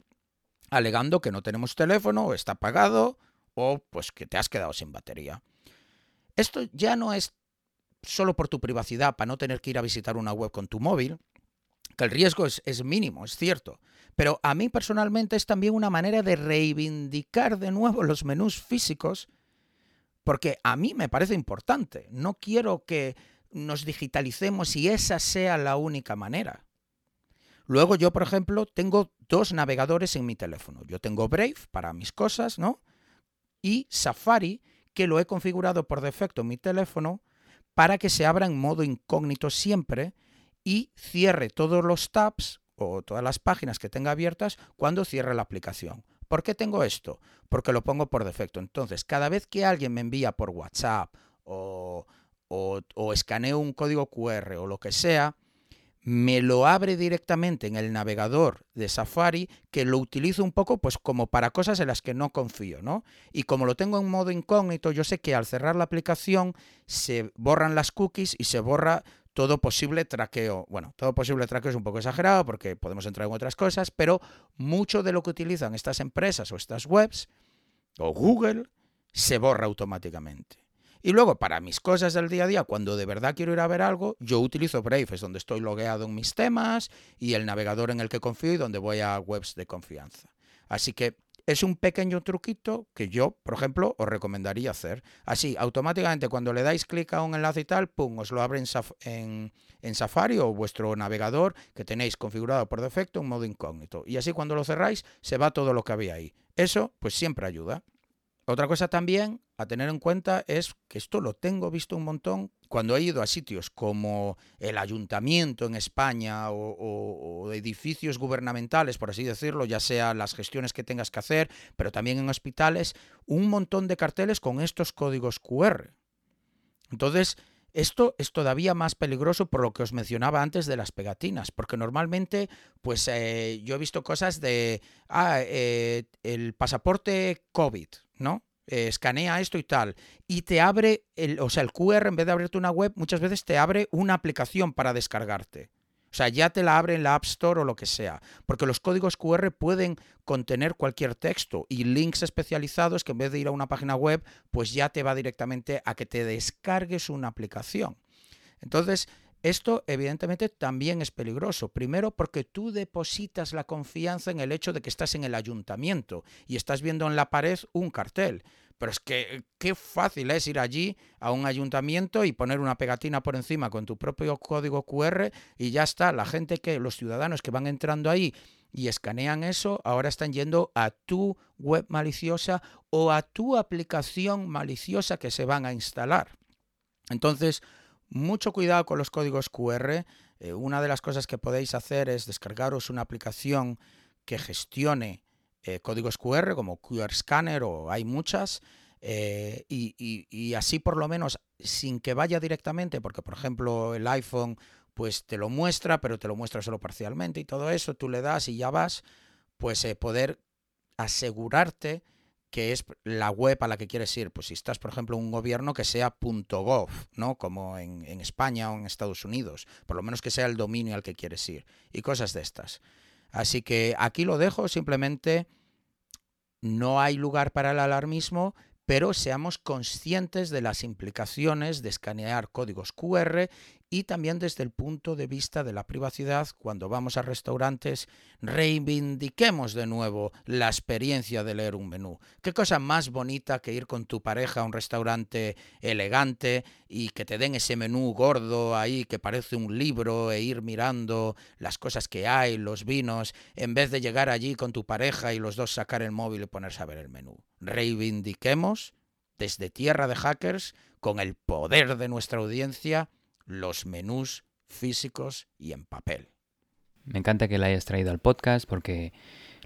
alegando que no tenemos teléfono está apagado o pues que te has quedado sin batería. Esto ya no es solo por tu privacidad, para no tener que ir a visitar una web con tu móvil, que el riesgo es, mínimo, es cierto. Pero a mí personalmente es también una manera de reivindicar de nuevo los menús físicos porque a mí me parece importante. No quiero que nos digitalicemos y esa sea la única manera. Luego yo, por ejemplo, tengo dos navegadores en mi teléfono. Yo tengo Brave para mis cosas, ¿no? Y Safari, que lo he configurado por defecto en mi teléfono para que se abra en modo incógnito siempre y cierre todos los tabs o todas las páginas que tenga abiertas cuando cierre la aplicación. ¿Por qué tengo esto? Porque lo pongo por defecto. Entonces, cada vez que alguien me envía por WhatsApp o, o, escaneo un código QR o lo que sea, me lo abre directamente en el navegador de Safari, que lo utilizo un poco pues como para cosas en las que no confío, ¿no? Y como lo tengo en modo incógnito, yo sé que al cerrar la aplicación se borran las cookies y se borra todo posible traqueo. Bueno, todo posible traqueo es un poco exagerado porque podemos entrar en otras cosas, pero mucho de lo que utilizan estas empresas o estas webs o Google se borra automáticamente. Y luego, para mis cosas del día a día, cuando de verdad quiero ir a ver algo, yo utilizo Brave, es donde estoy logueado en mis temas y el navegador en el que confío y donde voy a webs de confianza. Así que es un pequeño truquito que yo, por ejemplo, os recomendaría hacer. Así, automáticamente cuando le dais clic a un enlace y tal, pum, os lo abre en, en, Safari o vuestro navegador que tenéis configurado por defecto en modo incógnito. Y así cuando lo cerráis, se va todo lo que había ahí. Eso, pues siempre ayuda. Otra cosa también a tener en cuenta es que esto lo tengo visto un montón cuando he ido a sitios como el ayuntamiento en España o, edificios gubernamentales, por así decirlo, ya sea las gestiones que tengas que hacer, pero también en hospitales, un montón de carteles con estos códigos QR. Entonces, esto es todavía más peligroso por lo que os mencionaba antes de las pegatinas, porque normalmente, pues eh, yo he visto cosas de, ah, eh, el pasaporte COVID, ¿no? Eh, escanea esto y tal, y te abre, el, o sea, el QR en vez de abrirte una web, muchas veces te abre una aplicación para descargarte. O sea, ya te la abre en la App Store o lo que sea, porque los códigos QR pueden contener cualquier texto y links especializados que en vez de ir a una página web, pues ya te va directamente a que te descargues una aplicación. Entonces, esto evidentemente también es peligroso. Primero porque tú depositas la confianza en el hecho de que estás en el ayuntamiento y estás viendo en la pared un cartel. Pero es que qué fácil es ir allí a un ayuntamiento y poner una pegatina por encima con tu propio código QR y ya está. La gente que, los ciudadanos que van entrando ahí y escanean eso, ahora están yendo a tu web maliciosa o a tu aplicación maliciosa que se van a instalar. Entonces, mucho cuidado con los códigos QR. Eh, una de las cosas que podéis hacer es descargaros una aplicación que gestione eh, códigos QR como QR Scanner o hay muchas. Eh, y, así por lo menos sin que vaya directamente, porque por ejemplo el iPhone pues te lo muestra, pero te lo muestra solo parcialmente y todo eso, tú le das y ya vas, pues poder asegurarte que es la web a la que quieres ir. Pues si estás, por ejemplo, en un gobierno que sea .gov, ¿no? Como en, en, España o en Estados Unidos. Por lo menos que sea el dominio al que quieres ir. Y cosas de estas. Así que aquí lo dejo, simplemente no hay lugar para el alarmismo, pero seamos conscientes de las implicaciones de escanear códigos QR y también desde el punto de vista de la privacidad, cuando vamos a restaurantes, reivindiquemos de nuevo la experiencia de leer un menú. ¿Qué cosa más bonita que ir con tu pareja a un restaurante elegante y que te den ese menú gordo ahí que parece un libro e ir mirando las cosas que hay, los vinos, en vez de llegar allí con tu pareja y los dos sacar el móvil y ponerse a ver el menú? Reivindiquemos desde Tierra de Hackers, con el poder de nuestra audiencia, los menús físicos y en papel. Me encanta que la hayas traído al podcast porque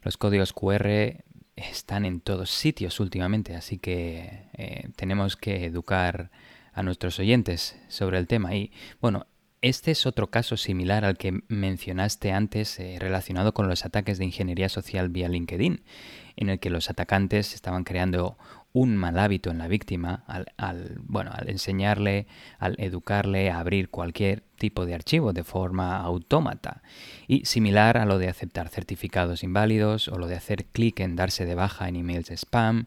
los códigos QR están en todos sitios últimamente, así que eh, tenemos que educar a nuestros oyentes sobre el tema. Y bueno, este es otro caso similar al que mencionaste antes eh, relacionado con los ataques de ingeniería social vía LinkedIn, en el que los atacantes estaban creando un mal hábito en la víctima al, bueno, al enseñarle, al educarle a abrir cualquier tipo de archivo de forma autómata. Y similar a lo de aceptar certificados inválidos o lo de hacer clic en darse de baja en emails de spam.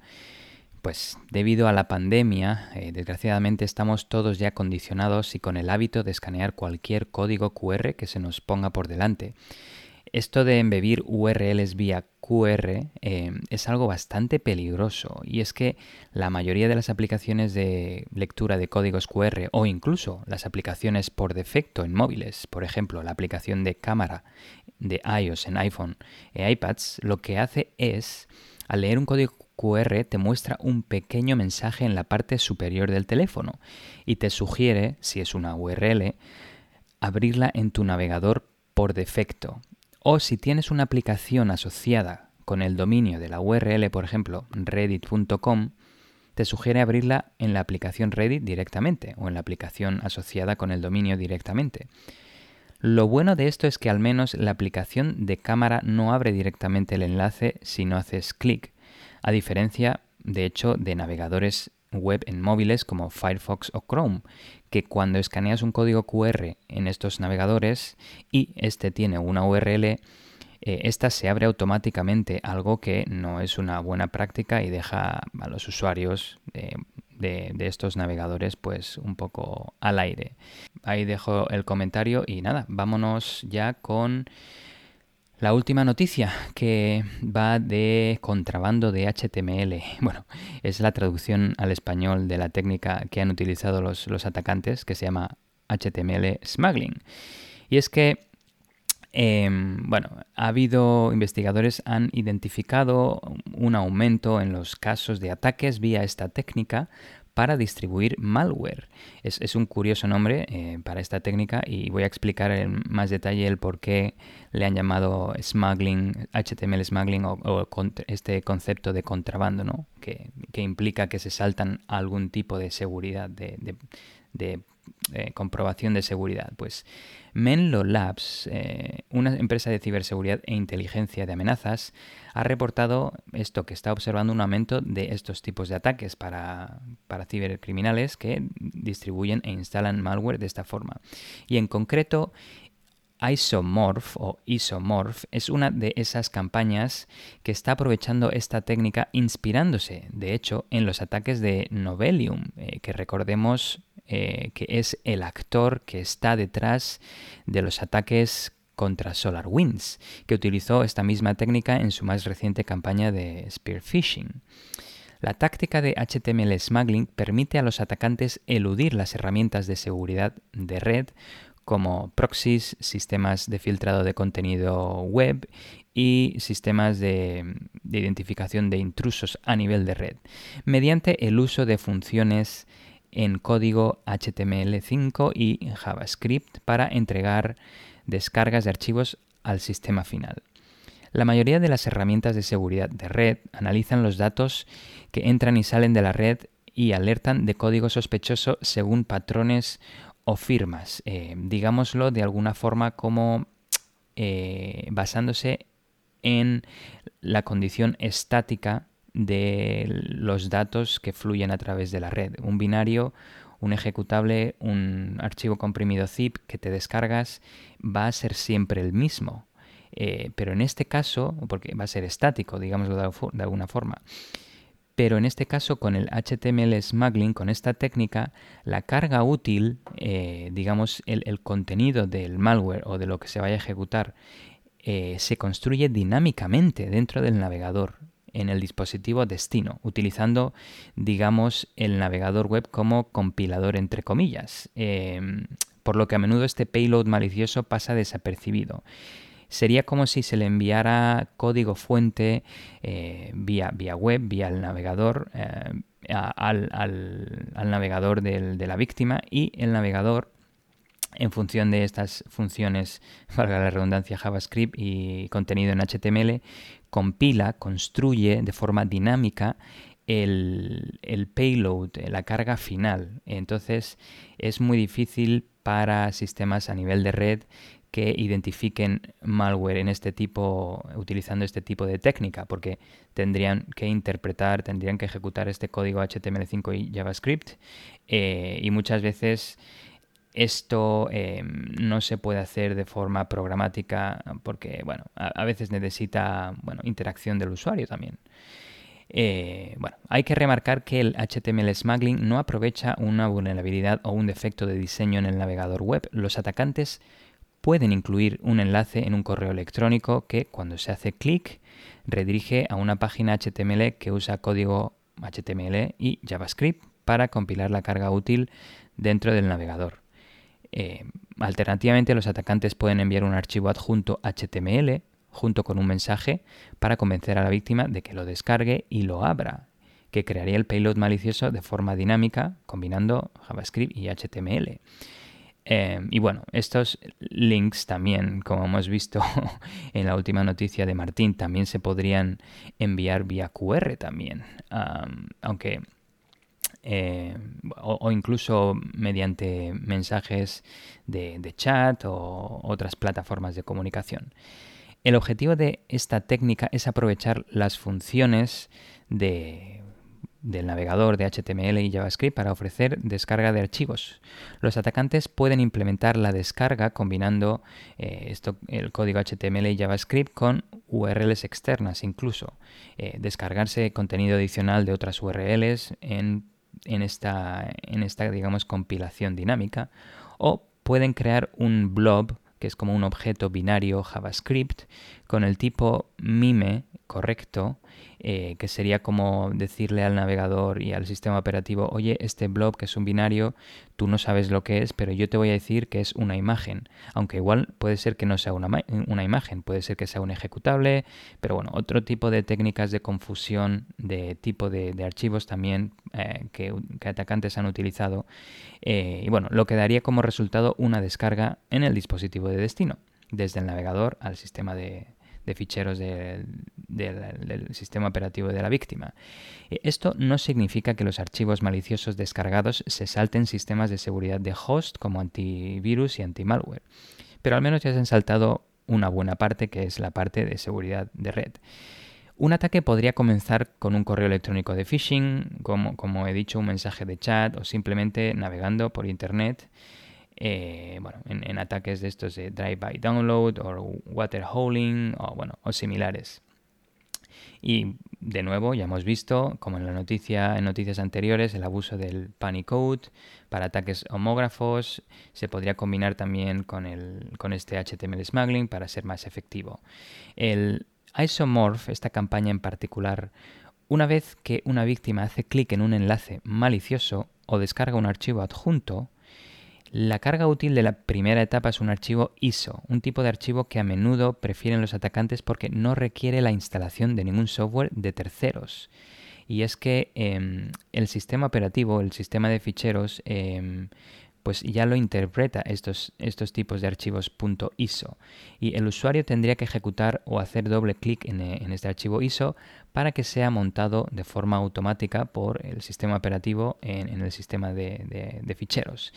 Pues debido a la pandemia, eh, desgraciadamente estamos todos ya condicionados y con el hábito de escanear cualquier código QR que se nos ponga por delante. Esto de embebir URLs vía QR eh, es algo bastante peligroso. Y es que la mayoría de las aplicaciones de lectura de códigos QR o incluso las aplicaciones por defecto en móviles, por ejemplo la aplicación de cámara de iOS en iPhone e iPads, lo que hace es, al leer un código QR te muestra un pequeño mensaje en la parte superior del teléfono y te sugiere, si es una URL, abrirla en tu navegador por defecto o si tienes una aplicación asociada con el dominio de la URL, por ejemplo, reddit.com, te sugiere abrirla en la aplicación Reddit directamente o en la aplicación asociada con el dominio directamente. Lo bueno de esto es que al menos la aplicación de cámara no abre directamente el enlace si no haces clic, a diferencia, de hecho, de navegadores web en móviles como Firefox o Chrome, que cuando escaneas un código QR en estos navegadores y este tiene una URL, eh, esta se abre automáticamente, algo que no es una buena práctica y deja a los usuarios de, estos navegadores pues un poco al aire. Ahí dejo el comentario y nada, vámonos ya con la última noticia que va de contrabando de HTML. [LAUGHS] Bueno, es la traducción al español de la técnica que han utilizado los, atacantes, que se llama HTML smuggling. Y es que, em, bueno, ha habido investigadores han identificado un aumento en los casos de ataques vía esta técnica para distribuir malware. Es, un curioso nombre eh, para esta técnica y voy a explicar en más detalle el por qué le han llamado smuggling, HTML smuggling o, este concepto de contrabando, ¿no? que, implica que se saltan algún tipo de seguridad, de, de eh, comprobación de seguridad. Pues Menlo Labs, eh, una empresa de ciberseguridad e inteligencia de amenazas, ha reportado esto, que está observando un aumento de estos tipos de ataques para, para cibercriminales que distribuyen e instalan malware de esta forma. Y en concreto, Isomorph o Isomorph es una de esas campañas que está aprovechando esta técnica inspirándose, de hecho, en los ataques de Novelium, eh, que recordemos eh, que es el actor que está detrás de los ataques contra SolarWinds, que utilizó esta misma técnica en su más reciente campaña de spear phishing. La táctica de HTML smuggling permite a los atacantes eludir las herramientas de seguridad de red como proxies, sistemas de filtrado de contenido web y sistemas de, de, identificación de intrusos a nivel de red, mediante el uso de funciones en código HTML5 y JavaScript para entregar descargas de archivos al sistema final. La mayoría de las herramientas de seguridad de red analizan los datos que entran y salen de la red y alertan de código sospechoso según patrones o firmas, eh, digámoslo de alguna forma como eh, basándose en la condición estática de los datos que fluyen a través de la red. Un binario, un ejecutable, un archivo comprimido zip que te descargas va a ser siempre el mismo. Eh, pero en este caso, porque va a ser estático, digámoslo de alguna forma, pero en este caso con el HTML smuggling, con esta técnica, la carga útil, eh, digamos, el, contenido del malware o de lo que se vaya a ejecutar, eh, se construye dinámicamente dentro del navegador en el dispositivo destino, utilizando, digamos, el navegador web como compilador entre comillas, em, por lo que a menudo este payload malicioso pasa desapercibido sería como si se le enviara código fuente eh, vía, vía web, vía el navegador, eh, al, navegador de la víctima y el navegador en función de estas funciones, [LAUGHS] valga la redundancia, JavaScript y contenido en HTML, compila, construye de forma dinámica el, el, payload, la carga final. Entonces es muy difícil para sistemas a nivel de red que identifiquen malware en este tipo, utilizando este tipo de técnica, porque tendrían que interpretar, tendrían que ejecutar este código HTML5 y JavaScript, eh, y muchas veces esto eh, no se puede hacer de forma programática porque, bueno, a, veces necesita, bueno, interacción del usuario también. Eh, bueno, hay que remarcar que el HTML smuggling no aprovecha una vulnerabilidad o un defecto de diseño en el navegador web. Los atacantes pueden incluir un enlace en un correo electrónico que cuando se hace clic redirige a una página HTML que usa código HTML y JavaScript para compilar la carga útil dentro del navegador. Eh, alternativamente, los atacantes pueden enviar un archivo adjunto HTML junto con un mensaje para convencer a la víctima de que lo descargue y lo abra, que crearía el payload malicioso de forma dinámica combinando JavaScript y HTML. Em, y bueno, estos links también, como hemos visto [LAUGHS] en la última noticia de Martín, también se podrían enviar vía QR también, aunque eh, o, incluso mediante mensajes de chat o otras plataformas de comunicación. El objetivo de esta técnica es aprovechar las funciones de del navegador de HTML y JavaScript para ofrecer descarga de archivos. Los atacantes pueden implementar la descarga combinando eh, esto, el código HTML y JavaScript con URLs externas incluso. Eh, descargarse contenido adicional de otras URLs en, en, esta, en esta, digamos, compilación dinámica. O pueden crear un blob que es como un objeto binario JavaScript con el tipo mime correcto eh, que sería como decirle al navegador y al sistema operativo, oye, este blob que es un binario, tú no sabes lo que es, pero yo te voy a decir que es una imagen, aunque igual puede ser que no sea una, imagen, puede ser que sea un ejecutable, pero bueno, otro tipo de técnicas de confusión de tipo de, archivos también eh, que, atacantes han utilizado. Eh, y bueno, lo que daría como resultado una descarga en el dispositivo de destino, desde el navegador al sistema de, de ficheros del sistema operativo de la víctima. Eh, esto no significa que los archivos maliciosos descargados se salten sistemas de seguridad de host como antivirus y antimalware, pero al menos ya se han saltado una buena parte que es la parte de seguridad de red. Un ataque podría comenzar con un correo electrónico de phishing, como, como he dicho, un mensaje de chat o simplemente navegando por Internet eh, bueno, en, ataques de estos de drive-by download o water holing o, bueno, o similares. Y de nuevo, ya hemos visto, como en la noticia, en noticias anteriores, el abuso del panic code para ataques homógrafos se podría combinar también con, el, con este HTML smuggling para ser más efectivo. El Isomorph, esta campaña en particular, una vez que una víctima hace clic en un enlace malicioso o descarga un archivo adjunto, la carga útil de la primera etapa es un archivo ISO, un tipo de archivo que a menudo prefieren los atacantes porque no requiere la instalación de ningún software de terceros. Y es que em, el sistema operativo, el sistema de ficheros, em, pues ya lo interpreta estos, estos tipos de archivos .iso y el usuario tendría que ejecutar o hacer doble clic en, este archivo ISO para que sea montado de forma automática por el sistema operativo en, el sistema de, ficheros.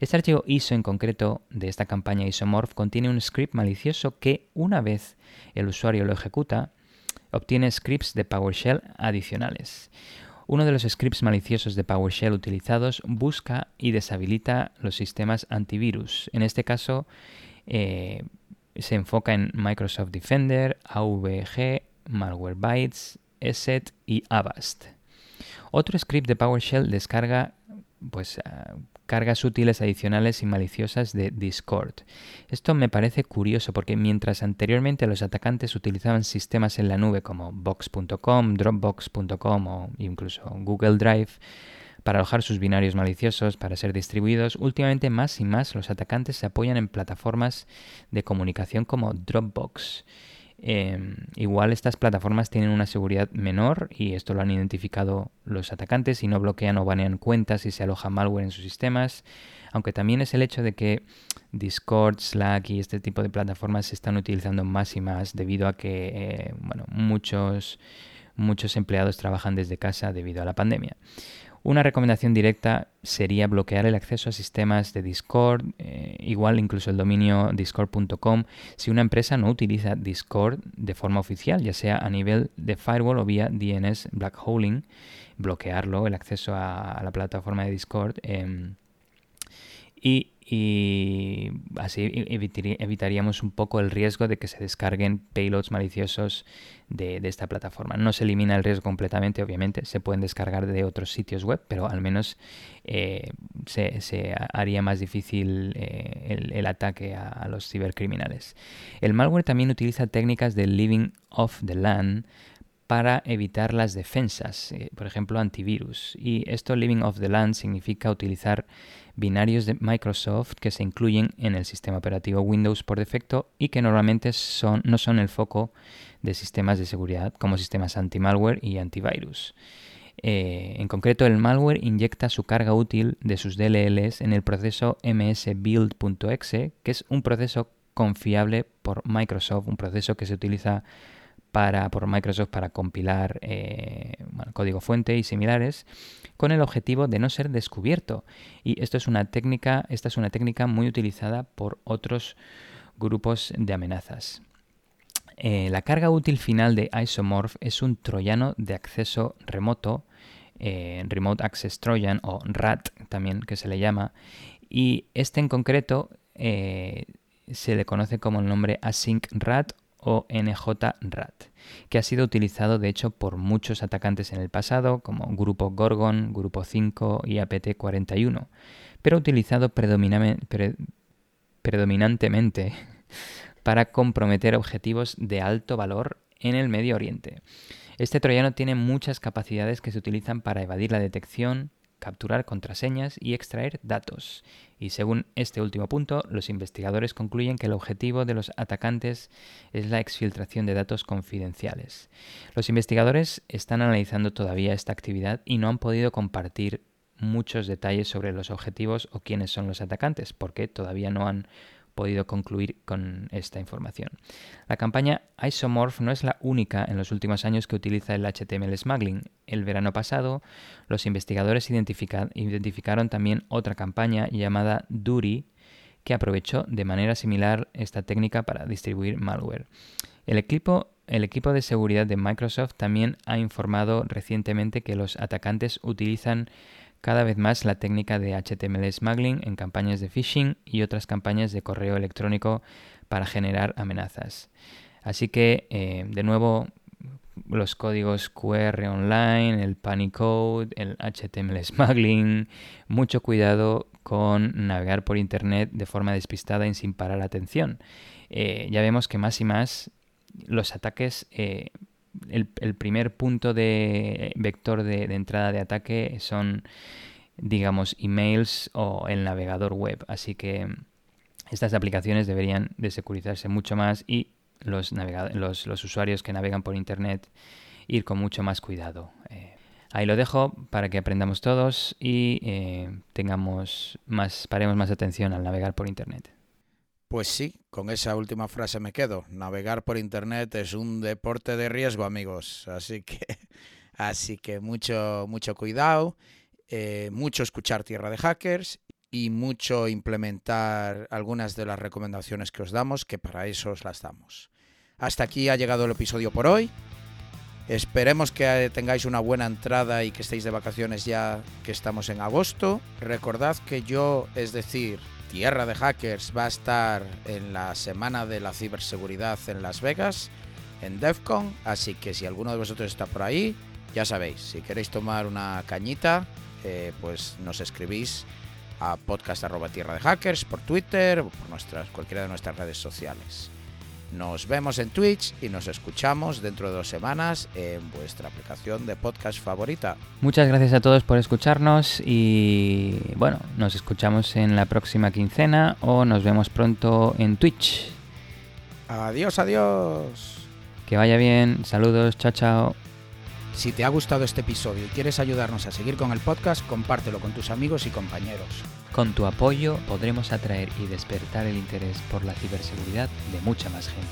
Este archivo ISO en concreto de esta campaña Isomorph contiene un script malicioso que una vez el usuario lo ejecuta obtiene scripts de PowerShell adicionales. Uno de los scripts maliciosos de PowerShell utilizados busca y deshabilita los sistemas antivirus. En este caso eh, se enfoca en Microsoft Defender, AVG, Malwarebytes, ESET y Avast. Otro script de PowerShell descarga pues ah, cargas útiles adicionales y maliciosas de Discord. Esto me parece curioso porque mientras anteriormente los atacantes utilizaban sistemas en la nube como Box.com, Dropbox.com o incluso Google Drive para alojar sus binarios maliciosos, para ser distribuidos, últimamente más y más los atacantes se apoyan en plataformas de comunicación como Dropbox. Em, igual estas plataformas tienen una seguridad menor y esto lo han identificado los atacantes y no bloquean o banean cuentas si se aloja malware en sus sistemas, aunque también es el hecho de que Discord, Slack y este tipo de plataformas se están utilizando más y más debido a que eh, bueno, muchos, muchos empleados trabajan desde casa debido a la pandemia. Una recomendación directa sería bloquear el acceso a sistemas de Discord, eh, igual incluso el dominio discord.com, si una empresa no utiliza Discord de forma oficial, ya sea a nivel de firewall o vía DNS blackholing, bloquearlo, el acceso a, la plataforma de Discord. Em, y y así evitaríamos un poco el riesgo de que se descarguen payloads maliciosos de, esta plataforma. No se elimina el riesgo completamente, obviamente, se pueden descargar de otros sitios web, pero al menos eh, se, haría más difícil eh, el, ataque a, los cibercriminales. El malware también utiliza técnicas de living off the land para evitar las defensas, eh, por ejemplo antivirus. Y esto living off the land significa utilizar binarios de Microsoft que se incluyen en el sistema operativo Windows por defecto y que normalmente son, no son el foco de sistemas de seguridad como sistemas anti-malware y antivirus. Eh, en concreto, el malware inyecta su carga útil de sus DLLs en el proceso msbuild.exe, que es un proceso confiable por Microsoft, un proceso que se utiliza por Microsoft para compilar eh, código fuente y similares con el objetivo de no ser descubierto. Y esto es una técnica, esta es una técnica muy utilizada por otros grupos de amenazas. Eh, la carga útil final de Isomorph es un troyano de acceso remoto, eh, Remote Access Trojan o RAT también que se le llama, y este en concreto se le conoce como el nombre Async RAT o NJRAT, que ha sido utilizado de hecho por muchos atacantes en el pasado, como Grupo Gorgon, Grupo 5 y APT-41, pero utilizado predominantemente [LAUGHS] para comprometer objetivos de alto valor en el Medio Oriente. Este troyano tiene muchas capacidades que se utilizan para evadir la detección, capturar contraseñas y extraer datos. Y según este último punto, los investigadores concluyen que el objetivo de los atacantes es la exfiltración de datos confidenciales. Los investigadores están analizando todavía esta actividad y no han podido compartir muchos detalles sobre los objetivos o quiénes son los atacantes, porque todavía no han podido concluir con esta información. La campaña Isomorph no es la única en los últimos años que utiliza el HTML smuggling. El verano pasado, los investigadores identificaron también otra campaña llamada Duty, que aprovechó de manera similar esta técnica para distribuir malware. El equipo de seguridad de Microsoft también ha informado recientemente que los atacantes utilizan cada vez más la técnica de HTML smuggling en campañas de phishing y otras campañas de correo electrónico para generar amenazas. Así que, eh, de nuevo, los códigos QR online, el panic code, el HTML smuggling, mucho cuidado con navegar por Internet de forma despistada y sin parar atención. Eh, ya vemos que más y más los ataques eh, el, primer punto de vector de, entrada de ataque son, digamos, emails o el navegador web. Así que estas aplicaciones deberían de securizarse mucho más y los, los, usuarios que navegan por Internet ir con mucho más cuidado. Eh, ahí lo dejo para que aprendamos todos y eh, tengamos más, paremos más atención al navegar por Internet. Pues sí, con esa última frase me quedo. Navegar por internet es un deporte de riesgo, amigos. Así que, [LAUGHS] así que mucho, mucho cuidado, eh, mucho escuchar tierra de hackers y mucho implementar algunas de las recomendaciones que os damos, que para eso os las damos. Hasta aquí ha llegado el episodio por hoy. Esperemos que tengáis una buena entrada y que estéis de vacaciones ya que estamos en agosto. Recordad que yo, es decir, Tierra de Hackers va a estar en la semana de la ciberseguridad en Las Vegas, en DEFCON, así que si alguno de vosotros está por ahí, Ya sabéis, si queréis tomar una cañita, eh, pues nos escribís a podcast tierra de hackers por Twitter o por nuestras, cualquiera de nuestras redes sociales. Nos vemos en Twitch y nos escuchamos dentro de dos semanas en vuestra aplicación de podcast favorita. Muchas gracias a todos por escucharnos y bueno, nos escuchamos en la próxima quincena o nos vemos pronto en Twitch. Adiós, adiós. Que vaya bien, saludos, chao, chao. Si te ha gustado este episodio y quieres ayudarnos a seguir con el podcast, compártelo con tus amigos y compañeros. Con tu apoyo podremos atraer y despertar el interés por la ciberseguridad de mucha más gente.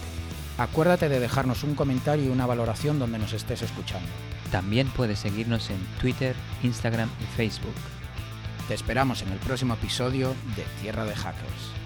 Acuérdate de dejarnos un comentario y una valoración donde nos estés escuchando. También puedes seguirnos en Twitter, Instagram y Facebook. Te esperamos en el próximo episodio de Tierra de Hackers.